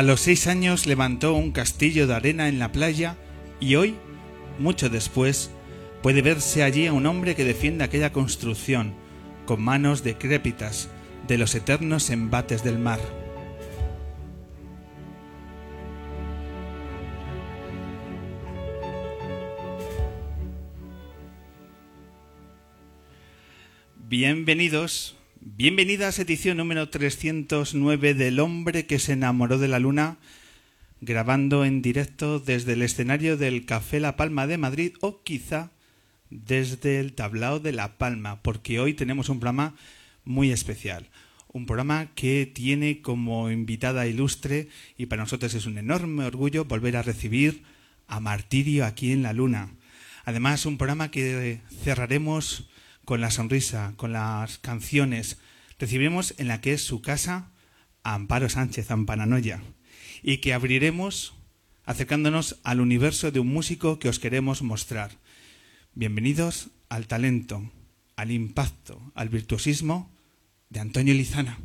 A los seis años levantó un castillo de arena en la playa y hoy, mucho después, puede verse allí a un hombre que defiende aquella construcción con manos decrépitas de los eternos embates del mar. Bienvenidos Bienvenidas edición número 309 del hombre que se enamoró de la luna, grabando en directo desde el escenario del Café La Palma de Madrid o quizá desde el tablao de La Palma, porque hoy tenemos un programa muy especial. Un programa que tiene como invitada ilustre y para nosotros es un enorme orgullo volver a recibir a Martirio aquí en la Luna. Además, un programa que cerraremos con la sonrisa, con las canciones. Recibimos en la que es su casa a Amparo Sánchez Ampananoya y que abriremos acercándonos al universo de un músico que os queremos mostrar. Bienvenidos al talento, al impacto, al virtuosismo de Antonio Lizana.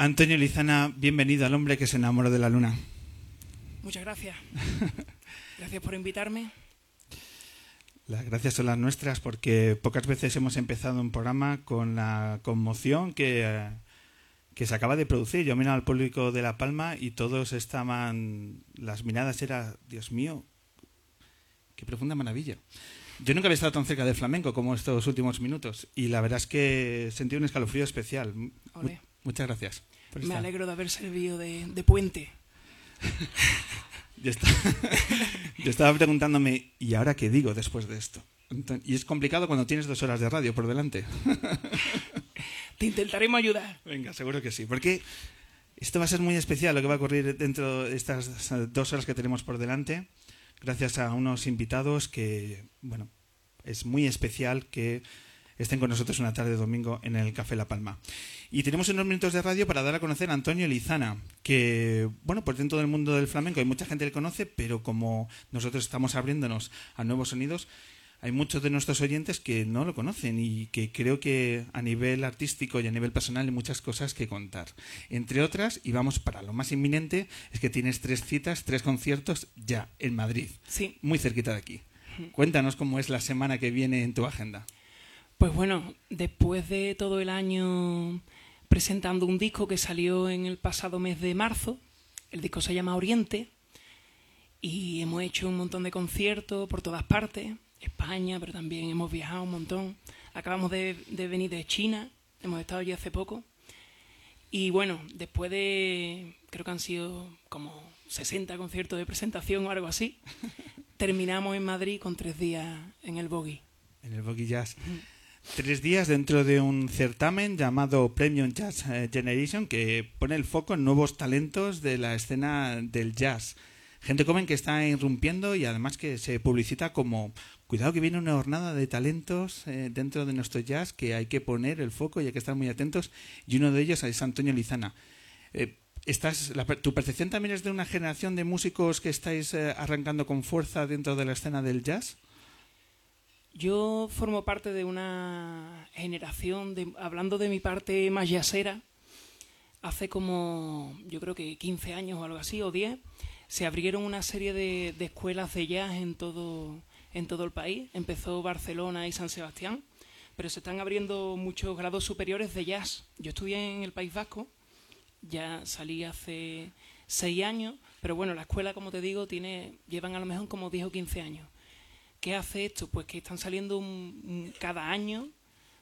Antonio Lizana, bienvenido al hombre que se enamoró de la luna. Muchas gracias. Gracias por invitarme. Las gracias son las nuestras porque pocas veces hemos empezado un programa con la conmoción que, que se acaba de producir. Yo miraba al público de La Palma y todos estaban, las miradas eran, Dios mío, qué profunda maravilla. Yo nunca había estado tan cerca del flamenco como estos últimos minutos y la verdad es que sentí un escalofrío especial. Muchas gracias. Me alegro de haber servido de, puente. yo, estaba, preguntándome, ¿y ahora qué digo después de esto? y es complicado cuando tienes dos horas de radio por delante. Te intentaremos ayudar. Venga, seguro que sí. Porque esto va a ser muy especial lo que va a ocurrir dentro de estas dos horas que tenemos por delante. Gracias a unos invitados que, bueno, es muy especial que estén con nosotros una tarde de domingo en el Café La Palma. Y tenemos unos minutos de radio para dar a conocer a Antonio Lizana, que, bueno, pues dentro del mundo del flamenco hay mucha gente que le conoce, pero como nosotros estamos abriéndonos a nuevos sonidos, hay muchos de nuestros oyentes que no lo conocen y que creo que a nivel artístico y a nivel personal hay muchas cosas que contar. Entre otras, y vamos para lo más inminente, es que tienes tres citas, tres conciertos ya en Madrid. Sí. Muy cerquita de aquí. Cuéntanos cómo es la semana que viene en tu agenda. Pues bueno, después de todo el año presentando un disco que salió en el pasado mes de marzo, el disco se llama Oriente, y hemos hecho un montón de conciertos por todas partes, España, pero también hemos viajado un montón. Acabamos de, venir de China, hemos estado allí hace poco. Y bueno, después de, creo que han sido como 60 conciertos de presentación o algo así, terminamos en Madrid con tres días en el Boggy. En el Boggy Jazz tres días dentro de un certamen llamado Premium Jazz eh, Generation que pone el foco en nuevos talentos de la escena del jazz. Gente joven que está irrumpiendo y además que se publicita como cuidado que viene una jornada de talentos eh, dentro de nuestro jazz que hay que poner el foco y hay que estar muy atentos y uno de ellos es Antonio Lizana. Eh, estás, ¿Tu percepción también es de una generación de músicos que estáis arrancando con fuerza dentro de la escena del jazz? Yo formo parte de una generación, de, hablando de mi parte más yacera, hace como, yo creo que 15 años o algo así, o 10, se abrieron una serie de, escuelas de jazz en todo, en todo el país. Empezó Barcelona y San Sebastián, pero se están abriendo muchos grados superiores de jazz. Yo estudié en el País Vasco, ya salí hace seis años, pero bueno, la escuela, como te digo, tiene, llevan a lo mejor como 10 o 15 años. ¿Qué hace esto? Pues que están saliendo cada año,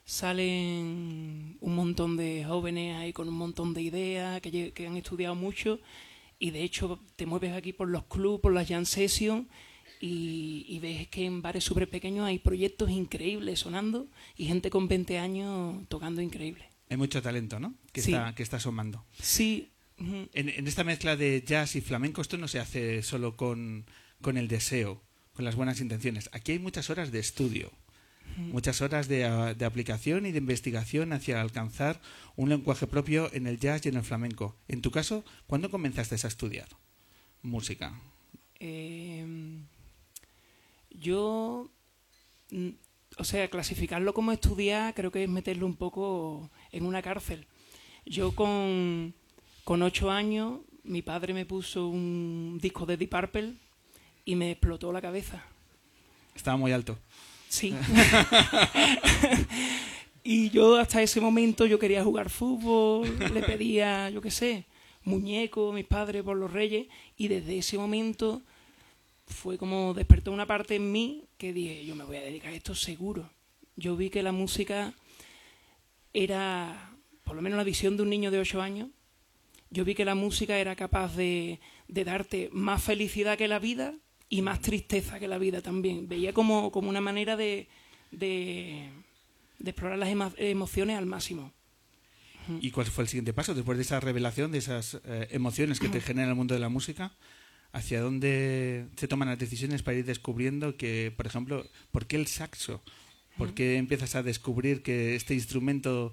salen un montón de jóvenes ahí con un montón de ideas, que, que han estudiado mucho, y de hecho te mueves aquí por los clubs, por las jam sessions, y, ves que en bares súper pequeños hay proyectos increíbles sonando y gente con 20 años tocando increíble. Hay mucho talento, ¿no? Que, está, que está asomando. Sí. En, esta mezcla de jazz y flamenco, esto no se hace solo con, con el deseo, con las buenas intenciones. Aquí hay muchas horas de estudio, muchas horas de, de, aplicación y de investigación hacia alcanzar un lenguaje propio en el jazz y en el flamenco. En tu caso, ¿cuándo comenzaste a estudiar música? Eh, yo, mm, o sea, clasificarlo como estudiar creo que es meterlo un poco en una cárcel. Yo con, con ocho años, mi padre me puso un disco de Deep Purple y me explotó la cabeza. Estaba muy alto. Sí. y yo hasta ese momento yo quería jugar fútbol, le pedía, yo qué sé, muñeco, mis padres por los reyes, y desde ese momento fue como despertó una parte en mí que dije, yo me voy a dedicar a esto seguro. Yo vi que la música era, por lo menos la visión de un niño de 8 años, yo vi que la música era capaz de, de darte más felicidad que la vida y más tristeza que la vida también. Veía como, como una manera de, de, de explorar las emociones al máximo. ¿Y cuál fue el siguiente paso después de esa revelación, de esas eh, emociones que te genera el mundo de la música? hacia dónde se toman las decisiones para ir descubriendo que, por ejemplo, ¿por qué el saxo? ¿Por qué empiezas a descubrir que este instrumento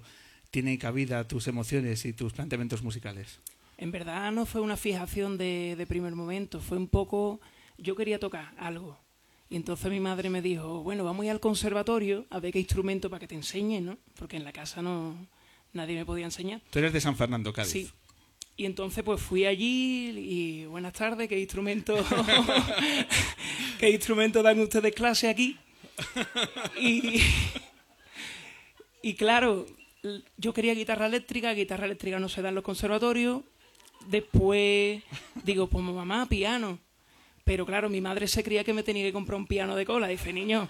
tiene cabida a tus emociones y tus planteamientos musicales? En verdad no fue una fijación de, primer momento, fue un poco, yo quería tocar algo. Y entonces mi madre me dijo, bueno, vamos a ir al conservatorio a ver qué instrumento para que te enseñe, ¿no? Porque en la casa no nadie me podía enseñar. Tú eres de San Fernando, Cádiz. Sí, y entonces pues fui allí y buenas tardes, ¿qué instrumento, ¿qué instrumento dan ustedes clase aquí? Y, y claro, yo quería guitarra eléctrica, guitarra eléctrica no se da en los conservatorios. Después digo, pues mamá, piano. Pero claro, mi madre se creía que me tenía que comprar un piano de cola. Dice, niño,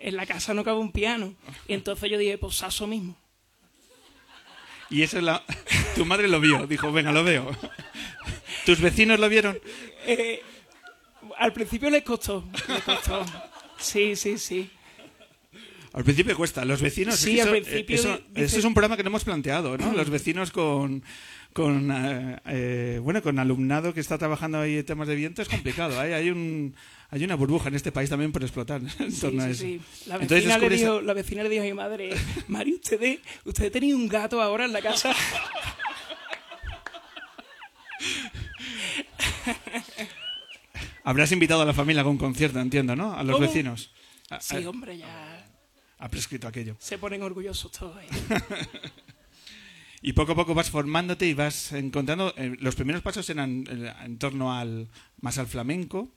en la casa no cabe un piano. Y entonces yo dije, pues saso mismo. Y eso es la... Tu madre lo vio, dijo, venga, lo veo. ¿Tus vecinos lo vieron? Eh, al principio les costó, les costó. Sí, sí, sí. Al principio cuesta. Los vecinos. Sí, al principio. Eso, es un programa que no hemos planteado, ¿no? Los vecinos con. Con eh, eh, bueno, con alumnado que está trabajando ahí en temas de viento es complicado. Hay, hay un hay una burbuja en este país también por explotar en torno a eso. Sí. La, vecina le dijo, la vecina le dijo a mi madre, Mari, usted, usted tenía un gato ahora en la casa. Habrás invitado a la familia a un concierto, entiendo, ¿no? A los vecinos. Sí, hombre, ya. Ha prescrito aquello. Se ponen orgullosos todos ahí. y poco a poco vas formándote y vas encontrando. Eh, los primeros pasos eran eh, en torno al más al flamenco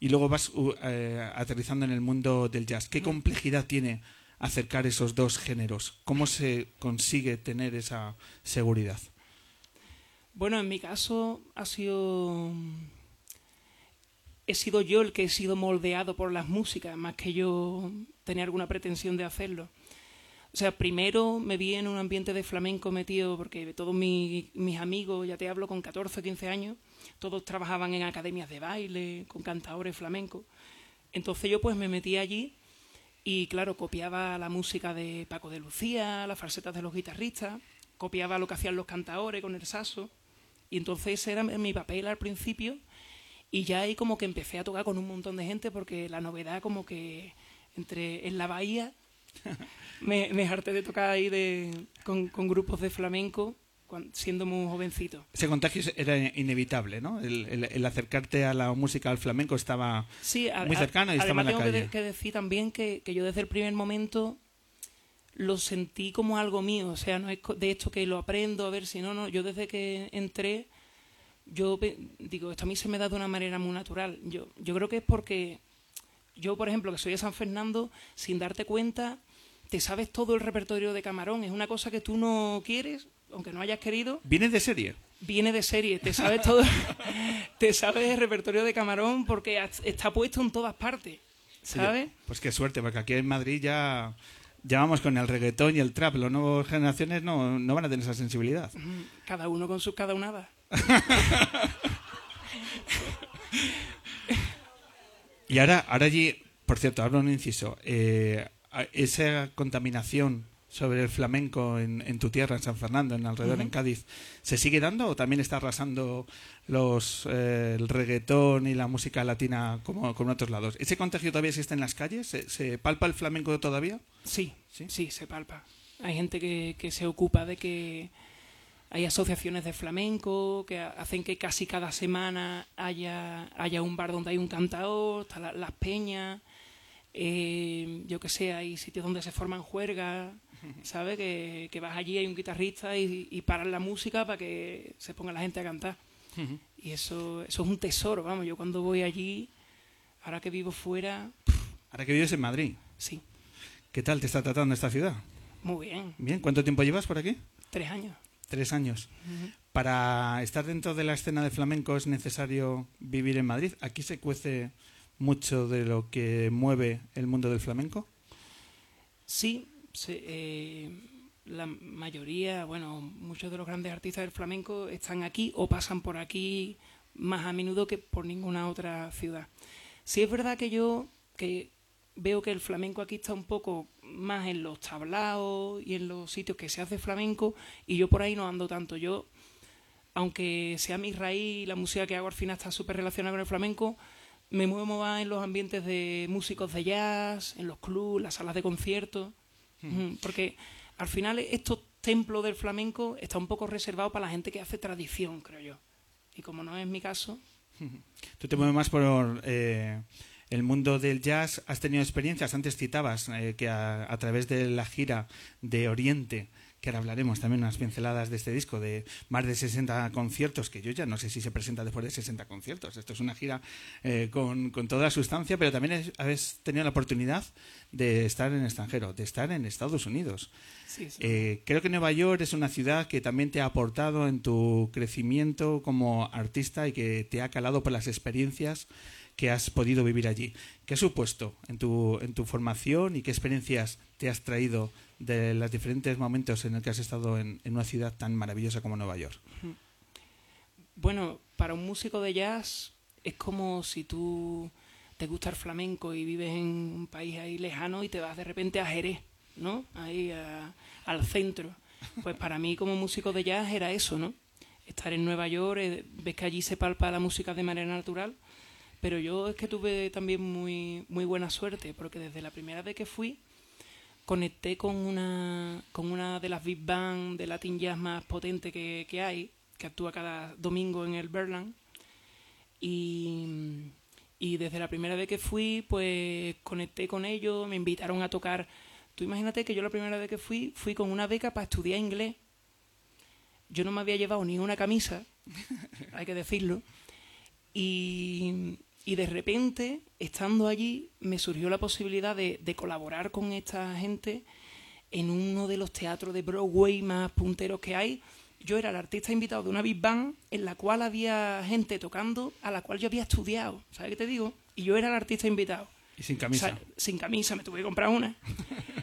y luego vas eh, aterrizando en el mundo del jazz. ¿Qué complejidad tiene acercar esos dos géneros? ¿Cómo se consigue tener esa seguridad? Bueno, en mi caso ha sido he sido yo el que he sido moldeado por las músicas, más que yo tenía alguna pretensión de hacerlo. O sea, primero me vi en un ambiente de flamenco metido, porque todos mis, amigos, ya te hablo, con 14 o 15 años, todos trabajaban en academias de baile, con cantadores flamencos. Entonces yo pues me metí allí y claro, copiaba la música de Paco de Lucía, las falsetas de los guitarristas, copiaba lo que hacían los cantadores con el saso. Y entonces era mi papel al principio y ya ahí como que empecé a tocar con un montón de gente porque la novedad como que entre en la bahía me, me harté de tocar ahí de, con, con grupos de flamenco siendo muy jovencito. Ese contagio era inevitable, ¿no? El, acercarte a la música, al flamenco, estaba muy cercano y estaba en la calle. tengo que, decir también que, yo desde el primer momento lo sentí como algo mío. O sea, no es de esto que lo aprendo, a ver si no, no. Yo desde que entré, yo digo, esto a mí se me da de una manera muy natural. Yo, yo creo que es porque yo, por ejemplo, que soy de San Fernando, sin darte cuenta te sabes todo el repertorio de Camarón. Es una cosa que tú no quieres, aunque no hayas querido. ¿Viene de serie? Viene de serie. Te sabes todo. te sabes el repertorio de Camarón porque está puesto en todas partes. ¿Sabes? pues qué suerte, porque aquí en Madrid ya. Ya vamos con el reggaetón y el trap. Las nuevas generaciones no, no van a tener esa sensibilidad. Cada uno con sus cada unada. y ahora, ahora allí, por cierto, hablo un inciso. Eh, esa contaminación sobre el flamenco en, tu tierra, en San Fernando, en alrededor, en Cádiz, ¿se sigue dando o también está arrasando los, eh, el reggaetón y la música latina como, en otros lados? ¿Ese contagio todavía existe en las calles? ¿Se, palpa el flamenco todavía? Sí, sí, sí, se palpa. Hay gente que, que se ocupa de que hay asociaciones de flamenco que hacen que casi cada semana haya, haya un bar donde hay un cantador, están las peñas eh, yo que sé, hay sitios donde se forman juergas, ¿sabes? Que, que vas allí, hay un guitarrista y, y paran la música para que se ponga la gente a cantar. Y eso, eso es un tesoro, vamos, yo cuando voy allí, ahora que vivo fuera... Ahora que vives en Madrid. Sí. ¿Qué tal te está tratando esta ciudad? Muy bien. Bien, ¿cuánto tiempo llevas por aquí? Tres años. Tres años. Para estar dentro de la escena de flamenco es necesario vivir en Madrid. Aquí se cuece mucho de lo que mueve el mundo del flamenco? Sí, eh, la mayoría, bueno, muchos de los grandes artistas del flamenco están aquí o pasan por aquí más a menudo que por ninguna otra ciudad. Sí es verdad que yo que veo que el flamenco aquí está un poco más en los tablaos y en los sitios que se hace flamenco y yo por ahí no ando tanto. Yo, aunque sea mi raíz, la música que hago al final está súper relacionada con el flamenco, me muevo más en los ambientes de músicos de jazz, en los clubs, las salas de conciertos, porque al final estos templos del flamenco está un poco reservado para la gente que hace tradición, creo yo. Y como no es mi caso... Tú te mueves más por eh, el mundo del jazz. ¿Has tenido experiencias? Antes citabas eh, que a, través de la gira de Oriente que ahora hablaremos también unas pinceladas de este disco, de más de 60 conciertos, que yo ya no sé si se presenta después de 60 conciertos. Esto es una gira eh, con, con, toda sustancia, pero también habéis tenido la oportunidad de estar en extranjero, de estar en Estados Unidos. Eh, creo que Nueva York es una ciudad que también te ha aportado en tu crecimiento como artista y que te ha calado por las experiencias que has podido vivir allí. ¿Qué ha supuesto en tu, en tu formación y qué experiencias te has traído de los diferentes momentos en los que has estado en, una ciudad tan maravillosa como Nueva York? Bueno, para un músico de jazz es como si tú te gusta el flamenco y vives en un país ahí lejano y te vas de repente a Jerez, ¿no? Ahí al centro. Pues para mí como músico de jazz era eso, ¿no? Estar en Nueva York, eh, ves que allí se palpa la música de manera natural pero yo es que tuve también muy, muy buena suerte, porque desde la primera vez que fui, conecté con una, con una de las big band de Latin Jazz más potentes que, que hay, que actúa cada domingo en el Berlin. Y, y desde la primera vez que fui, pues conecté con ellos, me invitaron a tocar. Tú imagínate que yo la primera vez que fui, fui con una beca para estudiar inglés. Yo no me había llevado ni una camisa, hay que decirlo. Y, y de repente, estando allí, me surgió la posibilidad de, colaborar con esta gente en uno de los teatros de Broadway más punteros que hay. Yo era el artista invitado de una big band en la cual había gente tocando a la cual yo había estudiado. ¿Sabes qué te digo? Y yo era el artista invitado. ¿Y sin camisa? sin camisa, me tuve que comprar una.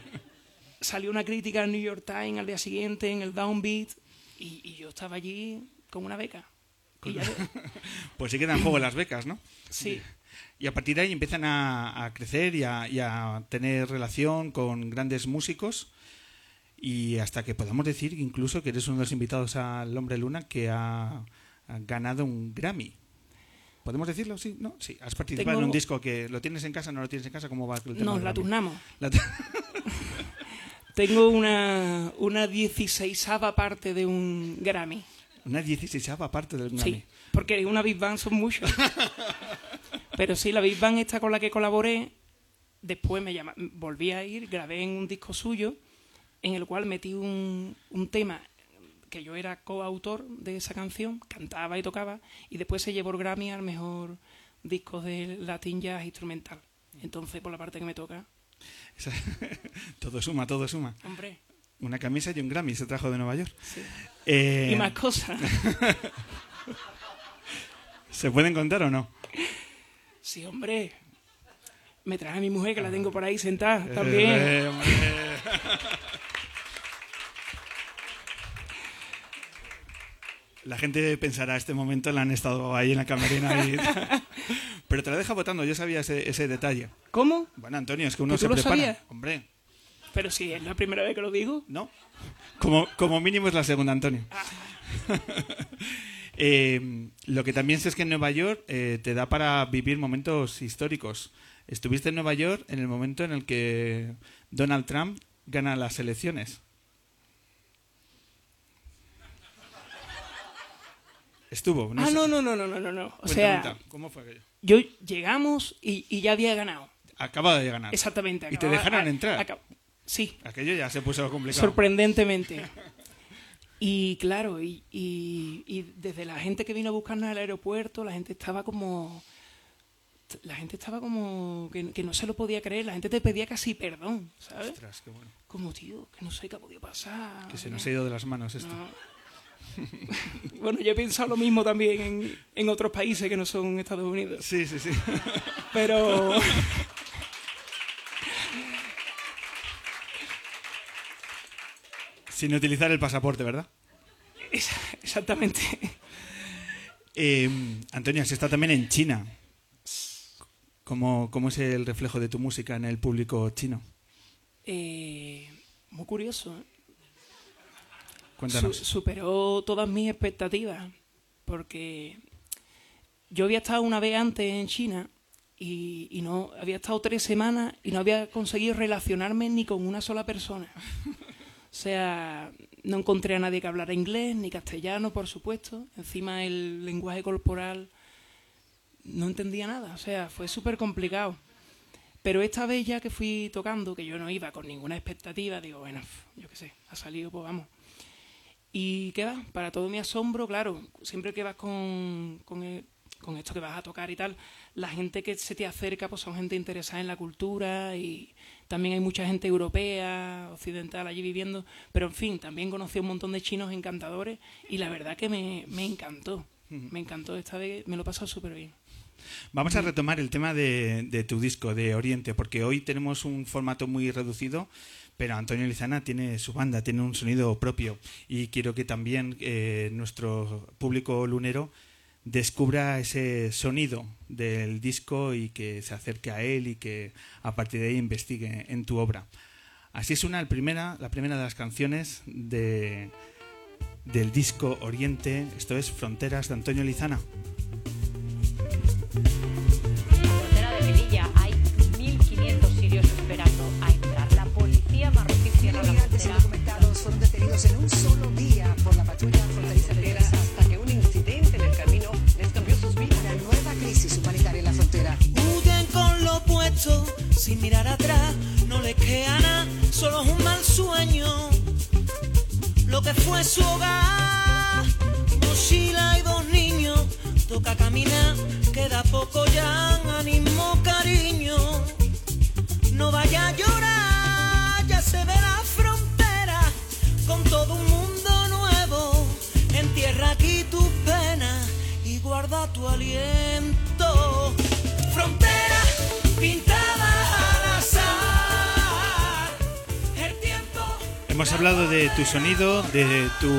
Salió una crítica en New York Times al día siguiente, en el Downbeat, y, y yo estaba allí con una beca. pues sí quedan en juego las becas, ¿no? Sí. Y a partir de ahí empiezan a, crecer y a, tener relación con grandes músicos y hasta que podamos decir incluso que eres uno de los invitados al Hombre Luna que ha, ganado un Grammy. ¿Podemos decirlo? Sí, ¿no? Sí, has participado en un disco que lo tienes en casa, no lo tienes en casa, ¿cómo va el tema? la turnamos. Tengo una, una 16 parte de un Grammy. Una 16 parte del Grammy. Sí, porque una Big Bang son muchos. Pero sí, la Big Bang esta con la que colaboré, después me llama, volví a ir, grabé en un disco suyo, en el cual metí un, un tema que yo era coautor de esa canción, cantaba y tocaba, y después se llevó el Grammy al mejor disco de Latin Jazz instrumental. Entonces, por la parte que me toca, todo suma, todo suma. Hombre, Una camisa y un Grammy se trajo de Nueva York. sí. Eh, Y más cosas. ¿Se pueden contar o no? Sí, hombre. Me traje a mi mujer, que la tengo por ahí sentada también. Eh. La gente pensará, este momento la han estado ahí en la camerina y... Pero te la deja votando, yo sabía ese, ese detalle. ¿Cómo? Bueno, Antonio, es que uno ¿Que se lo prepara. sabías? Hombre, Pero sí, es la primera vez que lo digo. ¿no? Como, como mínimo es la segunda, Antonio. Eh, lo que también sé es que en Nueva York eh, te da para vivir momentos históricos. Estuviste en Nueva York en el momento en el que Donald Trump gana las elecciones. Estuvo. ah, sé. no, no, no, no, no, no, no. O Cuenta, sea, cuenta, ¿cómo fue aquello? yo llegamos y, y ya había ganado. Acaba de ganar. Exactamente. ¿Y te acababa- dejaron a- entrar? acab- Sí, Aquello ya se puso complicado. sorprendentemente. Y claro, y, y- y desde la gente que vino a buscarnos al aeropuerto, la gente estaba como... La gente estaba como que, que no se lo podía creer, la gente te pedía casi perdón, ¿sabes? Ostras, qué bueno. Como, tío, que no sé qué ha podido pasar. Que se nos ha ido de las manos esto. No. bueno, yo he pensado lo mismo también en, en otros países que no son Estados Unidos. Sí, sí, sí. Pero... Sin utilizar el pasaporte, ¿verdad? Esa- Exactamente. Eh, Antonio, has estado también en China. ¿Cómo, ¿Cómo es el reflejo de tu música en el público chino? Eh, muy curioso. Cuéntanos. Su- superó todas mis expectativas. Porque yo había estado una vez antes en China y, y no había estado tres semanas y no había conseguido relacionarme ni con una sola persona. O sea, no encontré a nadie que hablara inglés ni castellano, por supuesto. Encima el lenguaje corporal no entendía nada. O sea, fue súper complicado. Pero esta vez ya que fui tocando, que yo no iba con ninguna expectativa, digo, bueno, yo qué sé, ha salido, pues vamos. Y qué va, para todo mi asombro, claro, siempre que vas con, con, el- con esto que vas a tocar y tal, la gente que se te acerca pues son gente interesada en la cultura y también hay mucha gente europea, occidental allí viviendo, pero en fin, también conocí a un montón de chinos encantadores y la verdad que me, me encantó, me encantó esta vez, me lo he pasado súper bien. Vamos a retomar el tema de, de tu disco, de Oriente, porque hoy tenemos un formato muy reducido, pero Antonio Lizana tiene su banda, tiene un sonido propio. Y quiero que también eh, nuestro público lunero descubra ese sonido del disco y que se acerque a él y que a partir de ahí investigue en tu obra. Así es una, el primera, la primera de las canciones de, del disco Oriente, esto es Fronteras de Antonio Lizana. En la frontera de Melilla hay 1.500 sirios esperando a entrar. La policía marroquí cierra la frontera. fueron detenidos en un solo día por la patrulla fronteriza de Gaza. Puesto, sin mirar atrás, no les queda nada, solo es un mal sueño. Lo que fue su hogar, mochila y dos niños, toca caminar, queda poco ya, ánimo, cariño. No vaya a llorar, ya se ve la frontera, con todo un mundo nuevo. Entierra aquí tus penas y guarda tu aliento. Frontera pintada Hemos hablado de tu sonido, de tu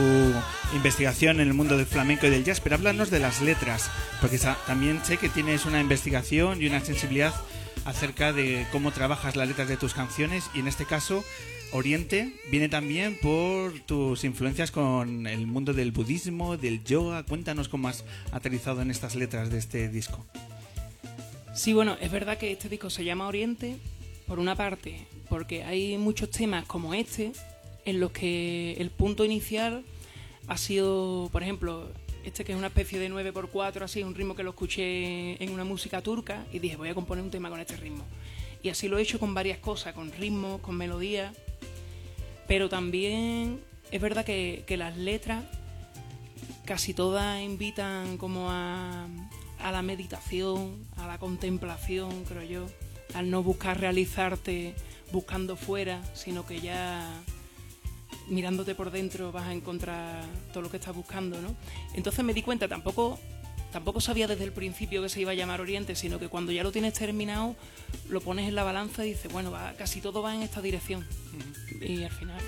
investigación en el mundo del flamenco y del jazz, pero háblanos de las letras, porque también sé que tienes una investigación y una sensibilidad acerca de cómo trabajas las letras de tus canciones y en este caso Oriente viene también por tus influencias con el mundo del budismo, del yoga. Cuéntanos cómo has aterrizado en estas letras de este disco. Sí, bueno, es verdad que este disco se llama Oriente, por una parte, porque hay muchos temas como este, en los que el punto inicial ha sido, por ejemplo, este que es una especie de 9x4, así, un ritmo que lo escuché en una música turca, y dije, voy a componer un tema con este ritmo. Y así lo he hecho con varias cosas, con ritmos, con melodías, pero también es verdad que, que las letras casi todas invitan como a, a la meditación, a la contemplación, creo yo. al no buscar realizarte buscando fuera, sino que ya mirándote por dentro vas a encontrar todo lo que estás buscando, ¿no? Entonces me di cuenta, tampoco tampoco sabía desde el principio que se iba a llamar Oriente, sino que cuando ya lo tienes terminado, lo pones en la balanza y dices, bueno, va, casi todo va en esta dirección. Y al final.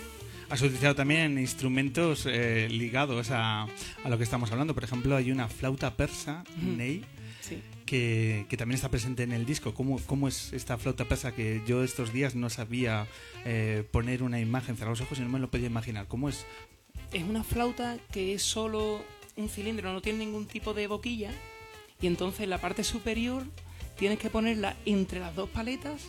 Has utilizado también instrumentos eh, ligados a, a lo que estamos hablando. Por ejemplo, hay una flauta persa. Ney, Sí. Que, que también está presente en el disco. ¿Cómo, ¿Cómo es esta flauta persa que yo estos días no sabía eh, poner una imagen, cerrar los ojos y no me lo podía imaginar? ¿Cómo es? Es una flauta que es solo un cilindro, no tiene ningún tipo de boquilla. Y entonces en la parte superior tienes que ponerla entre las dos paletas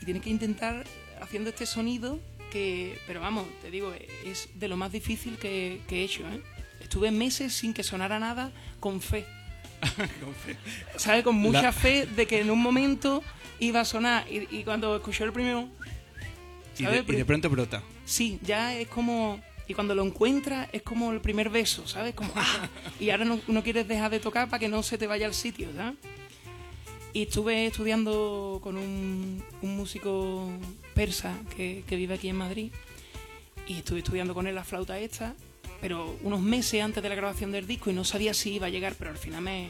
y tienes que intentar haciendo este sonido que, pero vamos, te digo, es de lo más difícil que, que he hecho. ¿eh? Estuve meses sin que sonara nada con fe. ¿Sabes? Con mucha La- fe de que en un momento iba a sonar. Y, y cuando escuché el primero, Y de, y de pronto brota. Sí, ya es como. Y cuando lo encuentras es como el primer beso, ¿sabes? Como. ¡ah! Y ahora no, no quieres dejar de tocar para que no se te vaya al sitio, ¿sabes? Y estuve estudiando con un, un músico persa que, que vive aquí en Madrid. Y estuve estudiando con él la flauta esta, pero unos meses antes de la grabación del disco y no sabía si iba a llegar, pero al final me,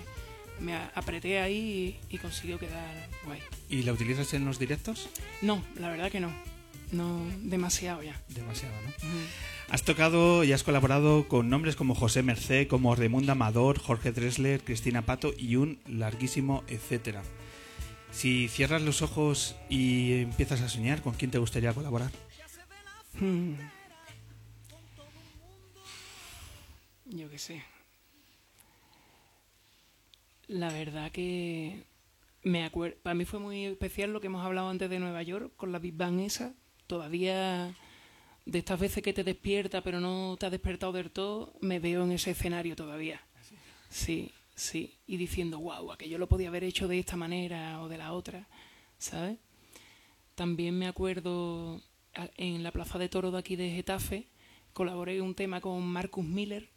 me apreté ahí y, y consiguió quedar guay. ¿Y la utilizas en los directos? No, la verdad que no. No, demasiado ya. Demasiado, ¿no? Has tocado y has colaborado con nombres como José Mercé, como Raimundo Amador, Jorge Dressler, Cristina Pato y un larguísimo etcétera. Si cierras los ojos y empiezas a soñar, ¿con quién te gustaría colaborar? Hmm. Yo qué sé. La verdad que me acuerdo. Para mí fue muy especial lo que hemos hablado antes de Nueva York con la Big Bang esa. Todavía de estas veces que te despierta pero no te has despertado del todo, me veo en ese escenario todavía. Sí, sí. Y diciendo, wow, aquello lo podía haber hecho de esta manera o de la otra, ¿sabes? También me acuerdo en la Plaza de Toro de aquí de Getafe, colaboré un tema con Marcus Miller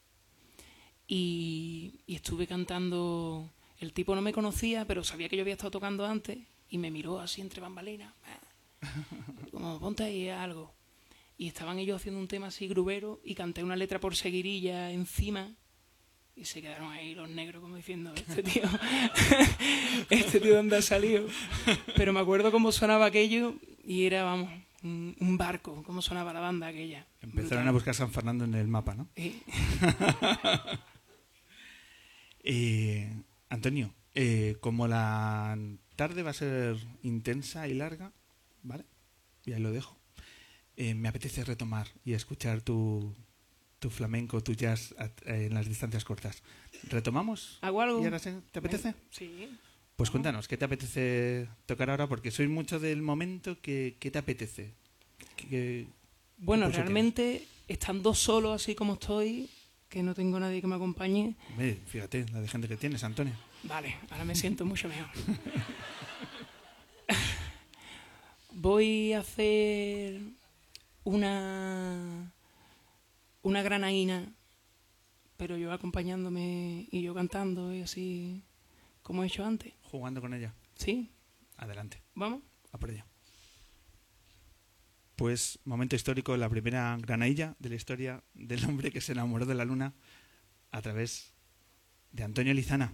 y, y estuve cantando. El tipo no me conocía, pero sabía que yo había estado tocando antes y me miró así entre bambalinas. Como ponte ahí algo. Y estaban ellos haciendo un tema así grubero y canté una letra por seguirilla encima y se quedaron ahí los negros como diciendo, este tío, este tío dónde ha salido. Pero me acuerdo cómo sonaba aquello y era, vamos, un, barco, cómo sonaba la banda aquella. Empezaron Brutal. a buscar San Fernando en el mapa, ¿no? Sí. Eh, Antonio, eh, como la tarde va a ser intensa y larga, ¿vale? Y ahí lo dejo. Eh, me apetece retomar y escuchar tu, tu flamenco, tu jazz a- en las distancias cortas. ¿Retomamos? ¿Hago algo? ¿Y ahora se- ¿Te apetece? Sí. Pues cuéntanos, ¿qué te apetece tocar ahora? Porque soy mucho del momento que, ¿qué te apetece? ¿Qué- qué- Bueno, Pues, ¿qué realmente, estando solo así como estoy, que no tengo nadie que me acompañe, Hombre, fíjate la de gente que tienes, Antonio. Vale, ahora me siento mucho mejor. Voy a hacer una una granaína, pero yo acompañándome y yo cantando y así como he hecho antes. Jugando con ella. ¿Sí? Adelante, ¿Vamos? a por ella. Pues momento histórico, la primera granadilla de la historia del hombre que se enamoró de la luna a través de Antonio Lizana.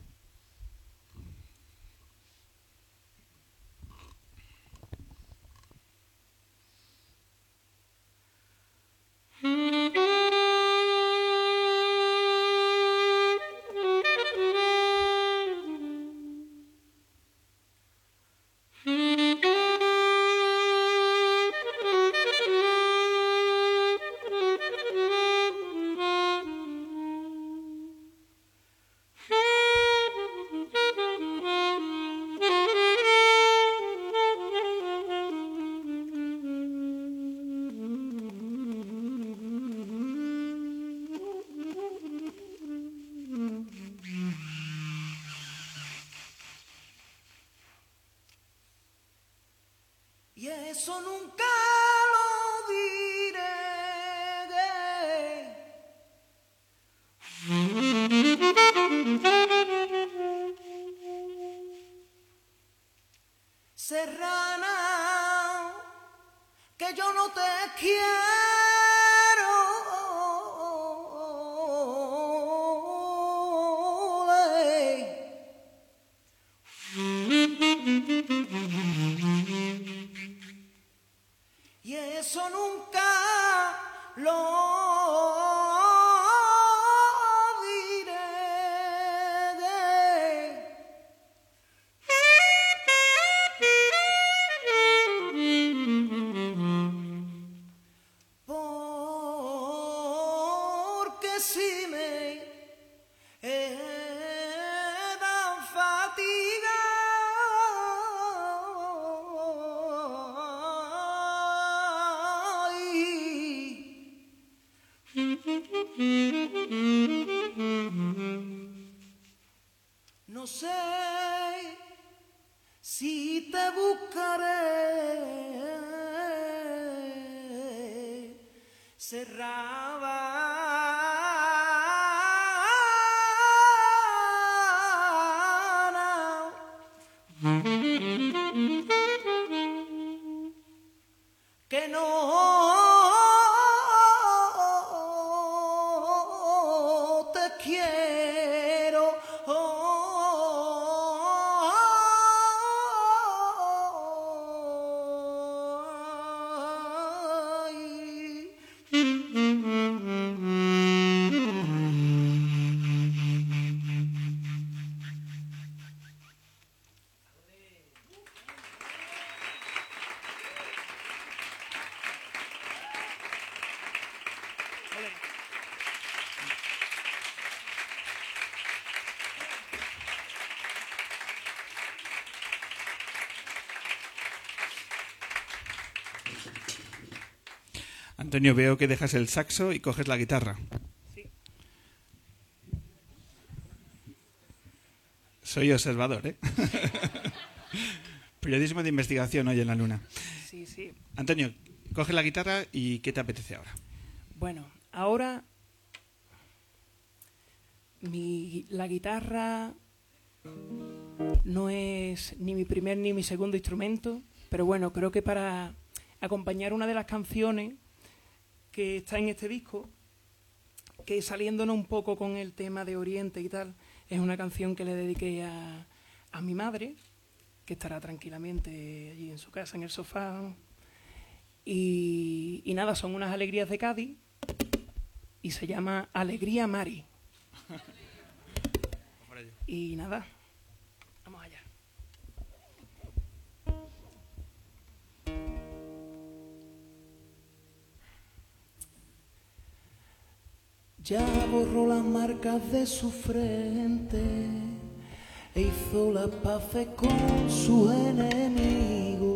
Antonio, veo que dejas el saxo y coges la guitarra. Soy observador, ¿eh? Periodismo de investigación hoy en la luna. Sí, sí. Antonio, coge la guitarra y ¿qué te apetece ahora? Bueno, ahora mi, la guitarra no es ni mi primer ni mi segundo instrumento, pero bueno, creo que para acompañar una de las canciones que está en este disco, que saliéndonos un poco con el tema de Oriente y tal, es una canción que le dediqué a, a mi madre, que estará tranquilamente allí en su casa, en el sofá. Y, y nada, son unas alegrías de Cádiz y se llama Alegría Mari. Y nada, Ya borró las marcas de su frente e hizo la paz con su enemigo.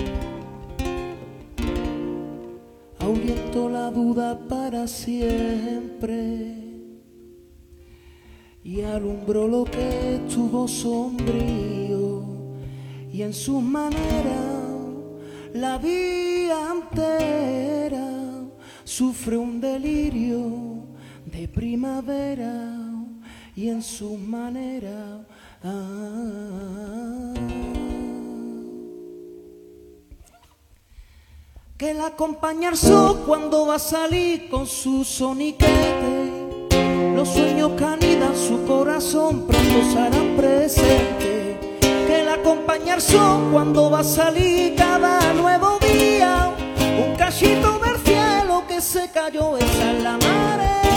Ahuyentó la duda para siempre y alumbró lo que estuvo sombrío y en sus maneras la vida entera sufre un delirio de primavera y en sus maneras ah, que la acompaña el sol cuando va a salir con su soniquete los sueños que anidan su corazón pronto serán presentes. Que la acompaña el sol cuando va a salir cada nuevo día. Un cachito del cielo que se cayó, esa es la madre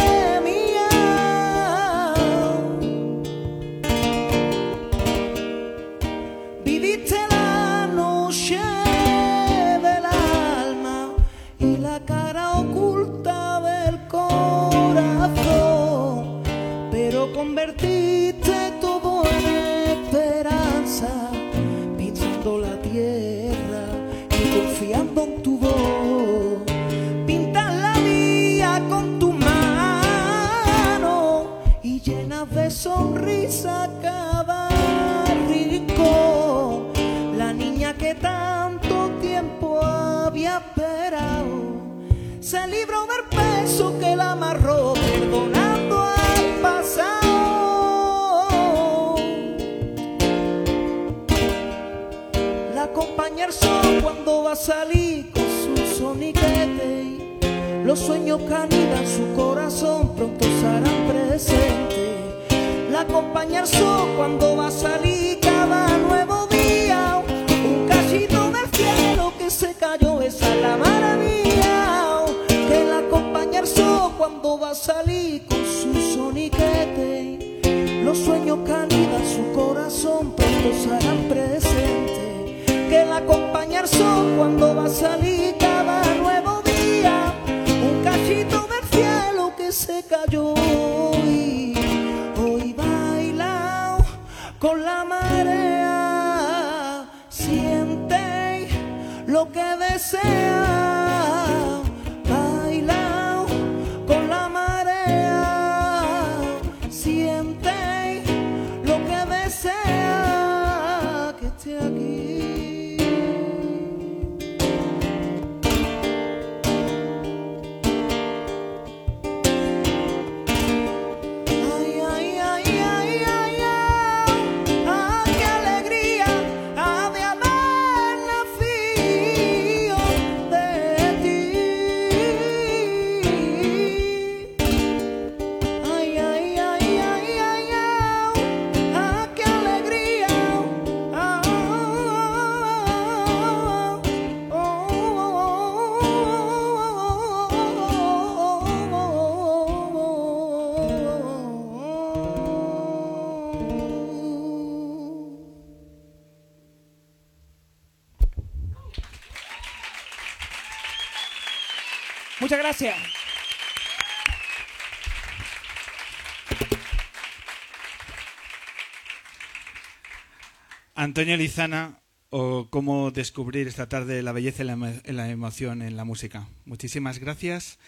se libró del peso que la amarró, perdonando al pasado. La acompaña el sol cuando va a salir con su soniquete. Los sueños que anidan su corazón pronto serán presentes. La acompaña el sol cuando va a salir cada nuevo día. Un cachito del cielo que se cayó, esa es la maravilla. Cuando va a salir con su soniquete. Los sueños que anidan su corazón pronto serán presentes. Que la acompaña el sol cuando va a salir cada nuevo día. Un cachito del cielo que se cayó y hoy baila con la marea. Siente lo que desea. Muchas gracias. Antonio Lizana, o cómo descubrir esta tarde la belleza y la, emoción en la música. Muchísimas gracias.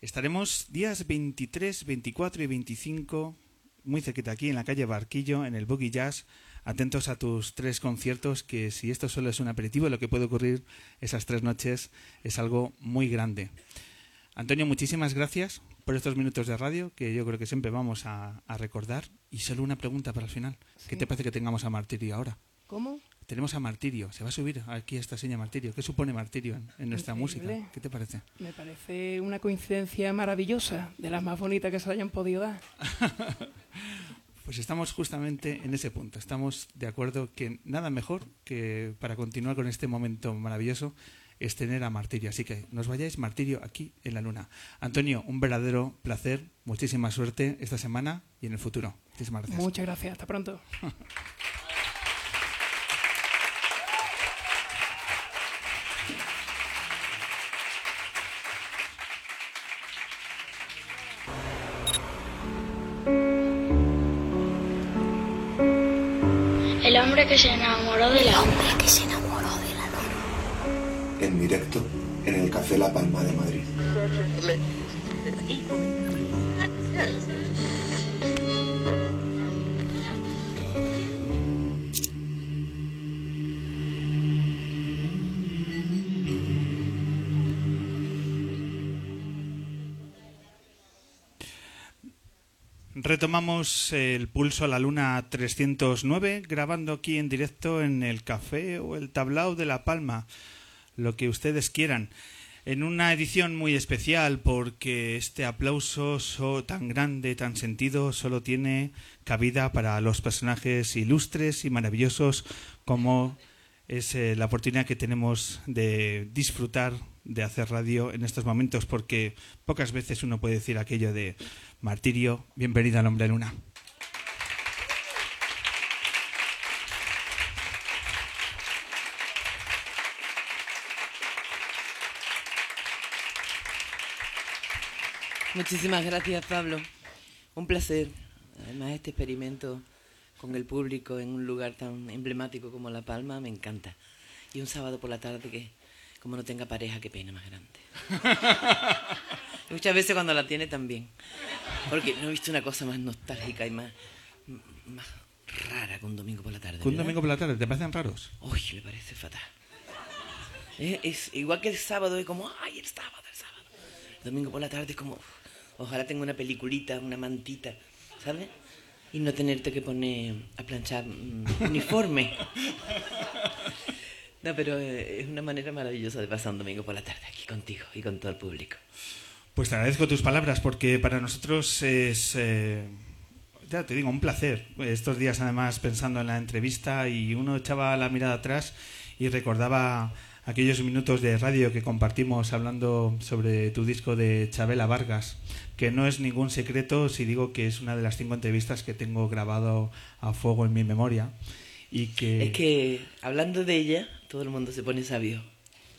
Estaremos días 23, 24 y 25, muy cerquita aquí, en la calle Barquillo, en el Boogie Jazz. Atentos a tus tres conciertos, que si esto solo es un aperitivo, lo que puede ocurrir esas tres noches es algo muy grande. Antonio, muchísimas gracias por estos minutos de radio que yo creo que siempre vamos a, a recordar. Y solo una pregunta para el final. ¿Qué te parece que tengamos a Martirio ahora? ¿Cómo? Tenemos a Martirio. Se va a subir aquí esta seña Martirio. ¿Qué supone Martirio en, en nuestra Increíble. música? ¿Qué te parece? Me parece una coincidencia maravillosa, de las más bonitas que se hayan podido dar. Pues estamos justamente en ese punto. Estamos de acuerdo que nada mejor que para continuar con este momento maravilloso es tener a Martirio. Así que nos vayáis, Martirio, aquí en la luna. Antonio, un verdadero placer. Muchísima suerte esta semana y en el futuro. Muchísimas gracias. Muchas gracias. Hasta pronto. directo en el Café La Palma de Madrid. Retomamos el pulso a la luna 309, grabando aquí en directo en el café o el tablao de La Palma, lo que ustedes quieran. En una edición muy especial porque este aplauso so- tan grande, tan sentido, solo tiene cabida para los personajes ilustres y maravillosos como es eh, la oportunidad que tenemos de disfrutar de hacer radio en estos momentos porque pocas veces uno puede decir aquello de martirio, bienvenida al hombre luna. Muchísimas gracias, Pablo. Un placer. Además, este experimento con el público en un lugar tan emblemático como La Palma me encanta. Y un sábado por la tarde que, como no tenga pareja, qué pena más grande. Muchas veces cuando la tiene también. Porque no he visto una cosa más nostálgica y más, más rara que un domingo por la tarde. Que un domingo por la tarde, ¿te parecen raros? Uy, le parece fatal. Es, es igual que el sábado, es como, ay, el sábado, el sábado. El domingo por la tarde es como, ojalá tenga una peliculita, una mantita, ¿sabes? Y no tenerte que poner a planchar uniforme. No, pero eh, es una manera maravillosa de pasar un domingo por la tarde aquí contigo y con todo el público. Pues te agradezco tus palabras porque para nosotros es, eh, ya te digo, un placer. Estos días además pensando en la entrevista y uno echaba la mirada atrás y recordaba aquellos minutos de radio que compartimos hablando sobre tu disco de Chabela Vargas, que no es ningún secreto si digo que es una de las cinco entrevistas que tengo grabado a fuego en mi memoria. Y que... Es que hablando de ella, todo el mundo se pone sabio.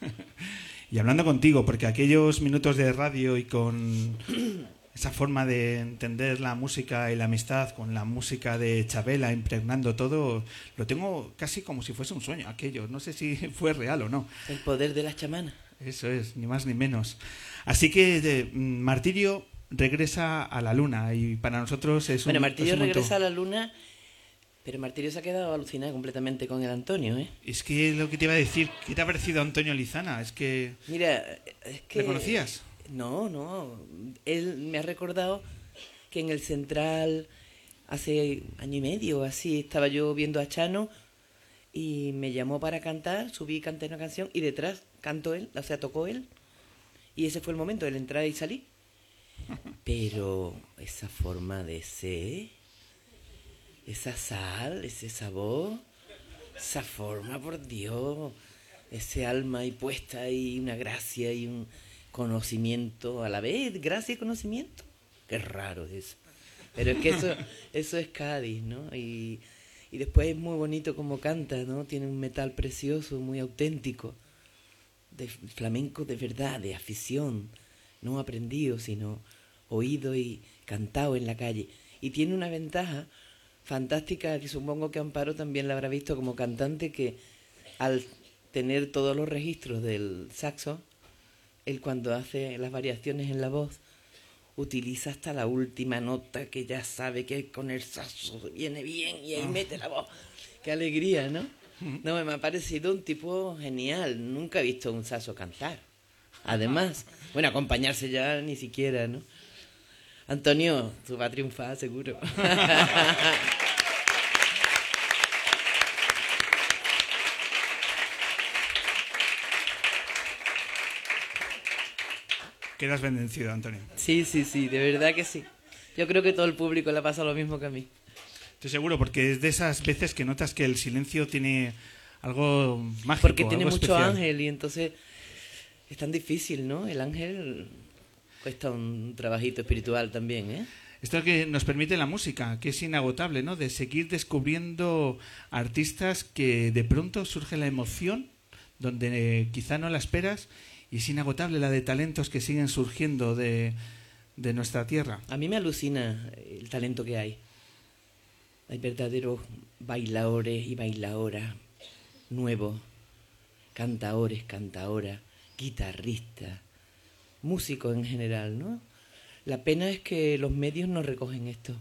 y hablando contigo, porque aquellos minutos de radio y con esa forma de entender la música y la amistad con la música de Chabela impregnando todo, lo tengo casi como si fuese un sueño aquello. No sé si fue real o no. El poder de las chamanas. Eso es, ni más ni menos. Así que de, mm, Martirio regresa a la luna y para nosotros es un Bueno, Martirio es un regresa a la luna, pero Martirio se ha quedado alucinado completamente con el Antonio, ¿eh? Es que lo que te iba a decir, ¿qué te ha parecido Antonio Lizana? Es que... Mira, es que... ¿Le conocías? No, no. Él me ha recordado que en el Central hace año y medio, así, estaba yo viendo a Chano y me llamó para cantar, subí y canté una canción y detrás cantó él, o sea, tocó él. Y ese fue el momento del entrar y salir. Pero esa forma de ser, esa sal, ese sabor, esa forma, por Dios, ese alma ahí puesta y una gracia y un conocimiento a la vez, gracia y conocimiento. Qué raro eso. Pero es que eso, eso es Cádiz, ¿no? Y, y después es muy bonito como canta, ¿no? Tiene un metal precioso, muy auténtico, de flamenco de verdad, de afición, no aprendido, sino oído y cantado en la calle. Y tiene una ventaja fantástica que supongo que Amparo también la habrá visto como cantante, que al tener todos los registros del saxo, él cuando hace las variaciones en la voz, utiliza hasta la última nota que ya sabe que con el saxo viene bien y ahí mete la voz. Qué alegría, ¿no? No, me ha parecido un tipo genial. Nunca he visto un saxo cantar. Además, bueno, acompañarse ya ni siquiera, ¿no? Antonio, tú vas a triunfar, seguro. Quedas bendecido, Antonio. Sí, sí, sí, de verdad que sí. Yo creo que todo el público le pasa lo mismo que a mí. Estoy seguro, porque es de esas veces que notas que el silencio tiene algo mágico. Porque tiene algo mucho especial. ángel y entonces es tan difícil, ¿no? El ángel cuesta un trabajito espiritual también, ¿eh? Esto es lo que nos permite la música, que es inagotable, ¿no? De seguir descubriendo artistas que de pronto surge la emoción, donde eh, quizá no la esperas, y es inagotable la de talentos que siguen surgiendo de, de nuestra tierra. A mí me alucina el talento que hay. Hay verdaderos bailadores y bailadoras nuevos, cantaores, cantaoras, guitarristas, músicos en general, ¿no? La pena es que los medios no recogen esto.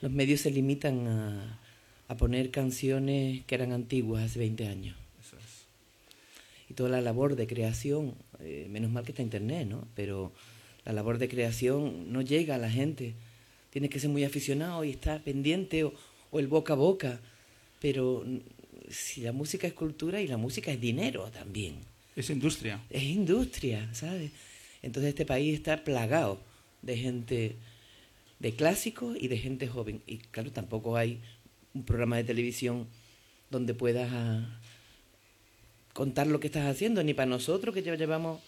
Los medios se limitan a, a poner canciones que eran antiguas hace 20 años. Y toda la labor de creación, eh, menos mal que está Internet, ¿no? Pero la labor de creación no llega a la gente. Tienes que ser muy aficionado y estar pendiente o, o el boca a boca. Pero si la música es cultura y la música es dinero también. Es industria. Es industria, ¿sabes? Entonces este país está plagado de gente de clásicos y de gente joven. Y claro, tampoco hay un programa de televisión donde puedas ah, contar lo que estás haciendo, ni para nosotros que ya llevamos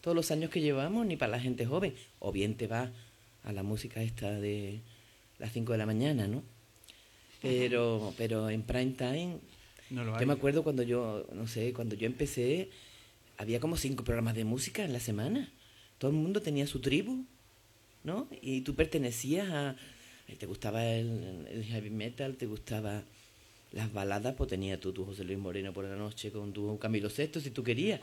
todos los años que llevamos, ni para la gente joven. O bien te vas a la música esta de las 5 de la mañana, ¿no? Pero, pero en prime time, No yo hay. me acuerdo cuando yo, no sé, cuando yo empecé, había como cinco programas de música en la semana. Todo el mundo tenía su tribu, ¿no? Y tú pertenecías a... Te gustaba el, heavy metal, te gustaba las baladas, pues tenía tú tu José Luis Moreno por la noche con tu Camilo Sesto, si tú querías.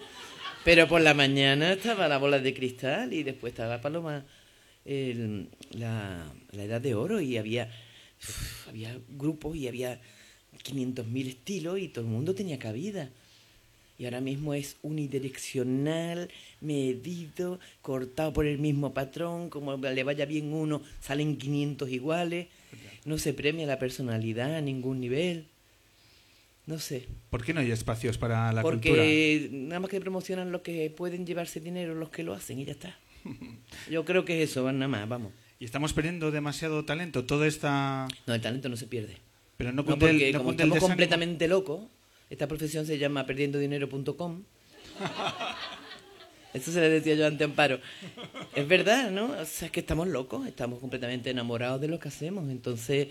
Pero por la mañana estaba la bola de cristal y después estaba Paloma, la, la Edad de Oro y había, había grupos y había 500.000 estilos y todo el mundo tenía cabida. Y ahora mismo es unidireccional, medido, cortado por el mismo patrón, como le vaya bien uno, salen 500 iguales, no se premia la personalidad a ningún nivel. No sé. ¿Por qué no hay espacios para la cultura? Porque nada más que promocionan los que pueden llevarse dinero, los que lo hacen y ya está. Yo creo que es eso, nada más, vamos. Y estamos perdiendo demasiado talento. Toda esta... No, el talento no se pierde. Pero no No, el- porque no como el estamos desánimo. completamente locos, esta profesión se llama perdiendodinero.com. Eso se le decía yo ante Amparo. Es verdad, ¿no? O sea, es que estamos locos, estamos completamente enamorados de lo que hacemos. Entonces,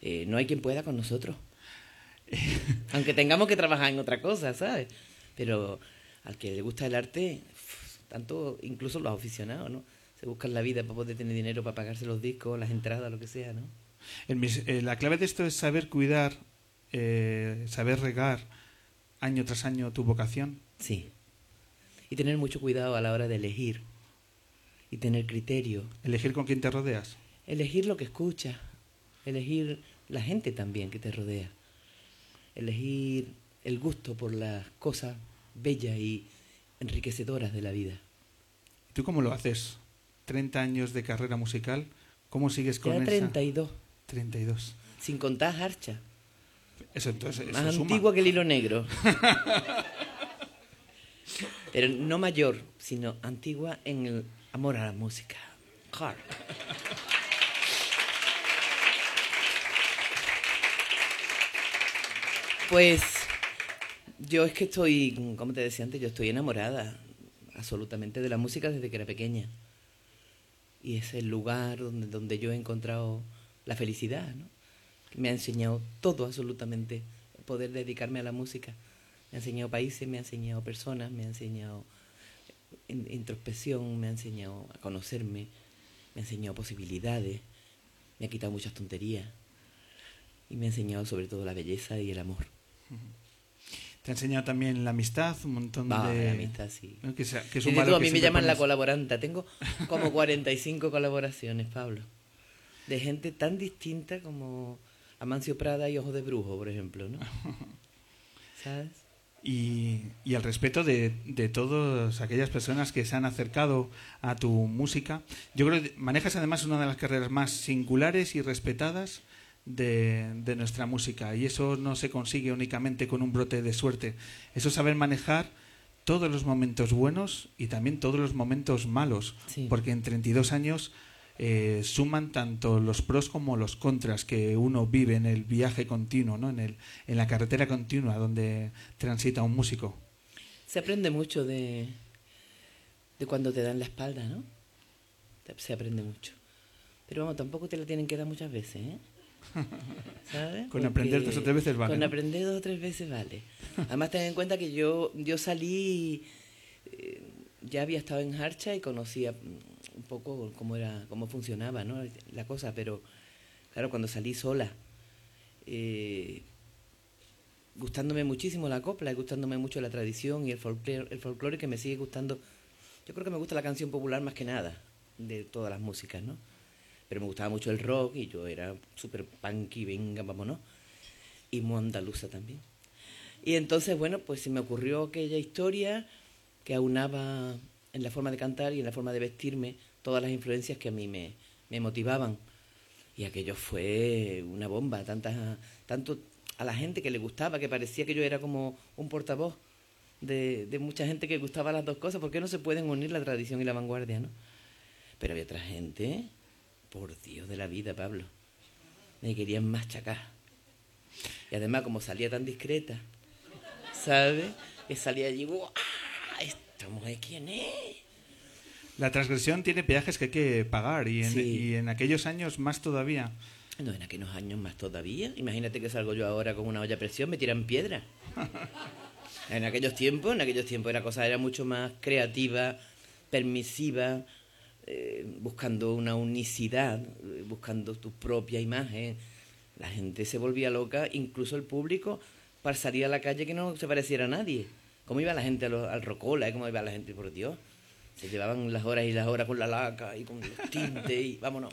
eh, no hay quien pueda con nosotros. Aunque tengamos que trabajar en otra cosa, ¿sabes? Pero al que le gusta el arte, tanto incluso los aficionados, ¿no? Se buscan la vida para poder tener dinero para pagarse los discos, las entradas, lo que sea, ¿no? Eh, la clave de esto es saber cuidar, eh, saber regar año tras año tu vocación. Sí. Y tener mucho cuidado a la hora de elegir. Y tener criterio. Elegir con quién te rodeas. Elegir lo que escuchas. Elegir la gente también que te rodea. Elegir el gusto por las cosas bellas y enriquecedoras de la vida. ¿Tú cómo lo haces? 30 años de carrera musical. ¿Cómo sigues con Ya esa? 32. 32. Sin contar Harcha. Eso entonces eso Más suma. antigua que el hilo negro. Pero no mayor, sino antigua en el amor a la música. Hard. Pues yo es que estoy, como te decía antes, yo estoy enamorada absolutamente de la música desde que era pequeña. Y es el lugar donde, donde yo he encontrado la felicidad, ¿no? Me ha enseñado todo absolutamente, poder dedicarme a la música. Me ha enseñado países, me ha enseñado personas, me ha enseñado in- introspección, me ha enseñado a conocerme, me ha enseñado posibilidades, me ha quitado muchas tonterías y me ha enseñado sobre todo la belleza y el amor. Te ha enseñado también la amistad, un montón Va, de... la amistad, sí. ¿no? Que, sea- que es un tú, valor a mí me llaman la colaboranta. Tengo como 45 colaboraciones, Pablo. De gente tan distinta como Amancio Prada y Ojo de Brujo, por ejemplo, ¿no? ¿Sabes? Y, y el respeto de, de todas aquellas personas que se han acercado a tu música. Yo creo que manejas además una de las carreras más singulares y respetadas de, de nuestra música. Y eso no se consigue únicamente con un brote de suerte. Eso es saber manejar todos los momentos buenos y también todos los momentos malos. Sí. Porque en 32 años eh, suman tanto los pros como los contras que uno vive en el viaje continuo, ¿no? en, el, en la carretera continua donde transita un músico. Se aprende mucho de, de cuando te dan la espalda, ¿no? Se aprende mucho. Pero vamos, tampoco te la tienen que dar muchas veces, ¿eh? ¿Sabes? Con aprender dos o tres veces vale, Con ¿no? aprender dos o tres veces vale. Además, ten en cuenta que yo, yo salí, eh, ya había estado en Harcha y conocía un poco cómo era, cómo funcionaba, ¿no? La cosa, pero claro, cuando salí sola, eh, gustándome muchísimo la copla y gustándome mucho la tradición y el folclore, el folclore que me sigue gustando. Yo creo que me gusta la canción popular más que nada de todas las músicas, ¿no? Pero me gustaba mucho el rock y yo era súper punky, venga, vámonos. Y muy andaluza también. Y entonces, bueno, pues se me ocurrió aquella historia que aunaba en la forma de cantar y en la forma de vestirme todas las influencias que a mí me, me motivaban. Y aquello fue una bomba, tanto a la gente que le gustaba, que parecía que yo era como un portavoz de, de mucha gente que gustaba las dos cosas. ¿Por qué no se pueden unir la tradición y la vanguardia, no? Pero había otra gente, por Dios de la vida, Pablo, me querían machacar. Y además, como salía tan discreta, ¿sabes? Que salía allí, ¡guau! ¿Esta mujer quién es? La transgresión tiene peajes que hay que pagar y en, Sí. y en aquellos años más todavía. No, en aquellos años más todavía. Imagínate que salgo yo ahora con una olla a presión, me tiran piedra. En aquellos tiempos, en aquellos tiempos la cosa era mucho más creativa, permisiva, eh, buscando una unicidad, eh, buscando tu propia imagen. La gente se volvía loca, incluso el público para salir a la calle que no se pareciera a nadie. ¿Cómo iba la gente los- al Rocola? ¿eh? ¿Cómo iba la gente, por Dios? Se llevaban las horas y las horas con la laca y con los tintes y vámonos.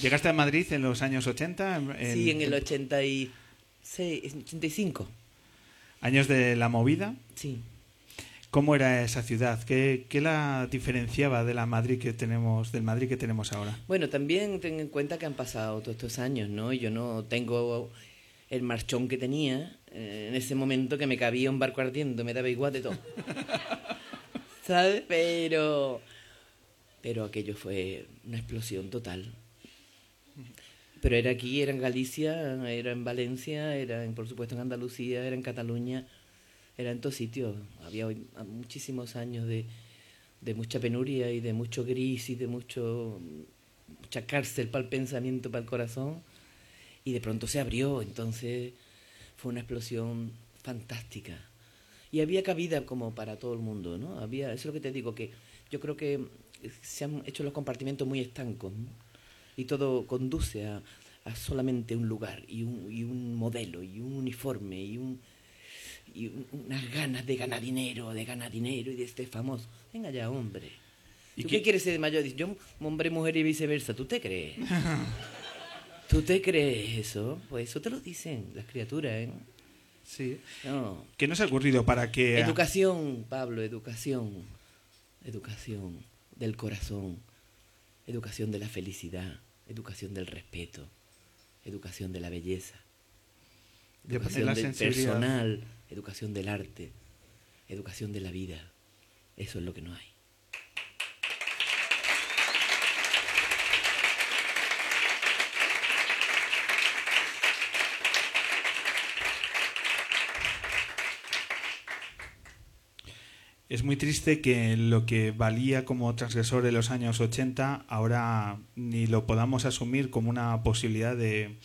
¿Llegaste a Madrid en los años 80? en- Sí, en el 86, 85. Años de la movida. Sí. ¿Cómo era esa ciudad? ¿Qué, qué la diferenciaba de la Madrid que tenemos, del Madrid que tenemos ahora? Bueno, también ten en cuenta que han pasado todos estos años, ¿no? Yo no tengo el marchón que tenía en ese momento que me cabía un barco ardiendo, me daba igual de todo. ¿Sabes? Pero, pero aquello fue una explosión total. Pero era aquí, era en Galicia, era en Valencia, era en, por supuesto en Andalucía, era en Cataluña, era en todos sitios. Había hoy- a- muchísimos años de, de mucha penuria y de mucho gris y de mucho mucha cárcel para el pensamiento, para el corazón. Y de pronto se abrió, entonces fue una explosión fantástica. Y había cabida como para todo el mundo, ¿no? Había, eso es lo que te digo, que yo creo que se han hecho los compartimentos muy estancos, ¿no? Y todo conduce a, a solamente un lugar y un, y un modelo y un uniforme y, un, y un- unas ganas de ganar dinero, de ganar dinero y de este famoso. Venga ya, hombre. ¿Y ¿Tú qué- qué quieres ser de mayor? Yo, hombre, mujer y viceversa. ¿Tú te crees? ¿Tú te crees eso? Pues eso te lo dicen las criaturas, ¿eh? Sí. No. ¿Qué nos ha ocurrido para que... Educación, Pablo, educación. Educación del corazón. Educación de la felicidad. Educación del respeto. Educación de la belleza. Educación la del personal. Educación del arte. Educación de la vida. Eso es lo que no hay. Es muy triste que lo que valía como transgresor en los años 80 ahora ni lo podamos asumir como una posibilidad de,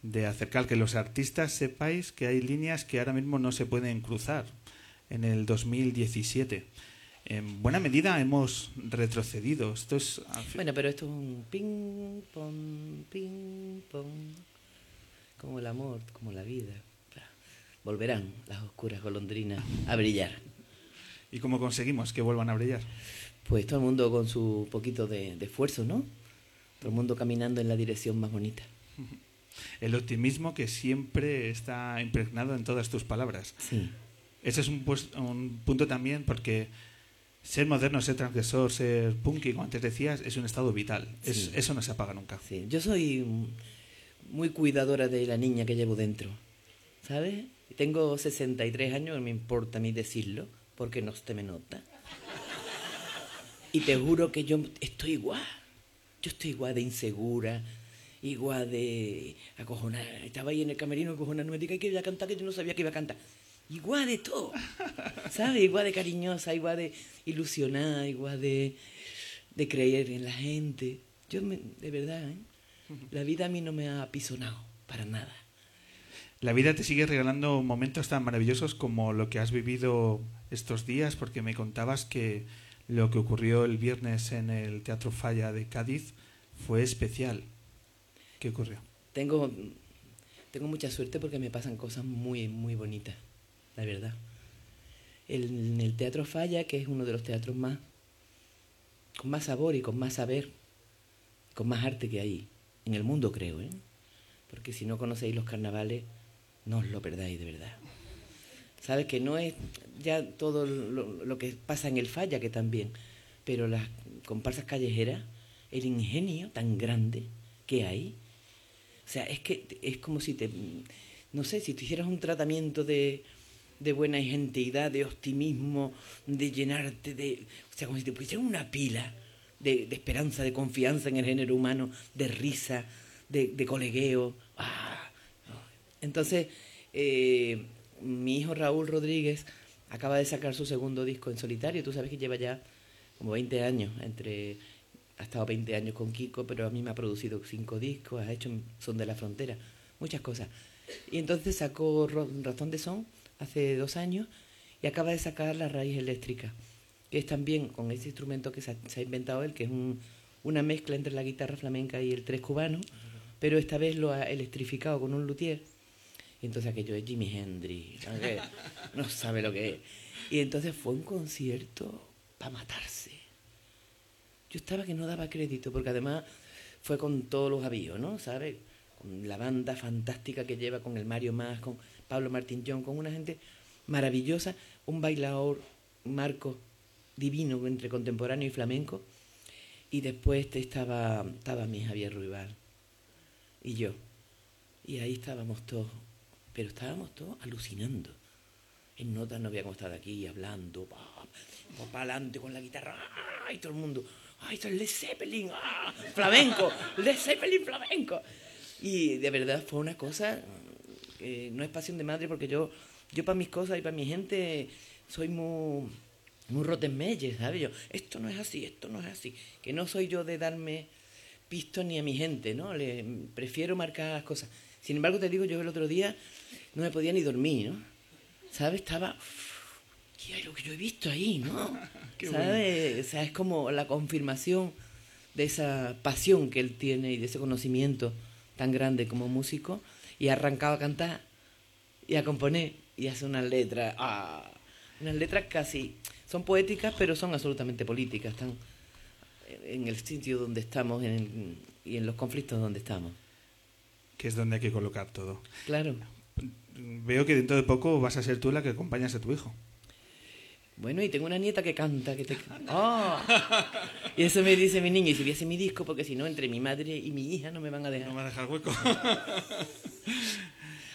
de acercar que los artistas sepáis que hay líneas que ahora mismo no se pueden cruzar en el 2017. En buena medida hemos retrocedido. Esto es Bueno, pero esto es un ping, pong, ping, pong. Como el amor, como la vida. Volverán las oscuras golondrinas a brillar. ¿Y cómo conseguimos que vuelvan a brillar? Pues todo el mundo con su poquito de, de esfuerzo, ¿no? Todo el mundo caminando en la dirección más bonita. El optimismo que siempre está impregnado en todas tus palabras. Sí. Ese es un, pues- un punto también porque ser moderno, ser transgresor, ser punky, como antes decías, es un estado vital. Es- Sí. eso no se apaga nunca. Sí, yo soy muy cuidadora de la niña que llevo dentro, ¿sabes? Tengo 63 años, no me importa a mí decirlo, porque no se me nota. Y te juro que yo estoy igual. Yo estoy igual de insegura, igual de acojonada. Estaba ahí en el camerino acojonada, no me diga que iba a cantar, que yo no sabía que iba a cantar. Igual de todo, ¿sabes? Igual de cariñosa, igual de ilusionada, igual de, de creer en la gente. Yo, me- de verdad, ¿eh? la vida a mí no me ha apisonado para nada. La vida te sigue regalando momentos tan maravillosos como lo que has vivido estos días, porque me contabas que lo que ocurrió el viernes en el Teatro Falla de Cádiz fue especial. ¿Qué ocurrió? Tengo, tengo mucha suerte porque me pasan cosas muy, muy bonitas, la verdad. En el Teatro Falla, que es uno de los teatros más con más sabor y con más saber, con más arte que hay en el mundo, creo, ¿eh? Porque si no conocéis los carnavales, no os lo perdáis de verdad. Sabes que no es ya todo lo, que pasa en el Falla, que también, pero las comparsas callejeras, el ingenio tan grande que hay, o sea, es que es como si te, no sé, si te hicieras un tratamiento de, de buena genteidad, de optimismo, de llenarte de, o sea, como si te pusieran una pila de, de esperanza, de confianza en el género humano, de risa, de, de colegueo. Ah, entonces, eh, mi hijo Raúl Rodríguez acaba de sacar su segundo disco en solitario. Tú sabes que lleva ya como 20 años, entre ha estado 20 años con Kiko, pero a mí me ha producido cinco discos, ha hecho Son de la Frontera, muchas cosas. Y entonces sacó Razón de Son hace dos años y acaba de sacar La Raíz Eléctrica, que es también con ese instrumento que se ha, se ha inventado él, que es un- una mezcla entre la guitarra flamenca y el tres cubano, pero esta vez lo ha electrificado con un luthier. Y entonces aquello es Jimi Hendrix, ¿no? Sabe lo que es. Y entonces fue un concierto para matarse. Yo estaba que no daba crédito, porque además fue con todos los avíos, ¿no? ¿Sabes? Con la banda fantástica que lleva, con el Mario Más, con Pablo Martín John, con una gente maravillosa, un bailador, Marco, divino entre contemporáneo y flamenco. Y después te estaba, estaba mi Javier Ruibal y yo. Y ahí estábamos todos pero estábamos todos alucinando. En notas no habíamos estado aquí hablando, para adelante con la guitarra, ¡ay! Todo el mundo, ¡ay! Esto es Led Zeppelin, ¡ah! Flamenco, Led Zeppelin flamenco. Y de verdad fue una cosa que no es pasión de madre porque yo, yo para mis cosas y para mi gente soy muy, muy rotenmelle, ¿sabes? Yo, esto no es así, esto no es así. Que no soy yo de darme pisto ni a mi gente, ¿no? Le, prefiero marcar las cosas. Sin embargo, te digo, yo el otro día no me podía ni dormir, ¿no? ¿Sabes? Estaba... ¿Qué es lo que yo he visto ahí, no? ¿Sabes? O sea, es como la confirmación de esa pasión que él tiene y de ese conocimiento tan grande como músico y ha arrancado a cantar y a componer y hace unas letras, ah, unas letras casi, son poéticas pero son absolutamente políticas, están en el sitio donde estamos en, y en los conflictos donde estamos. Que es donde hay que colocar todo. Claro. Veo que dentro de poco vas a ser tú la que acompañas a tu hijo. Bueno, y tengo una nieta que canta, que te... ¡Oh! Y eso me dice mi niña, y si hubiese mi disco, porque si no, entre mi madre y mi hija no me van a dejar. No me van a dejar hueco.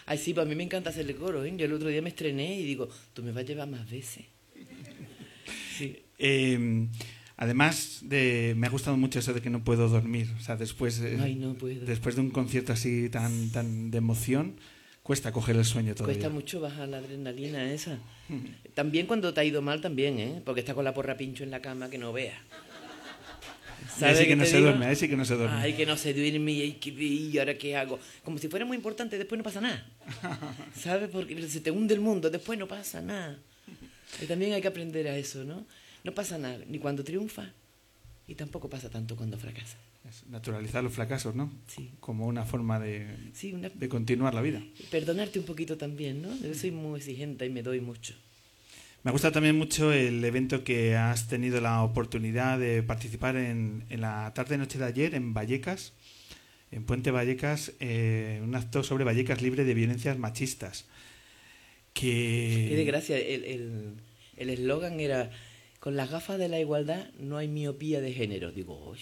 Ay, sí, pues a mí me encanta hacerle coro, ¿eh? Yo el otro día me estrené y digo, tú me vas a llevar más veces. Sí. Eh, además, de, me ha gustado mucho eso de que no puedo dormir. O sea, después, Ay, no puedo. después de un concierto así tan, tan de emoción, cuesta coger el sueño todavía. Cuesta mucho bajar la adrenalina esa. También cuando te ha ido mal, también, ¿eh? Porque está con la porra pincho en la cama que no veas. Y ahí sí que no se digo? duerme, ahí sí que no se duerme. Ay, que no se duerme y, que- y ahora qué hago. Como si fuera muy importante, después no pasa nada. ¿Sabes? Porque se te hunde el mundo, después no pasa nada. Y también hay que aprender a eso, ¿no? No pasa nada, ni cuando triunfa, y tampoco pasa tanto cuando fracasa. Naturalizar los fracasos, ¿no? Sí. Como una forma de, Sí, una... de continuar la vida. perdonarte un poquito también, ¿no? Yo soy muy exigente y me doy mucho. Me ha gustado también mucho el evento que has tenido la oportunidad de participar en, en la tarde-noche de ayer en Vallecas, en Puente Vallecas, eh, un acto sobre Vallecas libre de violencias machistas. Que... Qué desgracia, el el- el eslogan era, con las gafas de la igualdad no hay miopía de género. Digo, uy.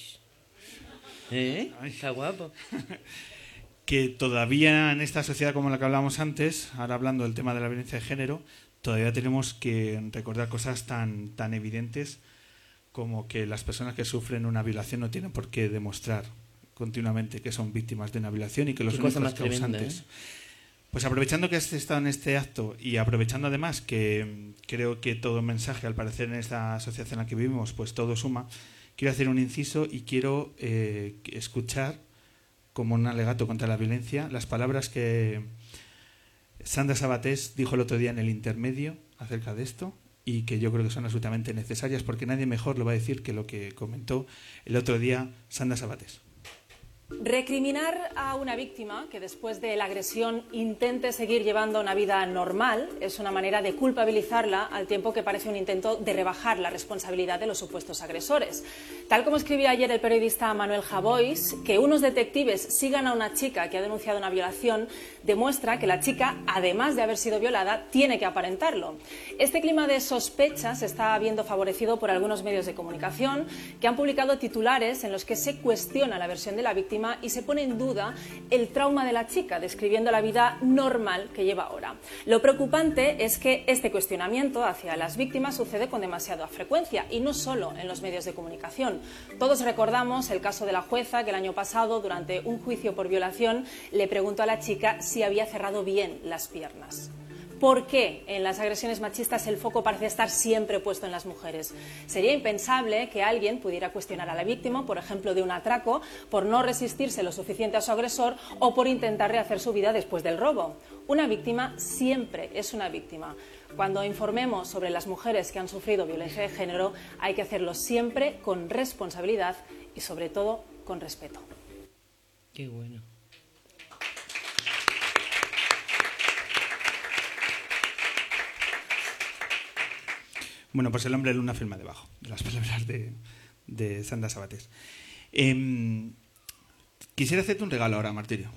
¿Eh? Está guapo. que todavía en esta sociedad como la que hablábamos antes, ahora hablando del tema de la violencia de género, todavía tenemos que recordar cosas tan, tan evidentes como que las personas que sufren una violación no tienen por qué demostrar continuamente que son víctimas de una violación y que los únicos más tremenda, causantes. ¿eh? Pues aprovechando que has estado en este acto y aprovechando además que mm, creo que todo mensaje, al parecer en esta sociedad en la que vivimos, pues todo suma, quiero hacer un inciso y quiero eh, escuchar como un alegato contra la violencia las palabras que Sandra Sabatés dijo el otro día en el intermedio acerca de esto y que yo creo que son absolutamente necesarias porque nadie mejor lo va a decir que lo que comentó el otro día Sandra Sabatés. Recriminar a una víctima que después de la agresión intente seguir llevando una vida normal es una manera de culpabilizarla al tiempo que parece un intento de rebajar la responsabilidad de los supuestos agresores. Tal como escribía ayer el periodista Manuel Javois, que unos detectives sigan a una chica que ha denunciado una violación demuestra que la chica, además de haber sido violada, tiene que aparentarlo. Este clima de sospechas está viendo favorecido por algunos medios de comunicación que han publicado titulares en los que se cuestiona la versión de la víctima y se pone en duda el trauma de la chica, describiendo la vida normal que lleva ahora. Lo preocupante es que este cuestionamiento hacia las víctimas sucede con demasiada frecuencia y no solo en los medios de comunicación. Todos recordamos el caso de la jueza que el año pasado, durante un juicio por violación, le preguntó a la chica había cerrado bien las piernas. ¿Por qué en las agresiones machistas el foco parece estar siempre puesto en las mujeres? Sería impensable que alguien pudiera cuestionar a la víctima, por ejemplo, de un atraco, por no resistirse lo suficiente a su agresor o por intentar rehacer su vida después del robo. Una víctima siempre es una víctima. Cuando informemos sobre las mujeres que han sufrido violencia de género, hay que hacerlo siempre con responsabilidad y, sobre todo, con respeto. Qué bueno. Bueno, pues el hombre de luna firma debajo de las palabras de, de Sandra Sabatés. Em, quisiera hacerte un regalo ahora, Martirio.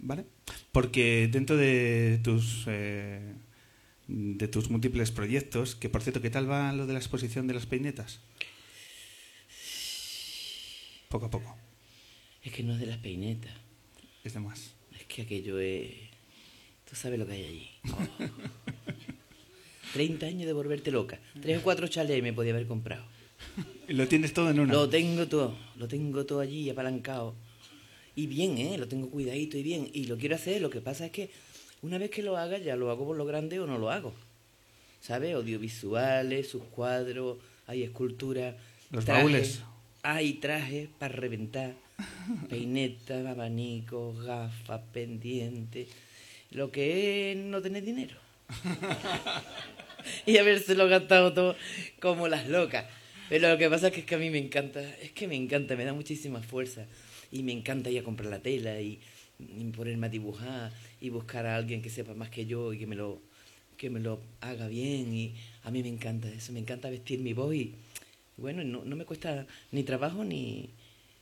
¿Vale? Porque dentro de tus eh, de tus múltiples proyectos, que por cierto, ¿qué tal va lo de la exposición de las peinetas? Poco a poco, Es que no es de las peinetas. es de más. Es que aquello es... Tú sabes lo que hay allí. 30 años de volverte loca. Tres o cuatro chalés me podía haber comprado. Y lo tienes todo en una. Lo tengo todo, lo tengo todo allí apalancado. Y bien, ¿eh? Lo tengo cuidadito y bien. Y lo quiero hacer, lo que pasa es que una vez que lo haga, ya lo hago por lo grande o no lo hago. ¿Sabes? Audiovisuales, sus cuadros, hay esculturas. Los trajes. baúles. Hay trajes para reventar. Peinetas, abanicos, gafas, pendientes. Lo que es no tener dinero. y habérselo gastado todo como las locas. Pero lo que pasa es que, a mí me encanta, es que me encanta, me da muchísima fuerza. Y me encanta ir a comprar la tela y, y ponerme a dibujar y buscar a alguien que sepa más que yo y que me lo, que me lo haga bien. Y a mí me encanta eso, me encanta vestir mi voz y bueno, no, no me cuesta ni trabajo ni,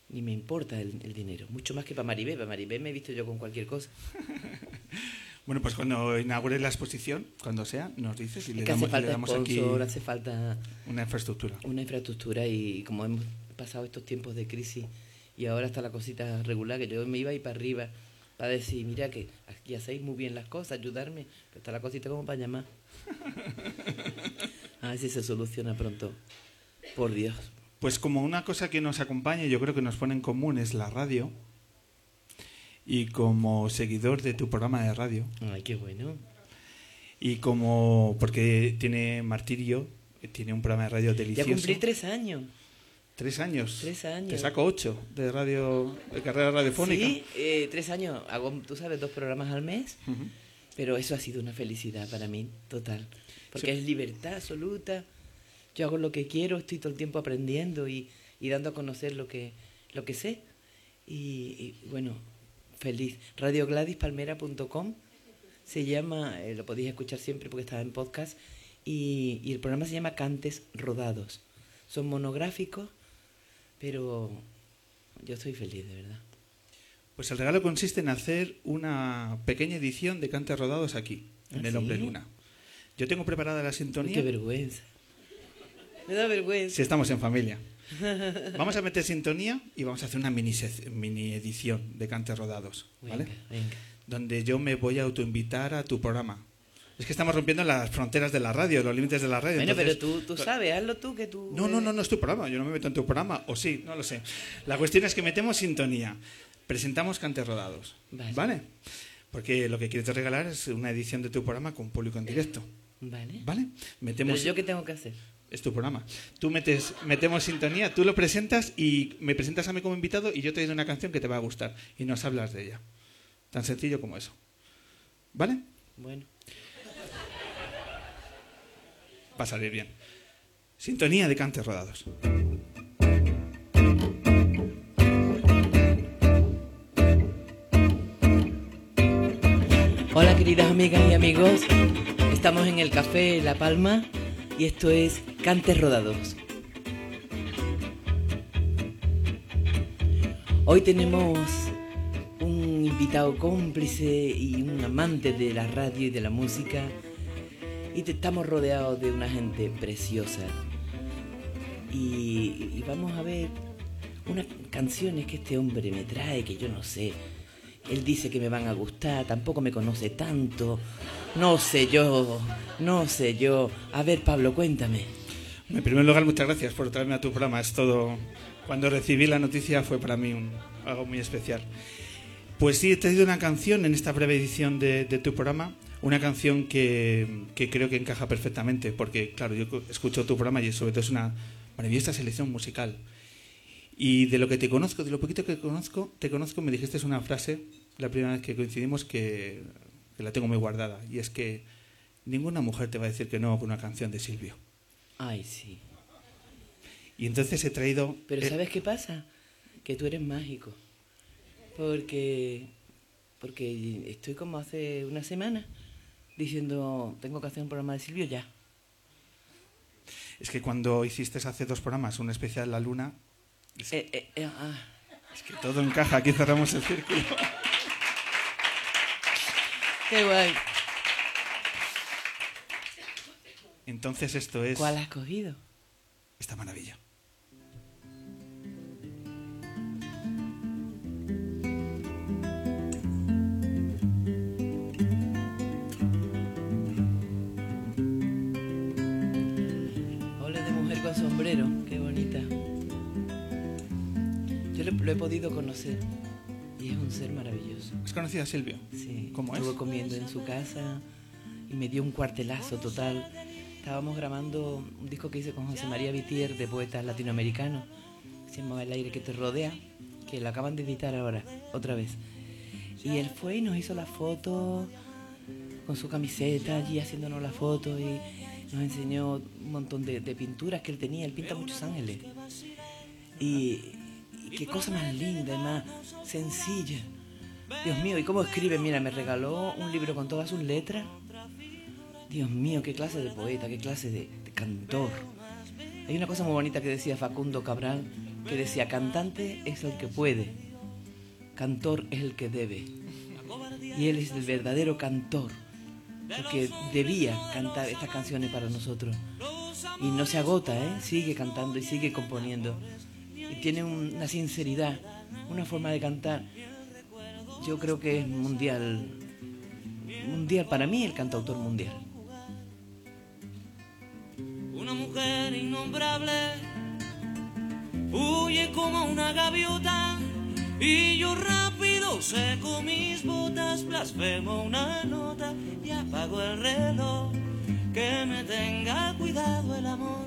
ni me importa el, el dinero. Mucho más que para Maribé. Para Maribé me he visto yo con cualquier cosa. Bueno, pues cuando inaugures la exposición, cuando sea, nos dices y le que hace damos, le falta damos aquí sponsor, hace falta una infraestructura. una infraestructura y como hemos pasado estos tiempos de crisis y ahora está la cosita regular, que yo me iba a ir para arriba para decir, mira que aquí hacéis muy bien las cosas, ayudarme, pero está la cosita como para llamar. A ver si se soluciona pronto. Por Dios. Pues como una cosa que nos acompaña, y yo creo que nos pone en común es la radio. Y como seguidor de tu programa de radio, Ay, qué bueno. y como porque tiene Martirio, eh, tiene un programa de radio Ya delicioso. cumplí tres años. Tres años. Tres años. Te saco ocho de radio, de carrera radiofónica. Sí, eh, tres años. Hago, tú sabes, dos programas al mes. Pero eso ha sido una felicidad para mí, total. Porque Sí. es libertad absoluta. Yo hago lo que quiero, estoy todo el tiempo aprendiendo y, y dando a conocer lo que, lo que sé. Y, y, bueno, feliz. RadioGladysPalmera.com se llama, eh, lo podéis escuchar siempre porque está en podcast. Y, y el programa se llama Cantes Rodados. Son monográficos, pero yo estoy feliz, de verdad. Pues el regalo consiste en hacer una pequeña edición de cantes rodados aquí, en ¿Ah, El Hombre sí? Luna. Yo tengo preparada la Uy, sintonía. qué vergüenza. Me da vergüenza. Si estamos en familia. Vamos a meter sintonía y vamos a hacer una mini, mini edición de cantes rodados, ¿vale? Venga, venga. Donde yo me voy a autoinvitar a tu programa. Es que estamos rompiendo las fronteras de la radio, los límites de la radio. Bueno, entonces- pero tú, tú sabes, hazlo tú que tú... No, no, no, no es tu programa. Yo no me meto en tu programa. O sí, no lo sé. La cuestión es que metemos sintonía. Presentamos cantes rodados. Vale. ¿Vale? Porque lo que quieres regalar es una edición de tu programa con público en directo. Vale. ¿Vale? Metemos. Pero yo qué tengo que hacer. Es tu programa. Tú metes, metemos sintonía, tú lo presentas y me presentas a mí como invitado y yo te doy una canción que te va a gustar y nos hablas de ella. Tan sencillo como eso. ¿Vale? Bueno. Va a salir bien. Sintonía de cantes rodados. Hola queridas amigas y amigos, estamos en el Café La Palma y esto es Cantes Rodados. Hoy tenemos un invitado cómplice y un amante de la radio y de la música y estamos rodeados de una gente preciosa y, y vamos a ver unas canciones que este hombre me trae que yo no sé. Él dice que me van a gustar, tampoco me conoce tanto. No sé yo, no sé yo. A ver, Pablo, cuéntame. En primer lugar, muchas gracias por traerme a tu programa. Es todo. Cuando recibí la noticia fue para mí un- algo muy especial. Pues sí, he traído una canción en esta breve edición de, tu programa. Una canción que, que creo que encaja perfectamente, porque, claro, yo escucho tu programa y sobre todo es una maravillosa selección musical. Y de lo que te conozco, de lo poquito que conozco, te conozco, me dijiste una frase la primera vez que coincidimos que, que la tengo muy guardada. Y es que ninguna mujer te va a decir que no con una canción de Silvio. Ay, sí. Y entonces he traído... Pero eh, ¿sabes qué pasa? Que tú eres mágico. Porque porque estoy como hace una semana diciendo, tengo que hacer un programa de Silvio ya. Es que cuando hiciste hace dos programas un especial La Luna, es, Eh, eh, eh, ah. es que todo encaja. Aquí cerramos el círculo. Qué guay. Entonces esto es ¿Cuál has cogido? esta maravilla. Lo, he podido conocer y es un ser maravilloso. ¿Has conocido a Silvio? Sí, ¿Cómo es? estuve comiendo en su casa y me dio un cuartelazo total. Estábamos grabando un disco que hice con José María Vitier de poetas latinoamericanos. Se llama El aire que te rodea, que lo acaban de editar ahora, otra vez. Y él fue y nos hizo la foto con su camiseta allí haciéndonos la foto y nos enseñó un montón de, de pinturas que él tenía. Él pinta muchos ángeles. Y qué cosa más linda y más sencilla. Dios mío, ¿y cómo escribe? Mira, me regaló un libro con todas sus letras. Dios mío, qué clase de poeta, qué clase de, de cantor. Hay una cosa muy bonita que decía Facundo Cabral, que decía, cantante es el que puede, cantor es el que debe. Y él es el verdadero cantor, porque debía cantar estas canciones para nosotros. Y no se agota, ¿eh? sigue cantando y sigue componiendo. Y tiene un- una sinceridad, una forma de cantar. Yo creo que es mundial, mundial, para mí el cantautor mundial. Una mujer innombrable huye como una gaviota y yo rápido seco mis botas, blasfemo una nota y apago el reloj. Que me tenga cuidado el amor,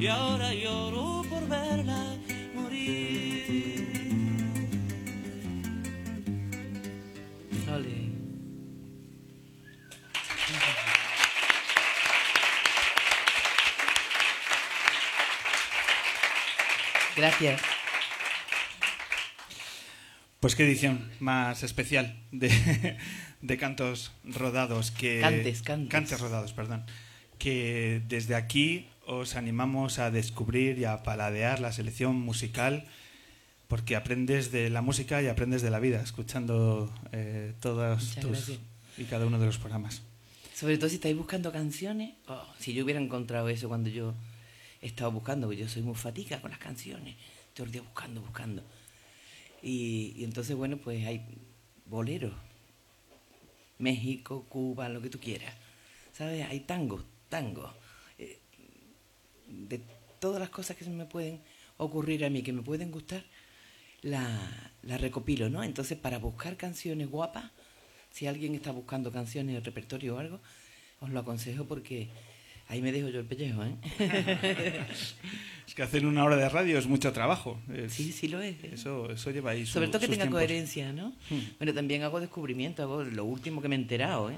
y ahora lloro por verla morir. Ole. Gracias. Pues qué edición más especial de, de cantos rodados que Cantes, cantes. rodados, perdón, que desde aquí os animamos a descubrir y a paladear la selección musical porque aprendes de la música y aprendes de la vida escuchando eh, todos tus y cada uno de los programas. Sobre todo si estáis buscando canciones. oh, si yo hubiera encontrado eso cuando yo he estado buscando, porque yo soy muy fatica con las canciones. Todo el día buscando, buscando. Y, y entonces, bueno, pues hay boleros. México, Cuba, lo que tú quieras. ¿Sabes? Hay tango, tango. De todas las cosas que se me pueden ocurrir a mí, que me pueden gustar, la, la recopilo, ¿no? Entonces, para buscar canciones guapas, si alguien está buscando canciones de repertorio o algo, os lo aconsejo porque ahí me dejo yo el pellejo, ¿eh? Es que hacer una hora de radio es mucho trabajo. Es- sí, sí lo es. ¿eh? Eso, eso lleva ahí su- Sobre todo que tenga tiempos. coherencia, ¿no? Hmm. Bueno, también hago descubrimiento, hago lo último que me he enterado, ¿eh?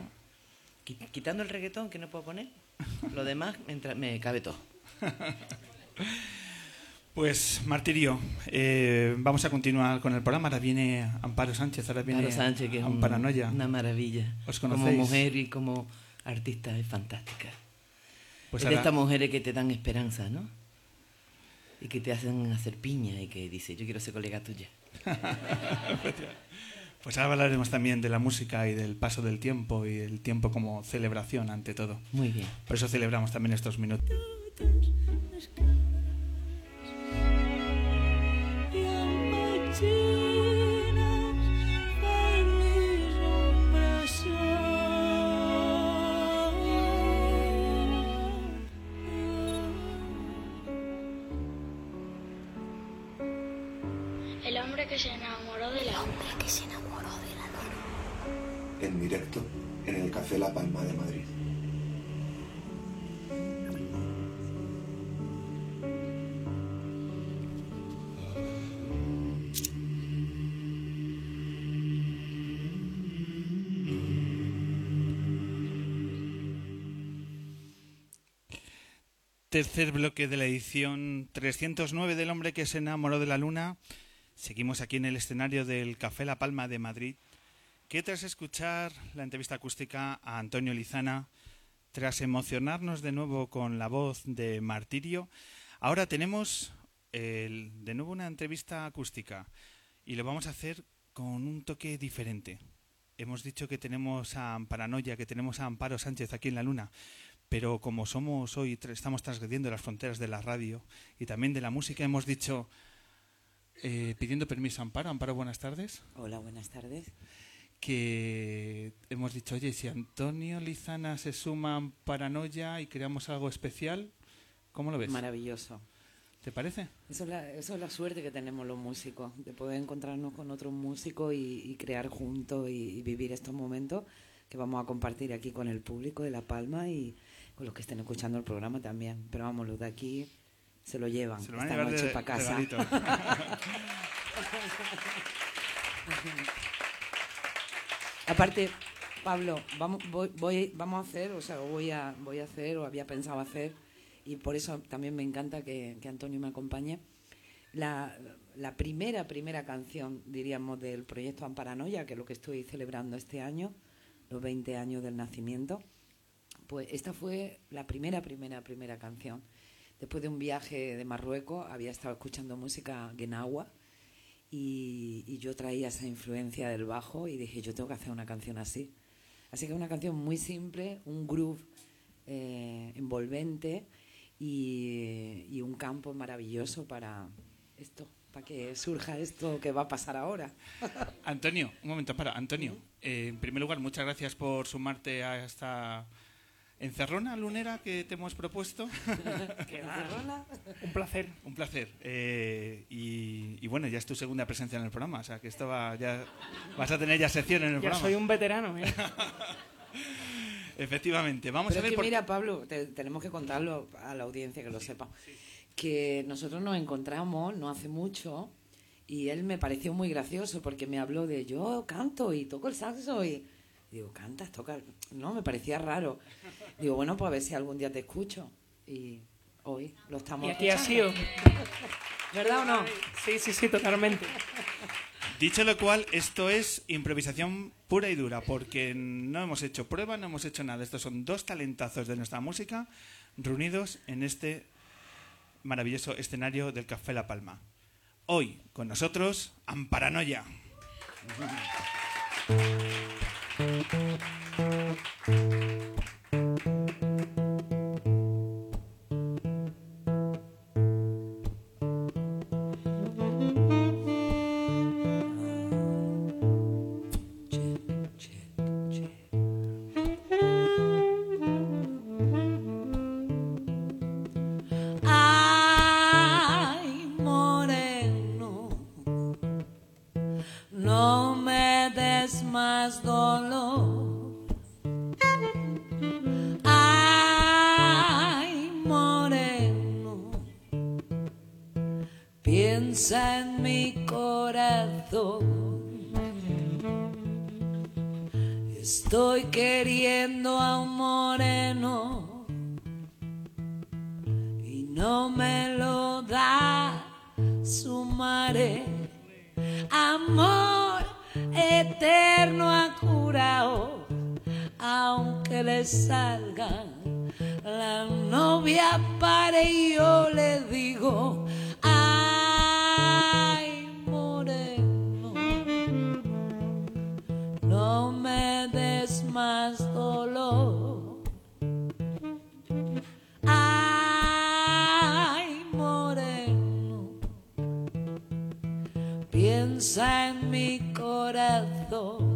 Qui- Quitando el reggaetón que no puedo poner, lo demás me, entra- me cabe todo. Pues, Martirio, eh, vamos a continuar con el programa. Ahora viene Amparo Sánchez, ahora viene Amparo Sánchez, que es un- una maravilla. ¿Os como mujer y como artista es fantástica. Pues es de estas mujeres que te dan esperanza, ¿no? Y que te hacen hacer piña y que dice, yo quiero ser colega tuya. Pues ahora hablaremos también de la música y del paso del tiempo y el tiempo como celebración ante todo. Muy bien. Por eso celebramos también estos minutos. El hombre que se enamoró de la hombre que se enamoró de la luna. En directo en el Café La Palma de Madrid. Tercer bloque de la edición 309 del hombre que se enamoró de la luna. Seguimos aquí en el escenario del Café La Palma de Madrid, que tras escuchar la entrevista acústica a Antonio Lizana, tras emocionarnos de nuevo con la voz de Martirio, ahora tenemos el- de nuevo una entrevista acústica y lo vamos a hacer con un toque diferente. Hemos dicho que tenemos a Paranoia, que tenemos a Amparo Sánchez aquí en la Luna, pero como somos hoy, estamos transgrediendo las fronteras de la radio y también de la música, hemos dicho, eh, pidiendo permiso a Amparo, Amparo, buenas tardes, Hola, buenas tardes. que hemos dicho, oye, si Antonio Lizana se suma a Paranoia y creamos algo especial, ¿cómo lo ves? Maravilloso. ¿Te parece? Eso es, la, eso es la suerte que tenemos los músicos, de poder encontrarnos con otros músicos y, y crear juntos y, y vivir estos momentos que vamos a compartir aquí con el público de La Palma y con los que estén escuchando el programa también. Pero vamos, los de aquí se lo llevan Se lo esta noche para casa. Aparte, Pablo, vamos, voy, voy- vamos a hacer, o sea, voy a, voy a hacer, o había pensado hacer, y por eso también me encanta que, que Antonio me acompañe, la, la primera, primera canción, diríamos, del proyecto Amparanoia, que es lo que estoy celebrando este año, los 20 años del nacimiento, pues esta fue la primera, primera, primera canción. Después de un viaje de Marruecos, había estado escuchando música genawa, y, y yo traía esa influencia del bajo y dije, yo tengo que hacer una canción así. Así que una canción muy simple, un groove eh, envolvente y, y un campo maravilloso para esto, para que surja esto que va a pasar ahora. Antonio, un momento, para. Antonio, eh, en primer lugar, muchas gracias por sumarte a esta encerrona lunera que te hemos propuesto. ¿Qué. Un placer. Un placer. Eh, y, y bueno, ya es tu segunda presencia en el programa, o sea que esto va, ya vas a tener ya sección en el Ya programa. soy un veterano, ¿eh? Efectivamente, vamos Pero a ver es que por mira, Pablo, te- tenemos que contarlo a la audiencia que lo sepa. Que nosotros nos encontramos no hace mucho y él me pareció muy gracioso porque me habló de yo canto y toco el saxo y digo, cantas, tocas. No, me parecía raro. Digo, bueno, pues a ver si algún día te escucho. Y hoy lo estamos Y aquí ha sido. ¿Verdad o no? Sí, sí, sí, totalmente. Dicho lo cual, esto es improvisación pura y dura, porque no hemos hecho prueba, no hemos hecho nada. Estos son dos talentazos de nuestra música reunidos en este maravilloso escenario del Café La Palma. Hoy, con nosotros, Amparanoia. Thank you. Corazón. Estoy queriendo a un moreno y no me lo da su madre. Amor eterno ha curado, aunque le salga la novia pare y yo le digo, más dolor. Ay, moreno, piensa en mi corazón.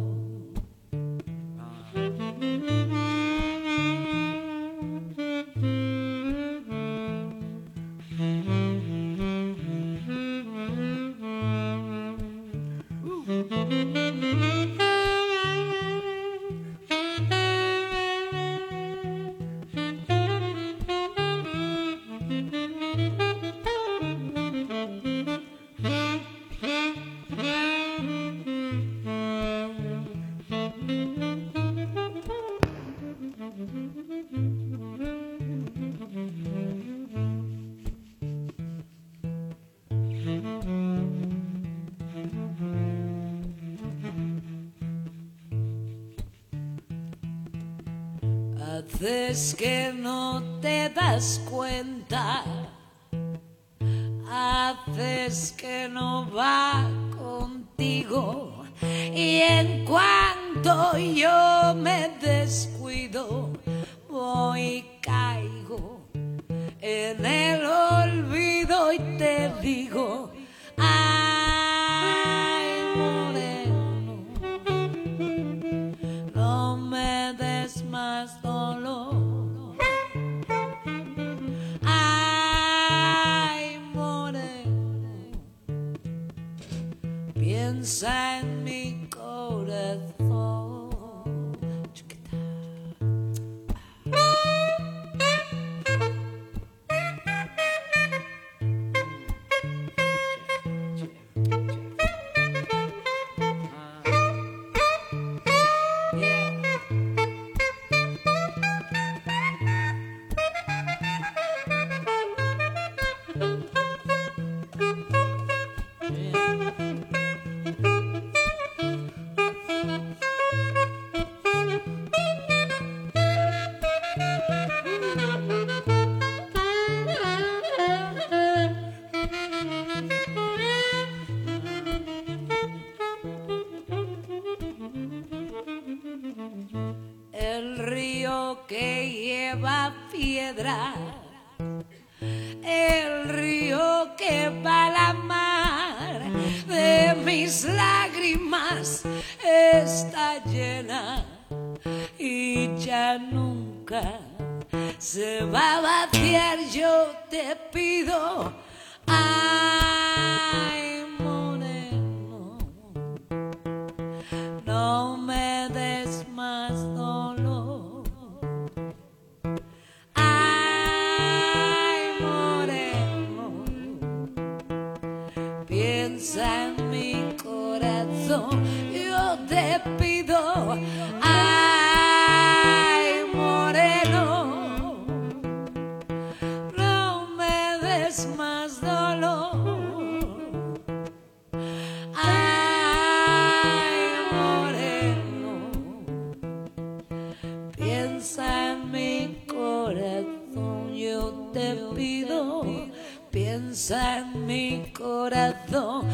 En mi corazón,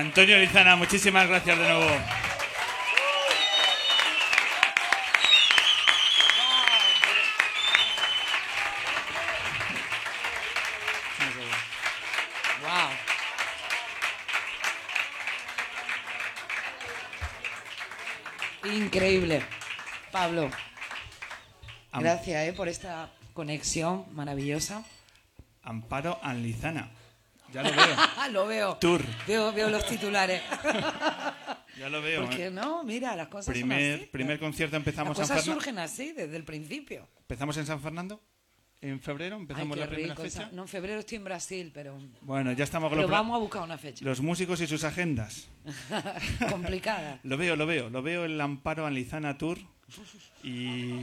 Antonio Lizana, muchísimas gracias de nuevo. Wow. Increíble. Pablo, gracias eh, por esta conexión maravillosa. Amparo Anlizana. Ya lo veo. lo veo. Tour. Veo, veo los titulares. Ya lo veo. Porque ¿eh? no, mira, las cosas son Primer, así. primer concierto empezamos Las en cosas Ferna- surgen así desde el principio. empezamos en San Fernando. En febrero empezamos la primera rico. fecha. esa- No, en febrero estoy en Brasil, pero Bueno, ya estamos Pero vamos a buscar una fecha. los músicos y sus agendas. complicada. Lo veo, lo veo. Lo veo el Amparo Anlizana Tour. Y,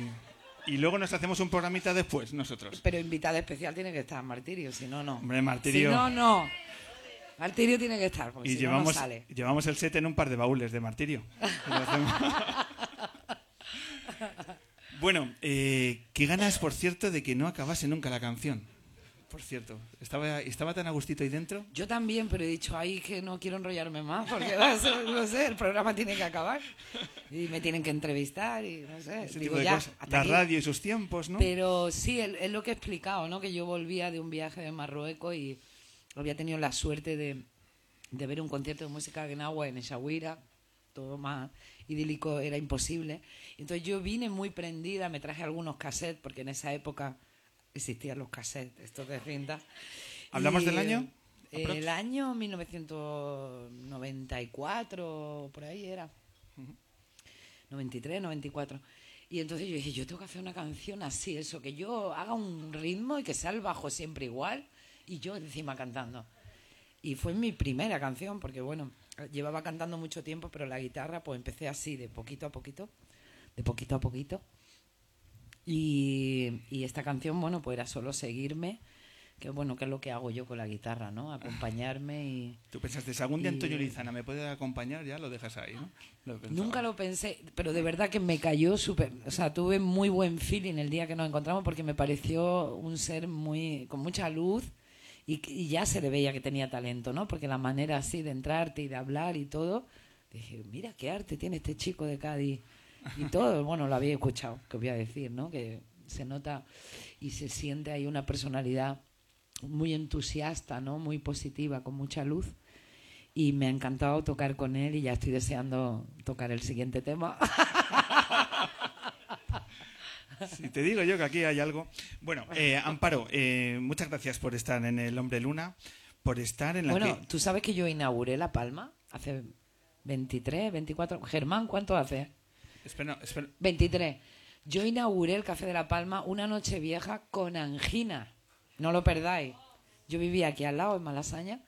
y luego nos hacemos un programita después nosotros. Pero invitada especial tiene que estar Martirio, si no, no. Hombre, Martirio. Si no, no. Martirio tiene que estar, porque Y si no, no llevamos, sale. llevamos el set en un par de baúles de martirio. Bueno, eh, qué ganas, por cierto, de que no acabase nunca la canción. Por cierto, estaba, estaba tan a gustito ahí dentro. Yo también, pero he dicho, ay, que no quiero enrollarme más, porque no sé, el programa tiene que acabar. Y me tienen que entrevistar y no sé. Ese digo, tipo de ya, cosas. La aquí. radio y sus tiempos, ¿no? Pero sí, es lo que he explicado, ¿no? Que yo volvía de un viaje de Marruecos y había tenido la suerte de, de ver un concierto de música en agua en Essaouira, todo más idílico era imposible. Entonces yo vine muy prendida, me traje algunos cassettes, porque en esa época existían los cassettes, estos de cinta. ¿Hablamos Y, del año? eh, el año 1994, por ahí era. 93, 94. Y entonces yo dije, yo tengo que hacer una canción así, eso, que yo haga un ritmo y que sea el bajo siempre igual y yo encima cantando. Y fue mi primera canción, porque bueno, llevaba cantando mucho tiempo, pero la guitarra pues empecé así, de poquito a poquito, de poquito a poquito. Y, y esta canción, bueno, pues era solo seguirme, que bueno, que es lo que hago yo con la guitarra, ¿no? Acompañarme y... Tú pensaste, si algún día y- Antonio Lizana me puede acompañar, ya lo dejas ahí, ¿no? Lo. Nunca lo pensé, pero de verdad que me cayó súper. O sea, tuve muy buen feeling el día que nos encontramos porque me pareció un ser muy con mucha luz y, y ya se le veía que tenía talento, ¿no? Porque la manera así de entrarte y de hablar y todo, dije, mira qué arte tiene este chico de Cádiz y todo. Bueno, lo había escuchado, que voy a decir, ¿no? Que se nota y se siente ahí una personalidad muy entusiasta, ¿no? Muy positiva, con mucha luz y me ha encantado tocar con él y ya estoy deseando tocar el siguiente tema. Si te digo yo que aquí hay algo. Bueno, eh, Amparo, eh, muchas gracias por estar en El Hombre Luna, por estar en la bueno, que... tú sabes que yo inauguré La Palma hace 23, 24. Germán, ¿cuánto hace? Espera, espera. 23. Yo inauguré el Café de La Palma una noche vieja con angina. No lo perdáis. Yo vivía aquí al lado, en Malasaña,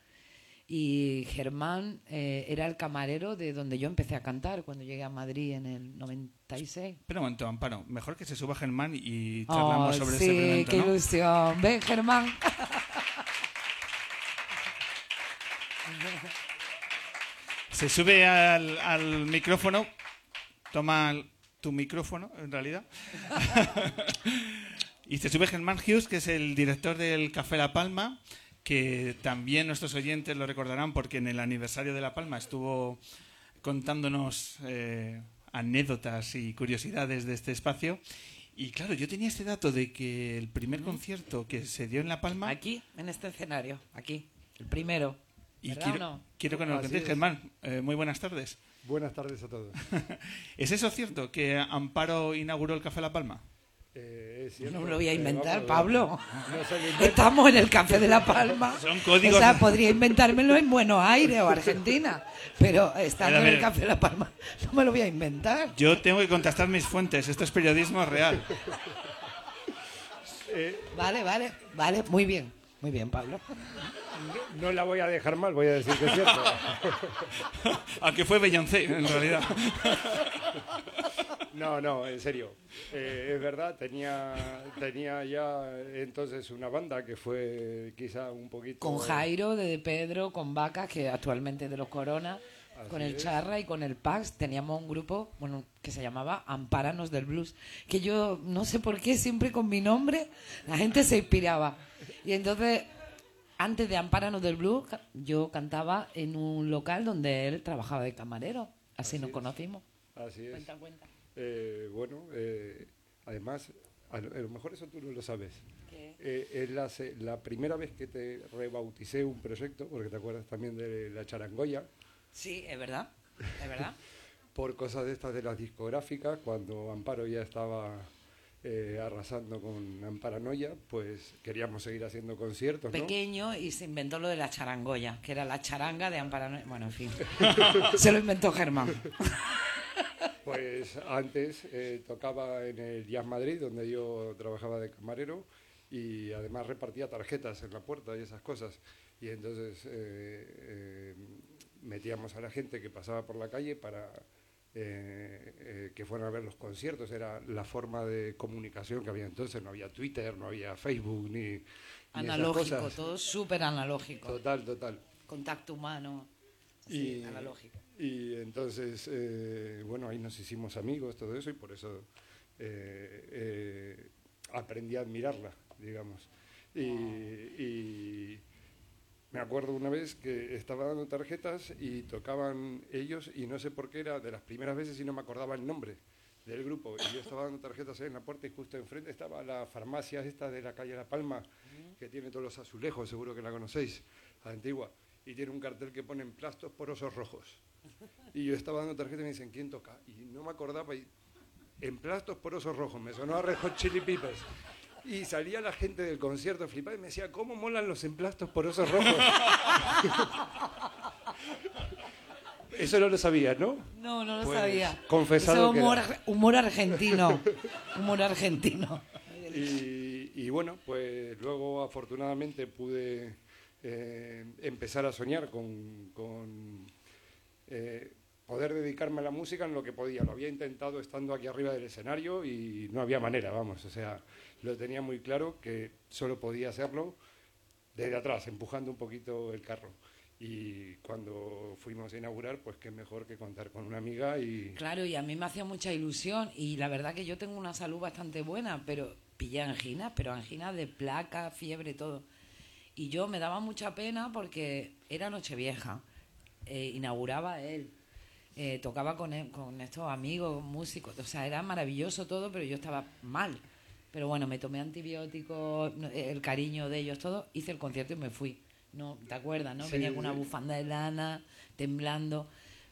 y Germán eh, era el camarero de donde yo empecé a cantar cuando llegué a Madrid en el 96. Espera un momento, Amparo. Mejor que se suba Germán y charlamos Oh, sobre sí, ese momento, qué ¿no? ilusión. Ven, Germán. Se sube al, al micrófono, toma tu micrófono, en realidad. y se sube Germán Hughes, que es el director del Café La Palma, que también nuestros oyentes lo recordarán porque en el aniversario de La Palma estuvo contándonos eh, anécdotas y curiosidades de este espacio. Y claro, yo tenía este dato de que el primer concierto que se dio en La Palma... Aquí, en este escenario, aquí, el primero. Y ¿Verdad quiero, no? quiero que nos lo. Germán. Eh, muy buenas tardes. Buenas tardes a todos. ¿Es eso cierto que Amparo inauguró el Café La Palma? Eh. No me lo voy a Eh, inventar, Pablo. no. Estamos en el Café de la Palma. Son códigos. O sea, podría inventármelo en Buenos Aires o Argentina, pero estando en el. Café de la Palma no me lo voy a inventar. Yo tengo que contestar mis fuentes. Esto es periodismo real. Eh, Vale, vale, vale, muy bien, muy bien, Pablo. No, la voy a dejar mal, voy a decir que es cierto. Aunque fue Beyoncé, en realidad. No, no, en serio. Eh, es verdad, tenía, tenía ya entonces una banda que fue quizá un poquito... Con Jairo de Pedro, con Vacas, que actualmente es de los Corona, con el es. Charra y con el Pax teníamos un grupo bueno que se llamaba Amparanos del Blues, que yo no sé por qué siempre con mi nombre la gente se inspiraba. Y entonces, antes de Amparanos del Blues, ca- yo cantaba en un local donde él trabajaba de camarero. Así, nos es. conocimos. Así es. Cuenta, cuenta. Eh, bueno, eh, además, a lo, mejor eso tú no lo sabes. ¿Qué? Eh, es la, la primera vez que te rebauticé un proyecto, porque te acuerdas también de la charangoya, Sí, es verdad, es verdad. por cosas de estas de las discográficas, cuando Amparo ya estaba eh, arrasando con Amparanoia, pues queríamos seguir haciendo conciertos, ¿no? Pequeño y se inventó lo de la charangoya, que era la charanga de Amparanos. Bueno, en fin. se lo inventó Germán. Pues antes eh, tocaba en el Jazz Madrid, donde yo trabajaba de camarero, y además repartía tarjetas en la puerta y esas cosas. Y entonces eh, eh, metíamos a la gente que pasaba por la calle para eh, eh, que fueran a ver los conciertos. Era la forma de comunicación que había entonces. No había Twitter, no había Facebook, ni... Analógico, cosas. todo súper analógico. Total, total. contacto humano, así, analógico. Y entonces, eh, bueno, ahí nos hicimos amigos, todo eso, y por eso aprendí a admirarla, digamos. Y, y me acuerdo una vez que estaba dando tarjetas y tocaban ellos, y no sé por qué era de las primeras veces y no me acordaba el nombre del grupo. Y yo estaba dando tarjetas ahí en la puerta y justo enfrente estaba la farmacia esta de la calle La Palma, que tiene todos los azulejos, seguro que la conocéis, la antigua, y tiene un cartel que pone en plastos porosos rojos. Y yo estaba dando tarjetas y me dicen, ¿quién toca? Y no me acordaba, y en plastos porosos rojos, me sonó a Red Hot Chili Peppers. Y salía la gente del concierto flipada y me decía, ¿cómo molan los emplastos porosos rojos? Eso no lo sabías, ¿no? No, no lo Pues, sabía. confesado Eso que humor, era. humor argentino. humor argentino. Y, y bueno, pues luego afortunadamente pude eh, empezar a soñar con, con, eh, poder dedicarme a la música en lo que podía. Lo había intentado estando aquí arriba del escenario y no había manera, vamos. O sea, lo tenía muy claro que solo podía hacerlo desde atrás, empujando un poquito el carro. Y cuando fuimos a inaugurar, pues qué mejor que contar con una amiga y... Claro, y a mí me hacía mucha ilusión. Y la verdad que yo tengo una salud bastante buena, pero pillé angina, pero angina de placa, fiebre, todo. Y yo me daba mucha pena porque era Nochevieja, eh, inauguraba él, eh, tocaba con, con estos amigos, músicos, o sea, era maravilloso todo, pero yo estaba mal. Pero bueno, me tomé antibióticos, eh, el cariño de ellos, todo, hice el concierto y me fui. No, ¿te acuerdas, no? Sí, Venía con una bufanda de lana, temblando,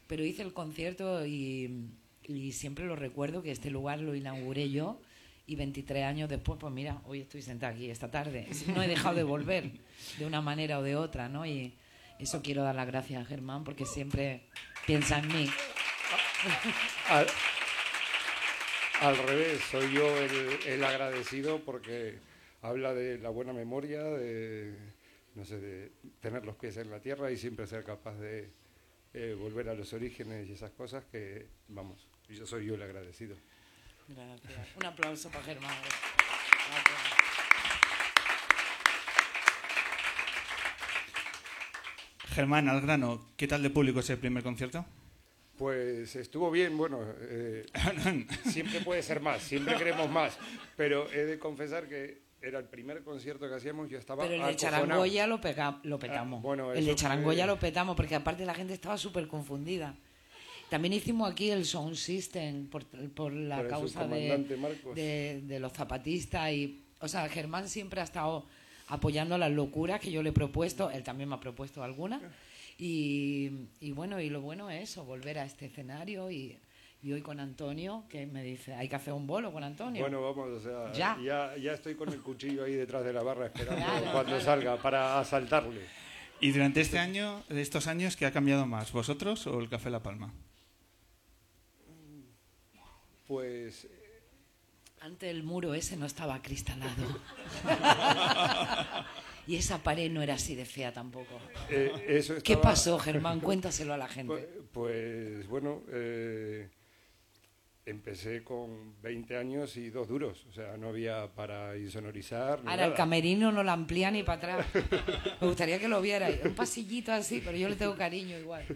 pero hice el concierto y, y siempre lo recuerdo que este lugar lo inauguré yo y 23 años después, pues mira, hoy estoy sentada aquí esta tarde. No he dejado de volver de una manera o de otra, ¿no? Y eso quiero dar las gracias a Germán porque siempre piensa en mí. Al, revés, soy yo el, el agradecido porque habla de la buena memoria, de, no sé, de tener los pies en la tierra y siempre ser capaz de eh, volver a los orígenes y esas cosas que, vamos, yo soy yo el agradecido. Gracias. Un aplauso para Germán. Germán, al grano, ¿qué tal de público ese primer concierto? Pues estuvo bien, bueno, eh, siempre puede ser más, siempre queremos más, pero he de confesar que era el primer concierto que hacíamos, yo estaba Pero el de. Charangoya lo, pega- lo petamos. Ah, bueno, el de Charangoya fue- lo petamos porque aparte la gente estaba súper confundida. También hicimos aquí el sound system por, por la Por causa de, de, de los zapatistas. y O sea, Germán siempre ha estado apoyando las locuras que yo le he propuesto. Él también me ha propuesto algunas. Y, y bueno, y lo bueno es eso, volver a este escenario y, y hoy con Antonio, que me dice, hay que hacer un bolo con Antonio. Bueno, vamos, o sea, Ya. ya. ya, estoy con el cuchillo ahí detrás de la barra esperando Claro, cuando claro. salga para asaltarle. Y durante este año, estos años, ¿qué ha cambiado más, vosotros o el Café La Palma? Pues Antes el muro ese no estaba acristalado. y esa pared no era así de fea tampoco. eh, eso ¿Qué pasó, Germán? Cuéntaselo a la gente. Pues, pues, bueno, eh, empecé con 20 años y dos duros, o sea, no había para insonorizar. ni Ahora el camerino no la amplía ni para atrás. Me gustaría que lo vierais. Un pasillito así, pero yo le tengo cariño igual.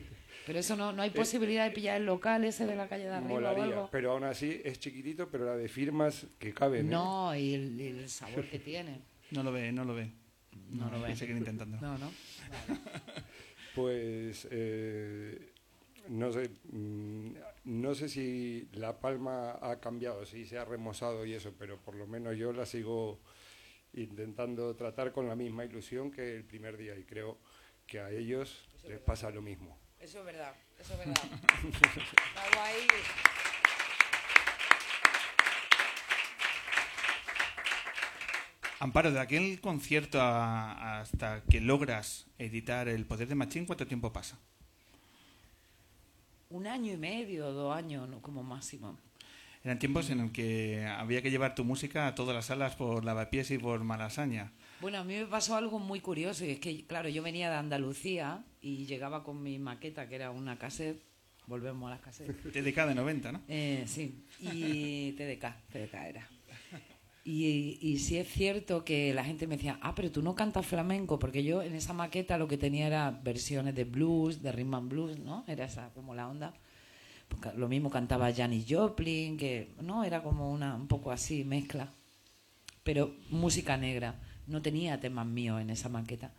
Pero eso no, no hay posibilidad de pillar el local ese de la calle de arriba o Molaría, algo. pero aún así es chiquitito, pero la de firmas que caben. ¿eh? No, y el, y el sabor que tiene. No lo ve, no lo ve. No lo ve. Hay que seguir intentando. No, no. Pues eh, no sé, mm, no sé si La Palma ha cambiado, si se ha remozado y eso, pero por lo menos yo la sigo intentando tratar con la misma ilusión que el primer día y creo que a ellos les pasa lo mismo. Eso es verdad, eso es verdad. Está guay. Amparo, de aquel concierto a- hasta que logras editar El Poder de Machín, ¿cuánto tiempo pasa? Un año y medio, dos años, no, como máximo. Eran tiempos en los que había que llevar tu música a todas las salas por Lavapiés y por Malasaña. Bueno, a mí me pasó algo muy curioso y es que, claro, yo venía de Andalucía y llegaba con mi maqueta, que era una cassette. Volvemos a las cassettes. TDK de 90, ¿no? Eh, sí, y TDK, TDK era. Y, y sí es cierto que la gente me decía, ah, pero tú no cantas flamenco, porque yo en esa maqueta lo que tenía era versiones de blues, de rhythm and blues, ¿no? Era esa como la onda. Porque Lo mismo cantaba Janis Joplin, que no era como una un poco así mezcla, pero música negra. No tenía temas míos en esa maqueta.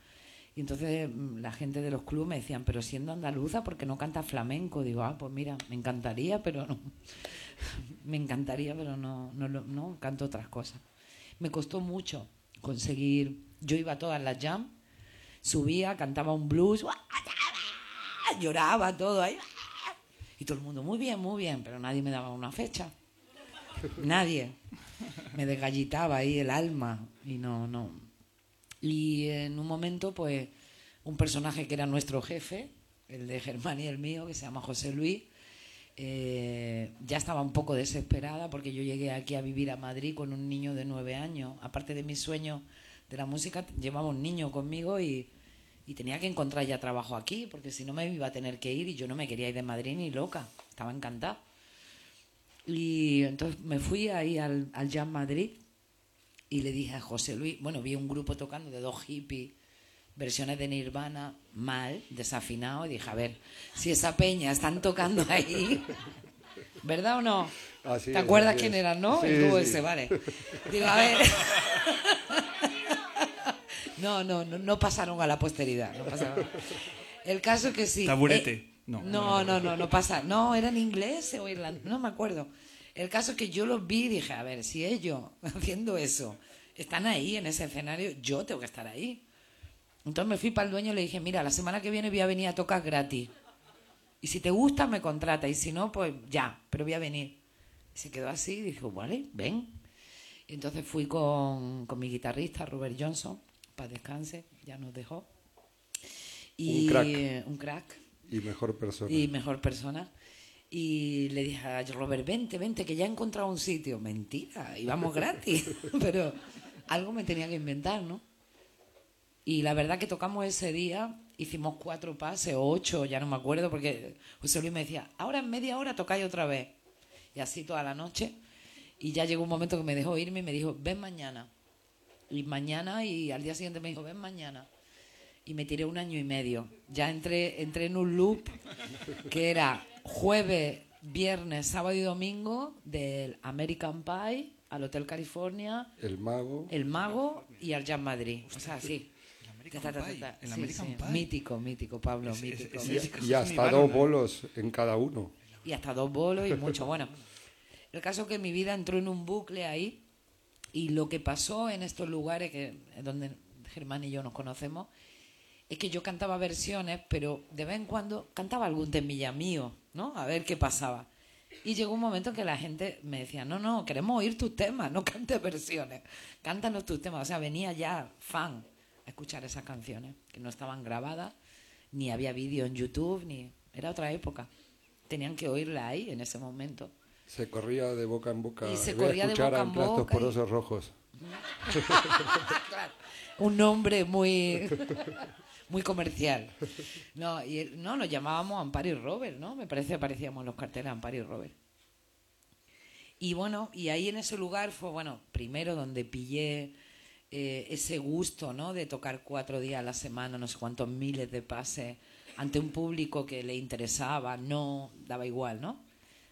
Y entonces mm, la gente de los clubes me decían, pero siendo andaluza, ¿por qué no canta flamenco? Digo, ah, pues mira, me encantaría, pero no. me encantaría, pero no, no, no canto otras cosas. Me costó mucho conseguir. Yo iba a todas las jam, subía, cantaba un blues, lloraba todo ahí. Y todo el mundo, muy bien, muy bien, pero nadie me daba una fecha. Nadie. Me desgallitaba ahí el alma y no, no. Y en un momento, pues, un personaje que era nuestro jefe, el de Germán y el mío, que se llama José Luis, eh, ya estaba un poco desesperada porque yo llegué aquí a vivir a Madrid con un niño de nueve años. Aparte de mi sueño de la música, llevaba un niño conmigo y, y tenía que encontrar ya trabajo aquí, porque si no me iba a tener que ir y yo no me quería ir de Madrid ni loca. Estaba encantada. Y entonces me fui ahí al, al Jam Madrid y le dije a José Luis, bueno, vi un grupo tocando de dos hippies, versiones de Nirvana, mal, desafinado, y dije, a ver, si esa peña están tocando ahí, ¿verdad o no? Así ¿Te es, acuerdas así quién es. era, no? Sí, El dúo sí. ese, vale. Digo, a ver. No, no, no, no pasaron a la posteridad. No pasaron. El caso es que sí. Taburete. Eh, No. no, no, no, no pasa. No, era en inglés o irlandés, no me acuerdo. El caso es que yo los vi y dije, a ver, si ellos haciendo eso están ahí en ese escenario, yo tengo que estar ahí. Entonces me fui para el dueño y le dije, mira, la semana que viene voy a venir a tocar gratis. Y si te gusta, me contrata. Y si no, pues ya, pero voy a venir. Y se quedó así y dijo, vale, ven. Y entonces fui con, con mi guitarrista, Robert Johnson, para descanse, ya nos dejó. Y Un crack. eh, un crack Y mejor persona. y mejor persona. Y le dije a Robert, vente, vente, que ya he encontrado un sitio. Mentira, íbamos gratis. Pero algo me tenía que inventar, ¿no? Y la verdad que tocamos ese día, hicimos cuatro pases o ocho, ya no me acuerdo, porque José Luis me decía, ahora en media hora tocáis otra vez. Y así toda la noche. Y ya llegó un momento que me dejó irme y me dijo, ven mañana. Y mañana, y al día siguiente me dijo, ven mañana. Y me tiré un año y medio. Ya entré, entré en un loop que era jueves, viernes, sábado y domingo del American Pie al Hotel California, El mago. El Mago y al Jazz Madrid. O sea, sí. Ta, ta, ta, Pie, ta. el Sí, American sí. Pie. Mítico, mítico, Pablo, mítico. Y hasta dos bolos en cada uno. y hasta dos bolos y mucho. Bueno, el caso es que mi vida entró en un bucle ahí y lo que pasó en estos lugares que donde Germán y yo nos conocemos es que yo cantaba versiones, pero de vez en cuando cantaba algún temilla mío, ¿no? A ver qué pasaba. Y llegó un momento en que la gente me decía, no, no, queremos oír tus temas, no cantes versiones, cántanos tus temas. O sea, venía ya fan a escuchar esas canciones, que no estaban grabadas, ni había vídeo en YouTube, ni... Era otra época. Tenían que oírla ahí, en ese momento. Se corría de boca en boca. Y se corría de escuchar boca en boca y- porosos rojos. un nombre muy muy comercial. No, y no nos llamábamos Amparo y Robert, ¿no? Me parece que aparecíamos los carteles Amparo y Robert. Y bueno, y ahí en ese lugar fue, bueno, primero donde pillé eh, ese gusto, ¿no? De tocar cuatro días a la semana, no sé cuántos miles de pases ante un público que le interesaba, no, daba igual, ¿no?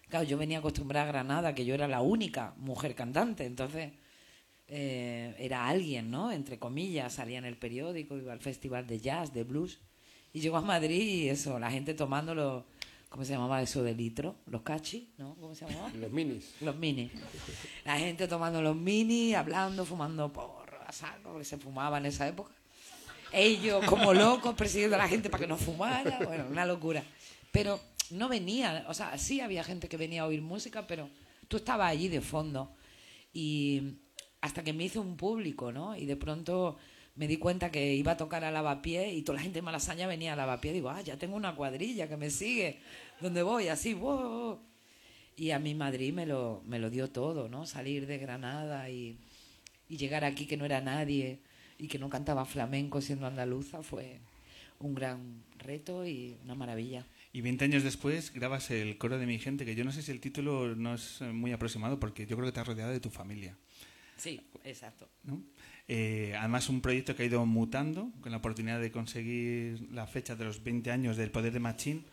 Claro, yo venía acostumbrada a Granada, que yo era la única mujer cantante, entonces eh, era alguien, ¿no? Entre comillas, salía en el periódico, iba al festival de jazz, de blues. Y llegó a Madrid y eso, la gente tomando los, ¿cómo se llamaba eso de litro? Los cachis, ¿no? ¿Cómo se llamaba? Los minis. Los mini. La gente tomando los mini, hablando, fumando porro a saco, que se fumaba en esa época. Ellos como locos persiguiendo a la gente para que no fumara. Bueno, una locura. Pero no venía, o sea, sí había gente que venía a oír música, pero tú estabas allí de fondo. Y hasta que me hice un público, ¿no? Y de pronto me di cuenta que iba a tocar a lavapié y toda la gente de Malasaña venía a lavapié. Digo, ah, ya tengo una cuadrilla que me sigue. ¿Dónde voy? Así, wow. Y a mi Madrid me lo, me lo dio todo, ¿no? Salir de Granada y, llegar aquí que no era nadie y que no cantaba flamenco siendo andaluza fue un gran reto y una maravilla. Y 20 años después grabas el coro de mi gente, que yo no sé si el título no es muy aproximado, porque yo creo que te has rodeado de tu familia. Sí, exacto. ¿no? Eh, además, un proyecto que ha ido mutando con la oportunidad de conseguir la fecha de los 20 años del Poder de Machín.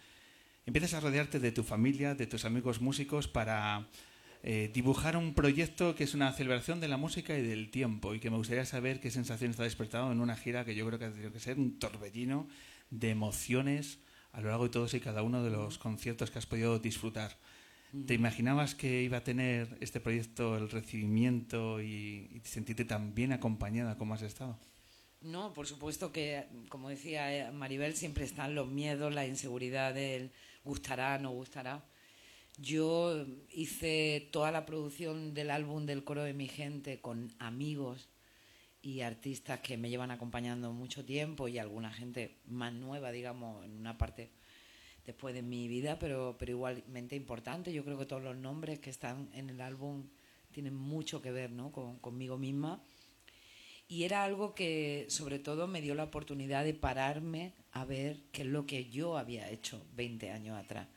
Empiezas a rodearte de tu familia, de tus amigos músicos para eh, dibujar un proyecto que es una celebración de la música y del tiempo y que me gustaría saber qué sensación está despertado en una gira que yo creo que ha tenido que ser un torbellino de emociones a lo largo de todos y cada uno de los conciertos que has podido disfrutar. ¿Te imaginabas que iba a tener este proyecto el recibimiento y, y sentirte tan bien acompañada como has estado? No, por supuesto que, como decía eh, Maribel, siempre están los miedos, la inseguridad del gustará, no gustará. Yo hice toda la producción del álbum del coro de mi gente con amigos y artistas que me llevan acompañando mucho tiempo y alguna gente más nueva, digamos, en una parte después de mi vida, pero, pero igualmente importante. Yo creo que todos los nombres que están en el álbum tienen mucho que ver ¿no? con, conmigo misma. Y era algo que sobre todo me dio la oportunidad de pararme a ver qué es lo que yo había hecho 20 años atrás.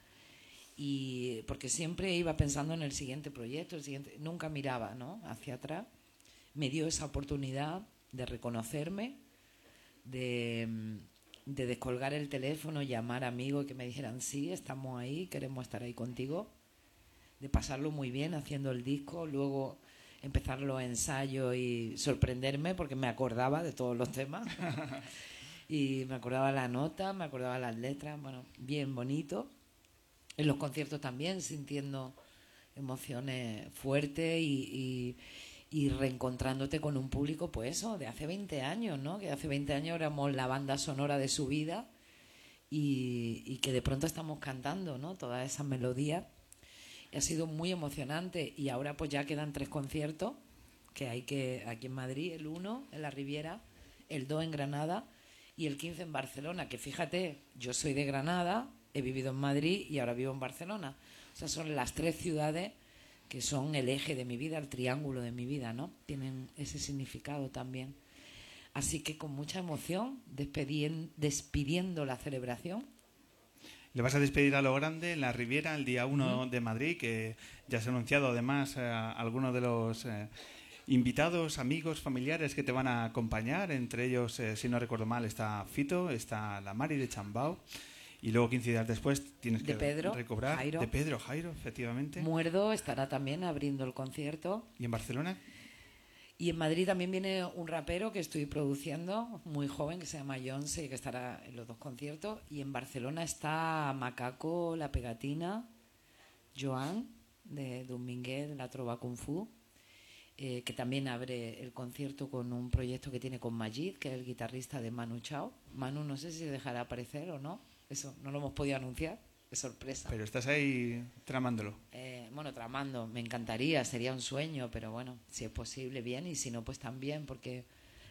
Y porque siempre iba pensando en el siguiente proyecto, el siguiente, nunca miraba ¿no? hacia atrás. Me dio esa oportunidad de reconocerme, de, de descolgar el teléfono, llamar amigos y que me dijeran, sí, estamos ahí, queremos estar ahí contigo, de pasarlo muy bien haciendo el disco, luego empezar los ensayos y sorprenderme porque me acordaba de todos los temas. y me acordaba la nota, me acordaba las letras, bueno, bien bonito. En los conciertos también, sintiendo emociones fuertes y, y, y reencontrándote con un público, pues eso, de hace 20 años, ¿no? Que hace 20 años éramos la banda sonora de su vida y, que de pronto estamos cantando, ¿no? Todas esas melodías y ha sido muy emocionante y ahora pues ya quedan tres conciertos que hay que aquí en Madrid, el 1 en la Riviera, el 2 en Granada y el 15 en Barcelona, que fíjate, yo soy de Granada, he vivido en Madrid y ahora vivo en Barcelona. O sea, son las tres ciudades que son el eje de mi vida, el triángulo de mi vida, ¿no? Tienen ese significado también. Así que con mucha emoción, despidiendo la celebración, Le vas a despedir a lo grande en la Riviera el día 1 de Madrid, que ya se ha anunciado además a algunos de los eh, invitados, amigos, familiares que te van a acompañar. Entre ellos, eh, si no recuerdo mal, está Fito, está la Mari de Chambao. Y luego 15 días después tienes De que Pedro, recobrar. Jairo. De Pedro, Jairo, efectivamente. Muerdo estará también abriendo el concierto. ¿Y en Barcelona? Y en Madrid también viene un rapero que estoy produciendo, muy joven, que se llama Jonse, que estará en los dos conciertos. Y en Barcelona está Macaco, La Pegatina, Joan, de Dominguez, la Trova Kung Fu, eh, que también abre el concierto con un proyecto que tiene con Majid, que es el guitarrista de Manu Chao. Manu no sé si dejará aparecer o no, eso no lo hemos podido anunciar, es sorpresa. Pero estás ahí tramándolo. Eh, bueno, tramando, me encantaría, sería un sueño, pero bueno, si es posible, bien, y si no, pues también, porque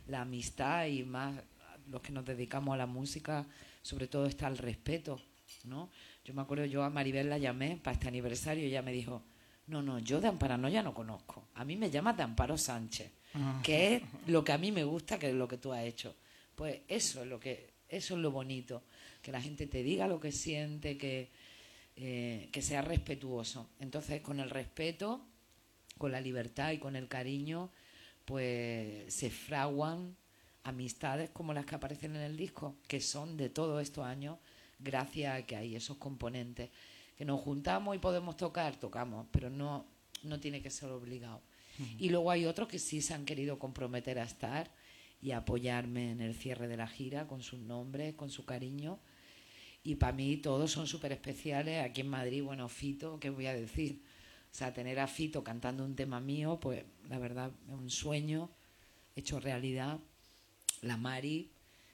la amistad y más los que nos dedicamos a la música, sobre todo está el respeto, ¿no? Yo me acuerdo, yo a Maribel la llamé para este aniversario y ella me dijo, no, no, yo de Amparano ya no conozco, a mí me llamas de Amparo Sánchez, que es lo que a mí me gusta, que es lo que tú has hecho. Pues eso es lo que, eso es lo bonito, que la gente te diga lo que siente, que, eh, que sea respetuoso. Entonces, con el respeto, con la libertad y con el cariño, pues se fraguan amistades como las que aparecen en el disco, que son de todos estos años, gracias a que hay esos componentes. Que nos juntamos y podemos tocar, tocamos, pero no, no tiene que ser obligado. Y luego hay otros que sí se han querido comprometer a estar y apoyarme en el cierre de la gira con sus nombres, con su cariño. Y para mí todos son súper especiales. Aquí en Madrid, bueno, Fito, ¿qué voy a decir? O sea, tener a Fito cantando un tema mío, pues la verdad es un sueño hecho realidad. La Mari,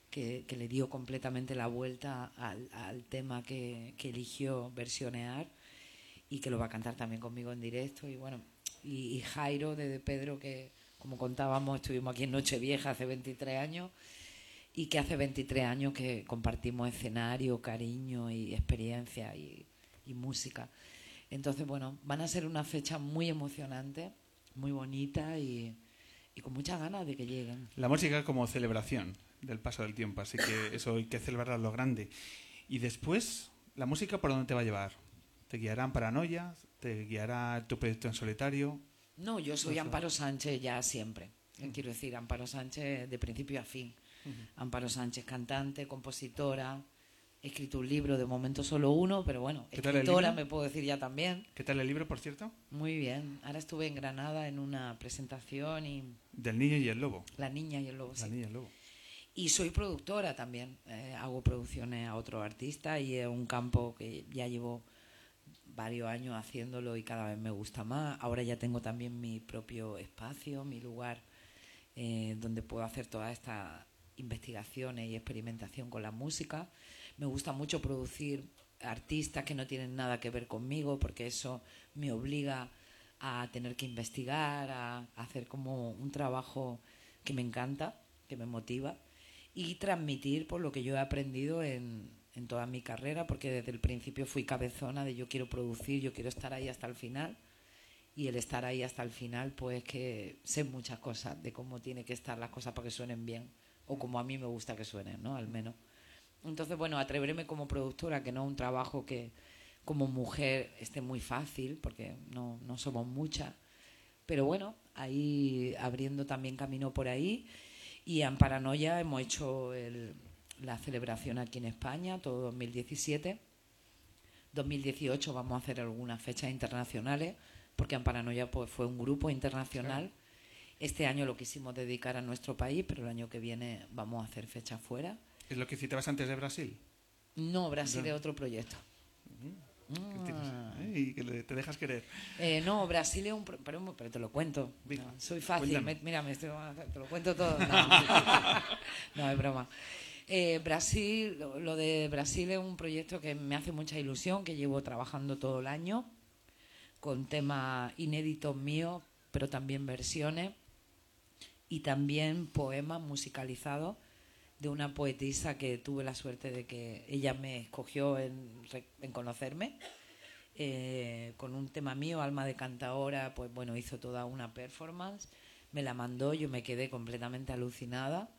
que, que le dio completamente la vuelta al, al tema que, que eligió versionear y que lo va a cantar también conmigo en directo. Y bueno, y, y Jairo de, de Pedro, que como contábamos, estuvimos aquí en Nochevieja hace 23 años y que hace 23 años que compartimos escenario, cariño y experiencia y, y música. Entonces, bueno, van a ser una fecha muy emocionante, muy bonita y, y con muchas ganas de que lleguen. La música como celebración del paso del tiempo, así que eso hay que celebrar lo grande. Y después, ¿la música por dónde te va a llevar? ¿Te guiará en paranoia? ¿Te guiará tu proyecto en solitario? No, yo soy Amparo Sánchez ya siempre. Eh, Quiero decir, Amparo Sánchez de principio a fin. Amparo Sánchez, cantante, compositora. He escrito un libro, de momento solo uno, pero bueno, ¿Qué tal el escritora me puedo decir ya también. ¿Qué tal el libro, por cierto? Muy bien. Ahora estuve en Granada en una presentación y Del niño y el lobo. La Niña y el Lobo. La sí. niña y el lobo. Y soy productora también. Eh, hago producciones a otros artistas y es un campo que ya llevo varios años haciéndolo y cada vez me gusta más. Ahora ya tengo también mi propio espacio, mi lugar eh, donde puedo hacer todas estas investigaciones y experimentación con la música. Me gusta mucho producir artistas que no tienen nada que ver conmigo porque eso me obliga a tener que investigar, a hacer como un trabajo que me encanta, que me motiva y transmitir por lo que yo he aprendido en, toda mi carrera, porque desde el principio fui cabezona de yo quiero producir, yo quiero estar ahí hasta el final y el estar ahí hasta el final, pues que sé muchas cosas de cómo tiene que estar las cosas para que suenen bien o como a mí me gusta que suenen, ¿no? Al menos. Entonces, bueno, atreverme como productora, que no es un trabajo que como mujer esté muy fácil, porque no, no somos muchas, pero bueno, ahí abriendo también camino por ahí. Y en Paranoia hemos hecho la celebración aquí en España, todo 2017. 2018 vamos a hacer algunas fechas internacionales, porque en Paranoia pues, fue un grupo internacional. Este año lo quisimos dedicar a nuestro país, pero el año que viene vamos a hacer fechas fuera. ¿Es lo que citabas antes de Brasil? No, Brasil No. es otro proyecto. Ah. Y que le- te dejas querer. Eh, no, Brasil es un... pro- Pero, pero te lo cuento. No, soy fácil. me- mira, me estoy- te lo cuento todo. No, no es broma. Eh, Brasil, lo de Brasil es un proyecto que me hace mucha ilusión, que llevo trabajando todo el año, con temas inéditos míos, pero también versiones, y también poemas musicalizados de una poetisa que tuve la suerte de que ella me escogió en, en conocerme eh, con un tema mío, Alma de Cantaora, pues bueno, hizo toda una performance, me la mandó, yo me quedé completamente alucinada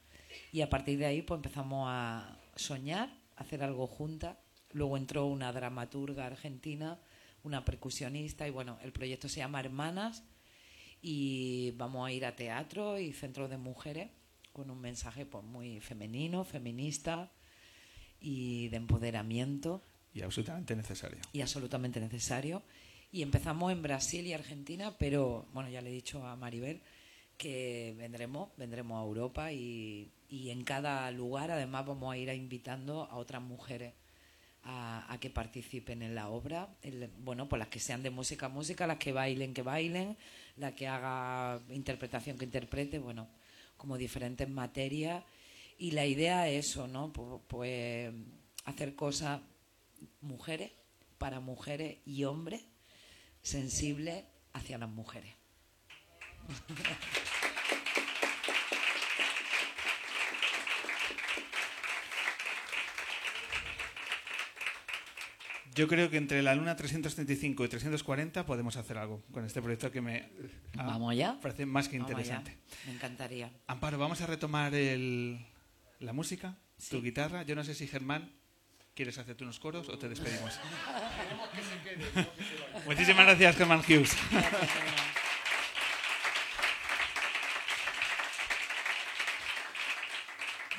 y a partir de ahí pues empezamos a soñar, a hacer algo juntas. Luego entró una dramaturga argentina, una percusionista y bueno, el proyecto se llama Hermanas y vamos a ir a teatro y centros de mujeres con un mensaje pues muy femenino, feminista y de empoderamiento Y absolutamente necesario. y absolutamente necesario. Y empezamos en Brasil y Argentina, pero bueno, ya le he dicho a Maribel que vendremos, vendremos a Europa y, y en cada lugar además vamos a ir a invitando a otras mujeres a, a que participen en la obra. El- bueno, pues las que sean de música, música, las que bailen, que bailen, la que haga interpretación, que interprete, bueno, como diferentes materias. Y la idea es eso, ¿no? Pu- Pues hacer cosas mujeres, para mujeres y hombres, sensibles hacia las mujeres. Yo creo que entre la luna 335 y 340 podemos hacer algo con este proyecto que me ah, ¿Vamos ya? parece más que interesante. Me encantaría. Amparo, vamos a retomar el, la música, tu guitarra. Yo no sé si Germán quieres hacerte unos coros o te despedimos. Muchísimas gracias, Germán Hughes.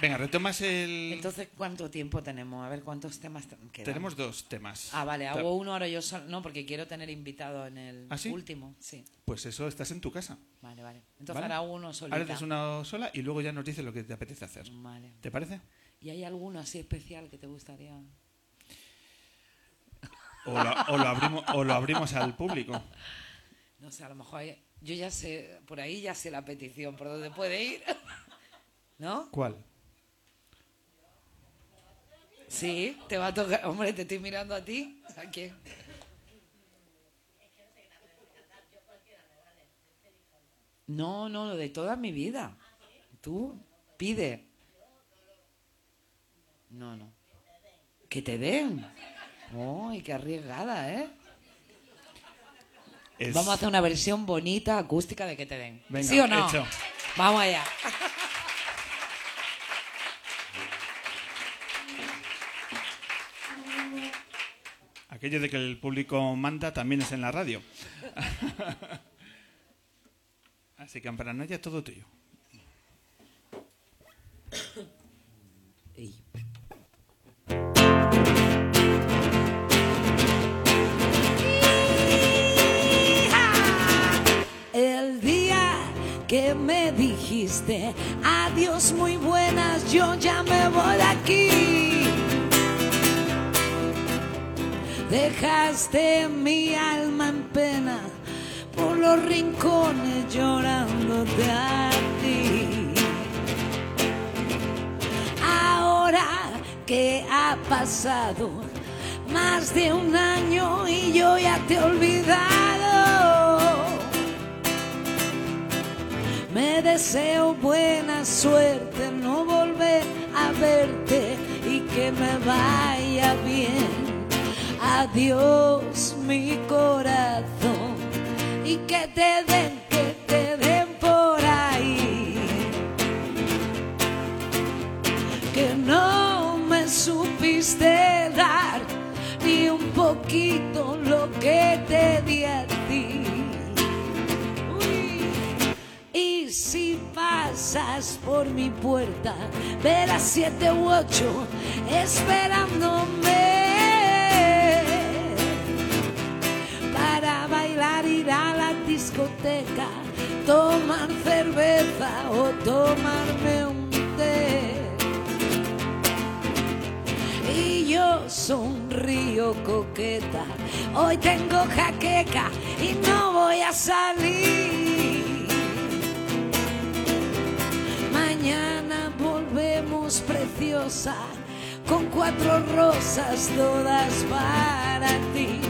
Venga, retomas el... Entonces, ¿cuánto tiempo tenemos? A ver, ¿cuántos temas te- quedan? Tenemos dos temas. Ah, vale, hago uno ahora yo solo. No, porque quiero tener invitado en el ¿Ah, sí? último. Sí, Pues eso, estás en tu casa. vale, vale. Entonces ¿vale? ahora uno solita. Ahora haces una sola y luego ya nos dices lo que te apetece hacer. Vale. ¿Te parece? ¿Y hay alguno así especial que te gustaría? O lo, o lo abrimos, o lo abrimos al público. No sé, a lo mejor hay- yo ya sé, por ahí ya sé la petición, por dónde puede ir. ¿No? ¿Cuál? Sí, te va a tocar. Hombre, te estoy mirando a ti. ¿A quién? No, no, de toda mi vida. Tú pide. No, no. Que te den. ¡Uy, qué arriesgada, ¿eh? Es- Vamos a hacer una versión bonita, acústica de que te den. Venga, ¿Sí o no? hecho. Vamos allá. Aquello de que el público manda también es en la radio. Así que en paranoia es todo tuyo. El día que me dijiste adiós muy buenas, yo ya me voy de aquí. Dejaste mi alma en pena por los rincones llorándote a ti. Ahora que ha pasado más de un año y yo ya te he olvidado. Me deseo buena suerte, no volver a verte y que me vaya bien. Adiós mi corazón y que te den, que te den por ahí. Que no me supiste dar ni un poquito lo que te di a ti. Y si pasas por mi puerta, verás siete u ocho esperándome discoteca, tomar cerveza o tomarme un té. Y yo sonrío coqueta, hoy tengo jaqueca y no voy a salir. Mañana volvemos preciosa, con cuatro rosas todas para ti.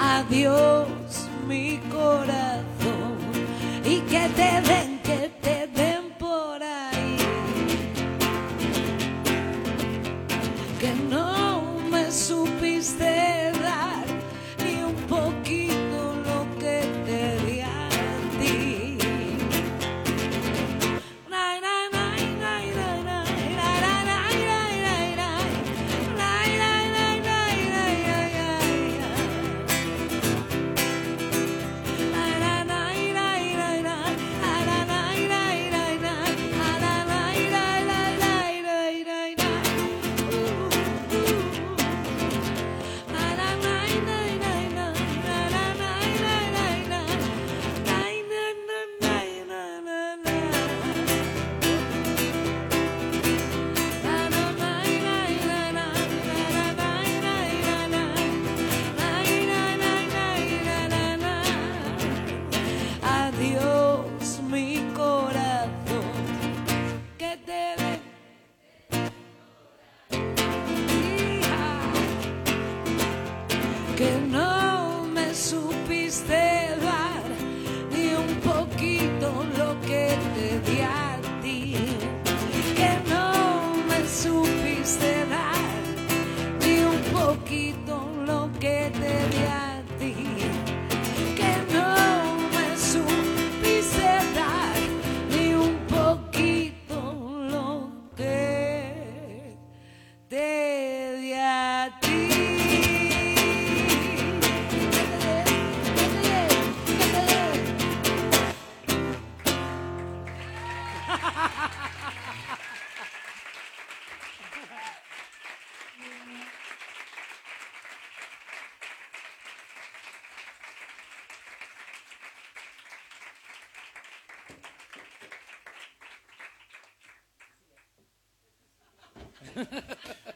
Adiós mi corazón y que te den, que te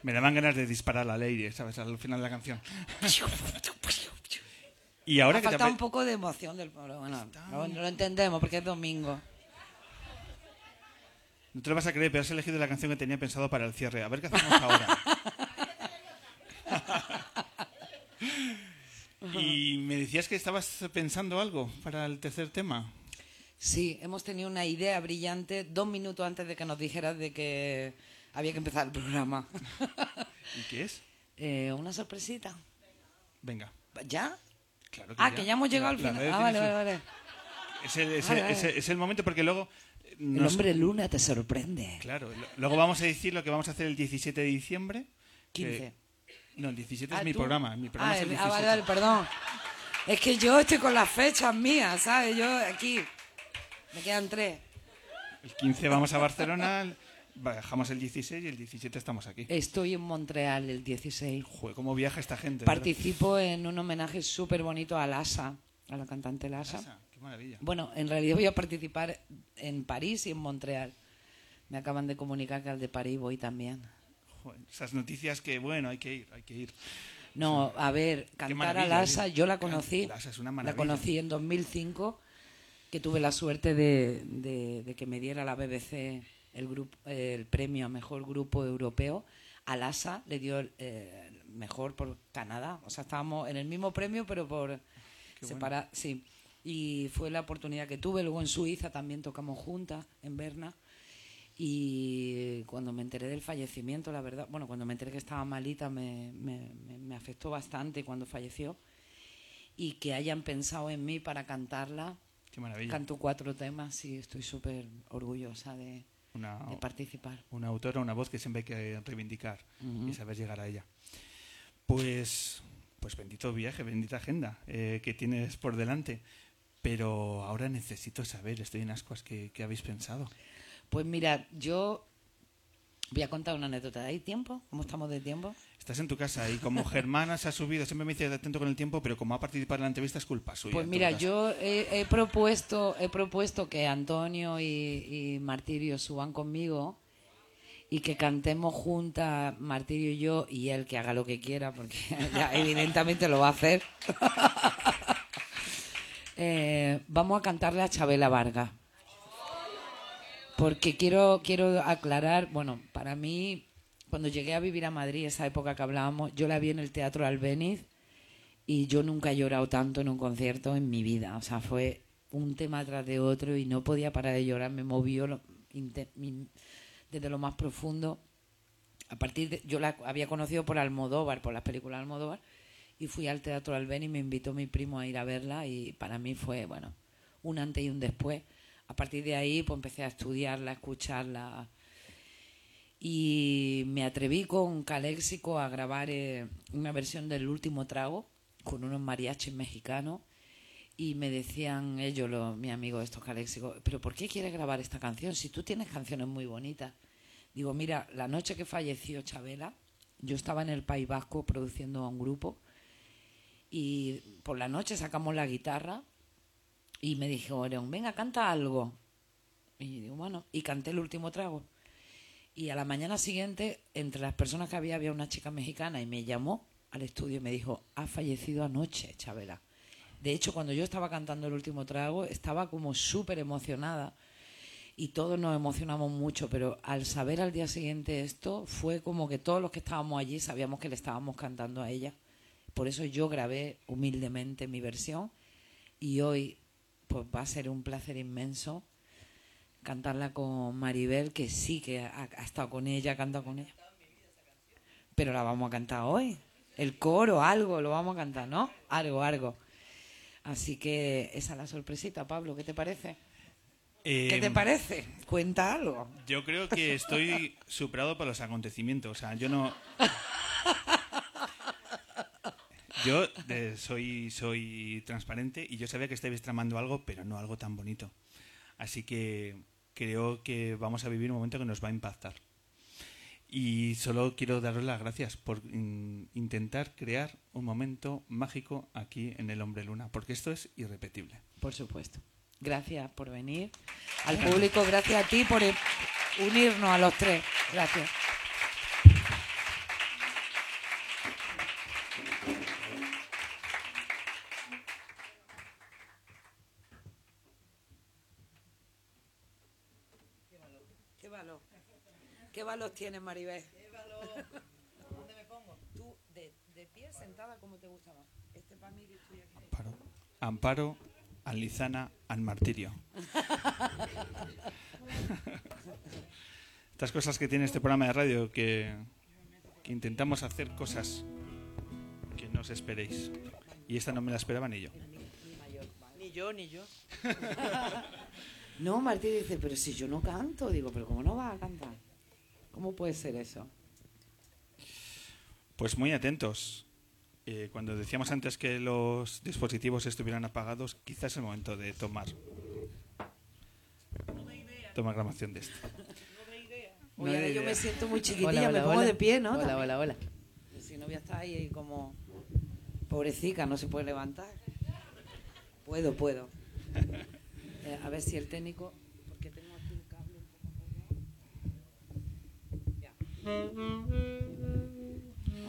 Me daban ganas de disparar al aire, ¿sabes? Al final de la canción. y ahora Ha que te faltado apre- un poco de emoción del pero bueno, lo, lo entendemos porque es domingo. No te lo vas a creer, pero has elegido la canción que tenía pensado para el cierre. A ver qué hacemos ahora. y me decías que estabas pensando algo para el tercer tema. Sí, hemos tenido una idea brillante dos minutos antes de que nos dijeras de que había que empezar el programa. ¿Y qué es? Eh, una sorpresita. Venga. ¿Ya? Claro ah, que ya hemos llegado La- al final. Ah, vale, vale, vale. Es el, es, Vale, el- vale. es el- es el momento porque luego... eh, El hombre luna te sorprende. Claro, luego vamos a decir lo que vamos a hacer el 17 de diciembre. que- 15. no, el 17 Ah, es mi ¿tú? programa. Mi programa Ah, es el el- ah, 17. vale, vale, perdón. Es que yo estoy con las fechas mías, ¿sabes? Yo aquí. Me quedan tres. El 15 vamos a Barcelona, el- bajamos el 16 y el 17 estamos aquí. Estoy en Montreal el 16. Joder, cómo viaja esta gente. ¿verdad? Participo en un homenaje súper bonito a Lasa, a la cantante Lasa. Lasa, qué maravilla. Bueno, en realidad voy a participar en París y en Montreal. Me acaban de comunicar que al de París voy también. Joder, esas noticias que, bueno, hay que ir, hay que ir. No, a ver, cantar a Lasa, yo la conocí. Lasa es una La conocí en 2005, que tuve la suerte de, de- de que me diera la BBC el, grupo, el premio a mejor grupo europeo. A Lasa le dio el eh, mejor por Canadá. O sea, estábamos en el mismo premio, pero por Qué separar. Sí. Y fue la oportunidad que tuve. Luego en Suiza también tocamos juntas, en Berna. Y cuando me enteré del fallecimiento, la verdad, bueno, cuando me enteré que estaba malita, me, me- me- me afectó bastante cuando falleció. Y que hayan pensado en mí para cantarla. Qué maravilla. Canto cuatro temas y estoy súper orgullosa de, Una, de participar. una autora, una voz que siempre hay que reivindicar y saber llegar a ella. Pues, pues bendito viaje, bendita agenda eh, que tienes por delante. Pero ahora necesito saber, estoy en ascuas, ¿qué, qué habéis pensado? Pues mira, yo voy a contar una anécdota. ¿Hay tiempo? ¿Cómo estamos de tiempo? Estás en tu casa y como Germana se ha subido, siempre me dice atento con el tiempo, pero como ha participado en la entrevista es culpa suya. Pues mira, yo he, he propuesto he propuesto que Antonio y, y Martirio suban conmigo y que cantemos juntas Martirio y yo y él que haga lo que quiera porque ya evidentemente lo va a hacer. Eh, vamos a cantarle a Chabela Vargas. Porque quiero, quiero aclarar, bueno, para mí, cuando llegué a vivir a Madrid, esa época que hablábamos, yo la vi en el Teatro Albéniz y yo nunca he llorado tanto en un concierto en mi vida. O sea, fue un tema tras de otro y no podía parar de llorar. Me movió lo- desde lo más profundo. A partir de, yo la había conocido por Almodóvar, por las películas de Almodóvar, y fui al Teatro Albén y me invitó mi primo a ir a verla y para mí fue, bueno, un antes y un después. A partir de ahí, pues empecé a estudiarla, a escucharla, y me atreví con Caléxico a grabar eh, una versión del último trago con unos mariachis mexicanos. Y me decían ellos, los, mi amigo estos Caléxicos, pero ¿por qué quieres grabar esta canción si tú tienes canciones muy bonitas? Digo, mira, la noche que falleció Chabela, yo estaba en el País Vasco produciendo a un grupo y por la noche sacamos la guitarra y me dijeron, venga, canta algo. Y digo, bueno, y canté el último trago. Y a la mañana siguiente, entre las personas que había, había una chica mexicana y me llamó al estudio y me dijo, ha fallecido anoche, Chabela. De hecho, cuando yo estaba cantando el último trago, estaba como súper emocionada y todos nos emocionamos mucho, pero al saber al día siguiente esto, fue como que todos los que estábamos allí sabíamos que le estábamos cantando a ella. Por eso yo grabé humildemente mi versión y hoy pues va a ser un placer inmenso cantarla con Maribel, que sí que ha, ha estado con ella, ha cantado con ella. Pero la vamos a cantar hoy. El coro, algo, lo vamos a cantar, ¿no? Algo, algo. Así que esa es la sorpresita, Pablo, ¿qué te parece? ¿Qué te parece? Cuenta algo. Yo creo que estoy superado por los acontecimientos. O sea, yo no. Yo soy, soy transparente y yo sabía que estabais tramando algo, pero no algo tan bonito. Así que creo que vamos a vivir un momento que nos va a impactar. Y solo quiero daros las gracias por in- intentar crear un momento mágico aquí en El Hombre Luna, porque esto es irrepetible. Por supuesto. Gracias por venir. Al público, gracias a ti por unirnos a los tres. Gracias. Valor? ¿Qué valor tienes, Maribel? ¿Qué valor? ¿Dónde me pongo? Tú, de, de pie, sentada, ¿cómo te gusta más? Este para mí que estoy aquí. Amparo, Amparo Anlizana An Martirio. Estas cosas que tiene este programa de radio que, que intentamos hacer cosas que no os esperéis. Y esta no me la esperaba ni yo. Ni yo, ni yo. No, Martín dice, pero si yo no canto, digo, pero ¿cómo no vas a cantar? ¿Cómo puede ser eso? Pues muy atentos. Eh, cuando decíamos antes que los dispositivos estuvieran apagados, quizás es el momento de tomar toma grabación de esto. Ahora yo me siento muy chiquitilla, Hola, hola, me pongo hola. de pie, ¿no? Hola, hola, hola. Si no voy a estar ahí como pobrecita, no se puede levantar. Puedo, puedo. Eh, a ver si el técnico, porque tengo aquí un cable un poco Ya.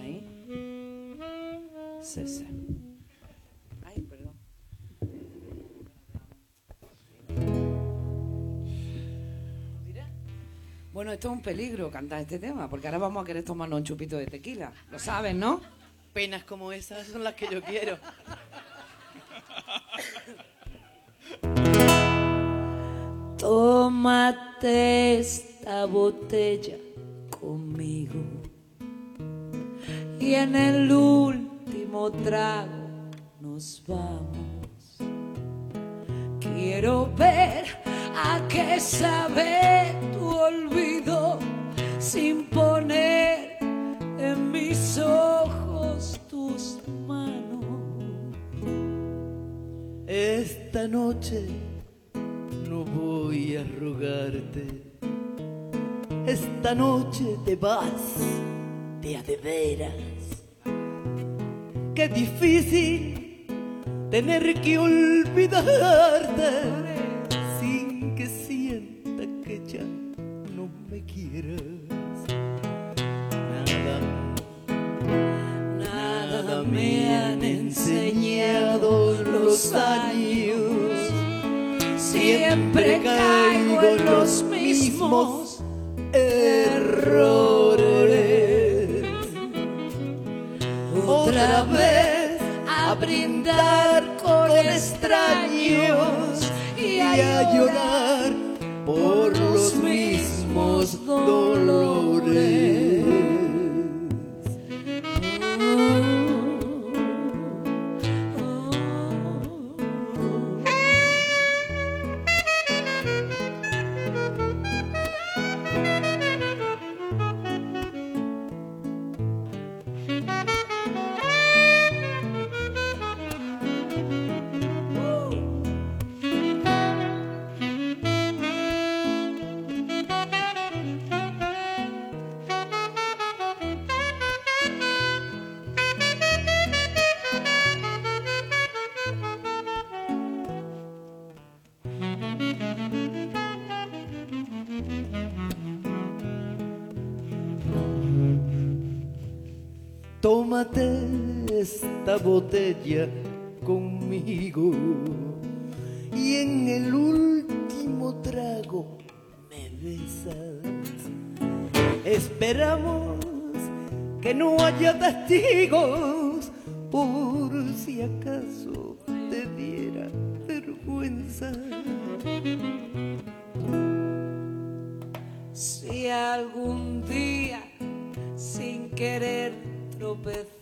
Ahí. Sí, sí. Ay, perdón. Bueno, esto es un peligro cantar este tema, porque ahora vamos a querer tomarnos un chupito de tequila. Lo sabes, ¿no? Penas como esas son las que yo quiero. Tómate esta botella conmigo y en el último trago nos vamos. Quiero ver a qué sabe tu olvido sin poner en mis ojos tus manos. Esta noche voy a rogarte. Esta noche te vas de a de veras. Qué difícil tener que olvidarte sin que sienta que ya no me quieras. Nada, nada me han enseñado los años. Siempre caigo en los mismos errores. Otra vez a brindar con extraños y a llorar por los mismos dolores. Botella conmigo y en el último trago me besas. Esperamos que no haya testigos por si acaso te diera vergüenza. Si algún día sin querer tropezamos,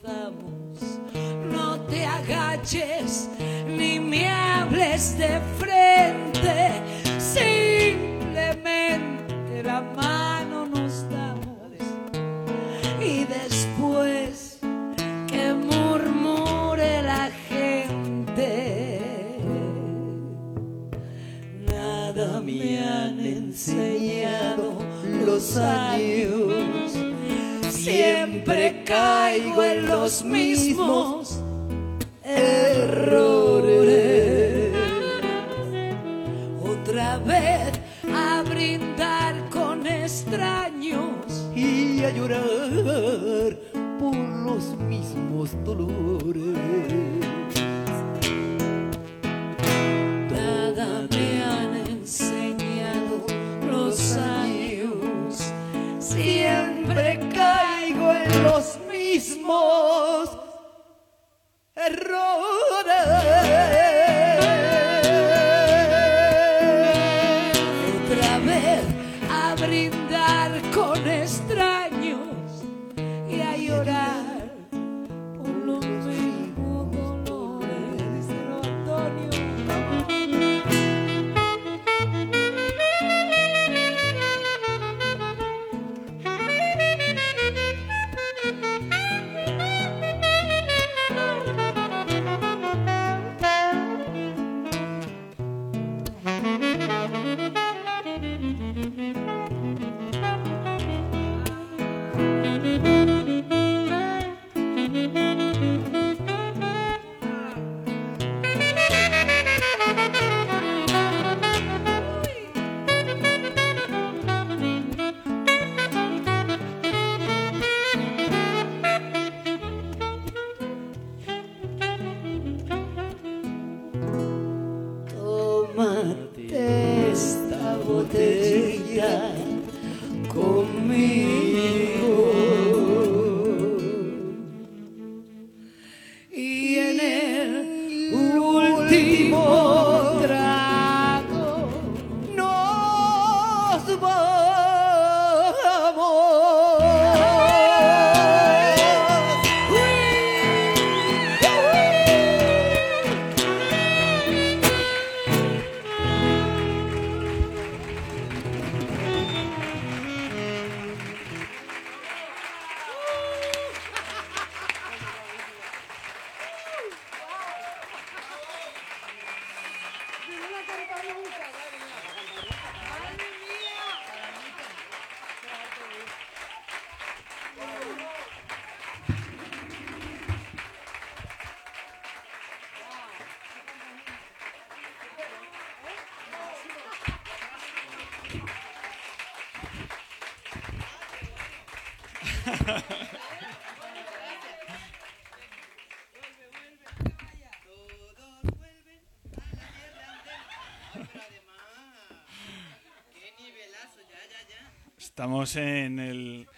Estamos en el...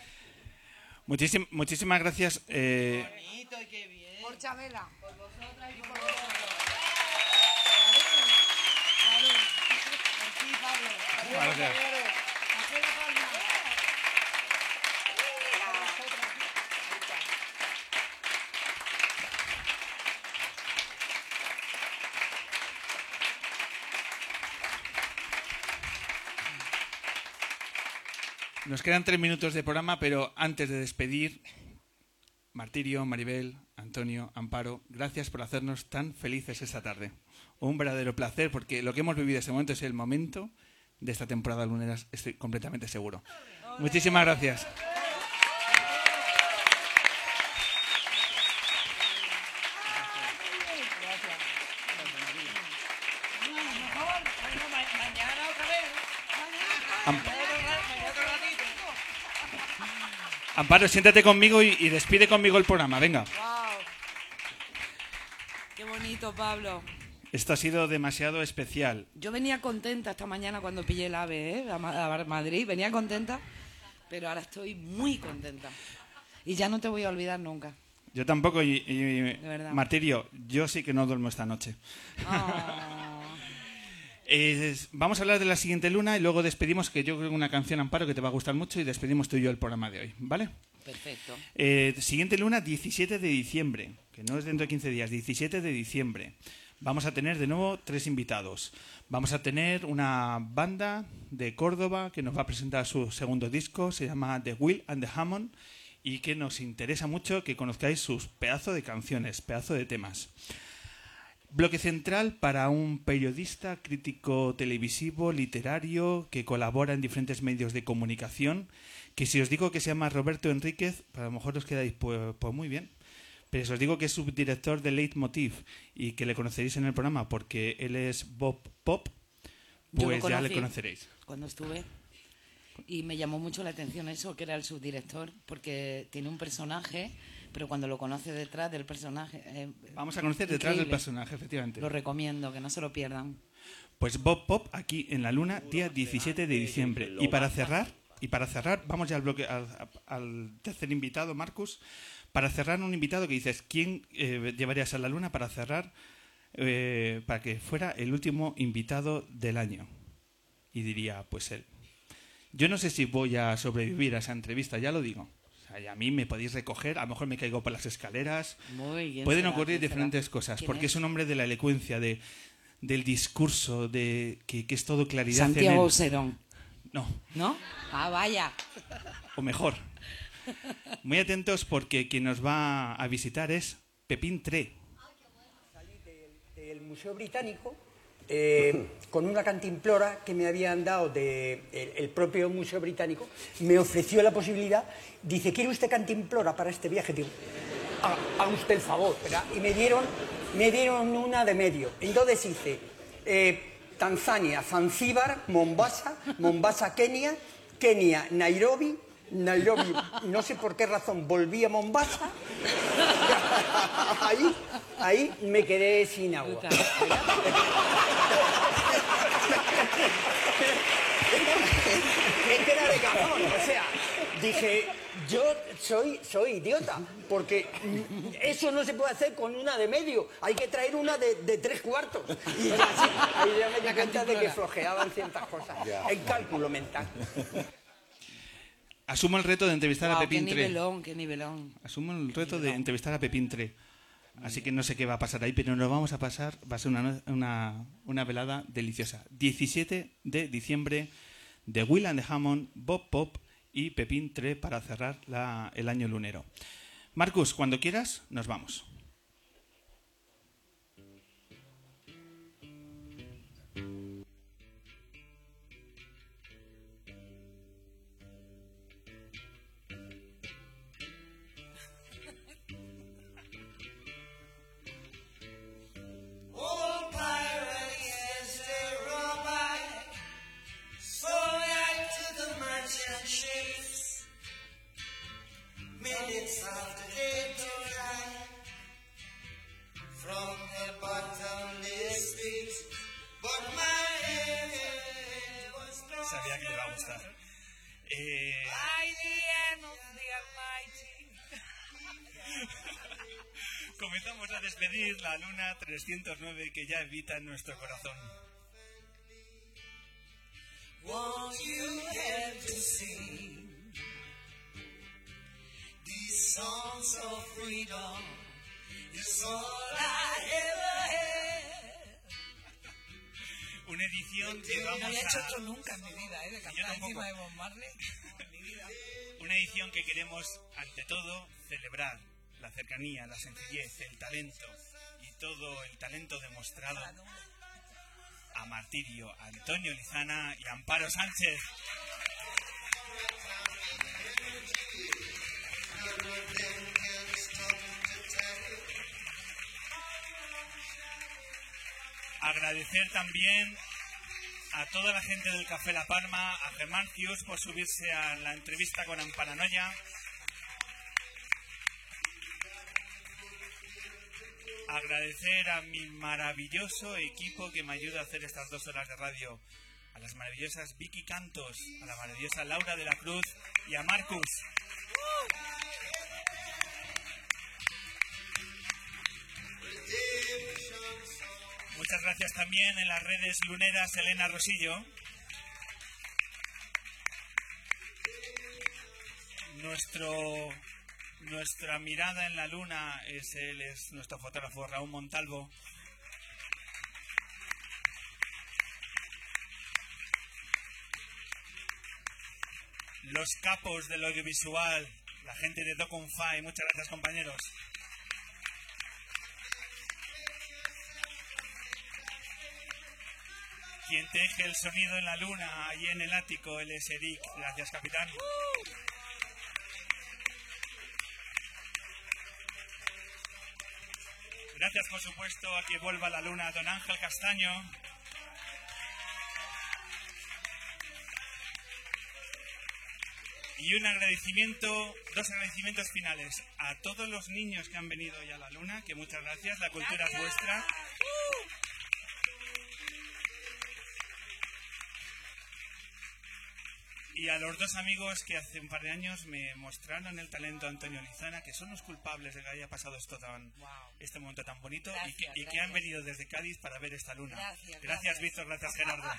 Muchísim- muchísimas gracias. eh, Por Chabela. Gracias. Nos quedan tres minutos de programa, pero antes de despedir, Martirio, Maribel, Antonio, Amparo, gracias por hacernos tan felices esta tarde. Un verdadero placer, porque lo que hemos vivido en este momento es el momento de esta temporada lunera, estoy completamente seguro. Muchísimas gracias. Amparo, siéntate conmigo y, y despide conmigo el programa. Venga. Wow. Qué bonito, Pablo. Esto ha sido demasiado especial. Yo venía contenta esta mañana cuando pillé el AVE ¿eh? a Ma- a Madrid. Venía contenta, pero ahora estoy muy contenta. Y ya no te voy a olvidar nunca. Yo tampoco, y. Martirio, yo sí que no duermo esta noche. Eh, vamos a hablar de la siguiente luna y luego despedimos, que yo creo que una canción, Amparo, que te va a gustar mucho y despedimos tú y yo el programa de hoy, ¿vale? Perfecto. Eh, siguiente luna, 17 de diciembre, que no es dentro de 15 días, 17 de diciembre. Vamos a tener de nuevo tres invitados. Vamos a tener una banda de Córdoba que nos va a presentar su segundo disco, se llama The Will and the Hammond, y que nos interesa mucho que conozcáis sus pedazos de canciones, pedazo de temas. Bloque central para un periodista, crítico televisivo, literario, que colabora en diferentes medios de comunicación, que si os digo que se llama Roberto Enríquez, a lo mejor os quedáis pues, pues muy bien. Pero si os digo que es subdirector de Leitmotiv y que le conoceréis en el programa porque él es Bob Pop, pues ya le conoceréis. Cuando estuve. Y me llamó mucho la atención eso, que era el subdirector, porque tiene un personaje, pero cuando lo conoce detrás del personaje. eh, Vamos a conocer detrás del personaje, efectivamente. Lo recomiendo, que no se lo pierdan. Pues Bob Pop aquí en la Luna, día 17 de diciembre. Y para cerrar, y para cerrar, vamos ya al bloque al, al tercer invitado, Marcus. Para cerrar un invitado que dices, ¿quién eh, llevarías a la Luna para cerrar eh, para que fuera el último invitado del año? Y diría, pues él. Yo no sé si voy a sobrevivir a esa entrevista, ya lo digo. O sea, y a mí me podéis recoger, a lo mejor me caigo por las escaleras. Muy bien. Pueden será? ocurrir diferentes cosas, ¿Quién porque es? un hombre de la elocuencia, de, del discurso, de que, que es todo claridad. Santiago. No, ¿No? Ah, vaya. o mejor. Muy atentos porque quien nos va a visitar es Pepín Tre. del Museo Británico eh, con una cantimplora que me habían dado de el, propio Museo Británico, me ofreció la posibilidad, dice, ¿quiere usted cantimplora para este viaje? Digo, "Ha- haga usted el favor, ¿verdad? Y me dieron, me dieron una de medio. Entonces hice eh, Tanzania, Zanzíbar, Mombasa, Mombasa, Kenia, Kenia, Nairobi, Nairobi, no sé por qué razón, volví a Mombasa. ahí, ahí me quedé sin agua. es que era de cajón, o sea, dije, yo soy, soy idiota, porque eso no se puede hacer con una de medio, hay que traer una de, de tres cuartos. Y ya, sí, ahí ya me di cuenta de que flojeaban ciertas cosas. El cálculo mental. Asumo el reto de entrevistar a Guau, qué Pepín Tre. nivelón, qué nivelón. Asumo el reto de entrevistar a Pepín Tre. Así que no sé qué va a pasar ahí, pero nos vamos a pasar, va a ser una, una, una velada deliciosa. 17 de diciembre de Will and the Hammond, Bob Pop y Pepín Tre para cerrar la- el año lunero. Marcus, cuando quieras, nos vamos. La luna 309 que ya habita en nuestro corazón. Won't you have to sing these songs of freedom? It's all I ever had. Una edición que No vamos había hecho esto nunca en mi vida, ¿eh? De cantar encima de Bob Marley. En mi vida. Una edición que queremos, ante todo, celebrar la cercanía, la sencillez, el talento todo el talento demostrado a Martirio, Antonio Lizana y Amparo Sánchez. Agradecer también a toda la gente del Café La Palma, a Germán por subirse a la entrevista con Amparanoia. Agradecer a mi maravilloso equipo que me ayuda a hacer estas dos horas de radio. A las maravillosas Vicky Cantos, a la maravillosa Laura de la Cruz y a Marcus. Muchas gracias también en las redes luneras Elena Rosillo. Nuestro, nuestra mirada en la luna es él, es nuestro fotógrafo Raúl Montalvo. Los capos del audiovisual, la gente de Doconfy, muchas gracias compañeros. Quien teje el sonido en la luna, allí en el ático, él es Eric. Gracias, capitán. Gracias, por supuesto, a que vuelva la luna, don Ángel Castaño. Y un agradecimiento, dos agradecimientos finales a todos los niños que han venido hoy a la luna, que muchas gracias, la cultura es vuestra. Y a los dos amigos que hace un par de años me mostraron el talento de Antonio Lizana, que son los culpables de que haya pasado esto tan, este momento tan bonito y, que, Gracias, y que gracias. han venido desde Cádiz para ver esta luna. Gracias, gracias gracias. Víctor, gracias Gerardo.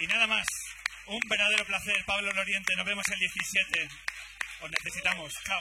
Y nada más, un verdadero placer, Pablo Loriente. Nos vemos el 17. Os necesitamos. Chao.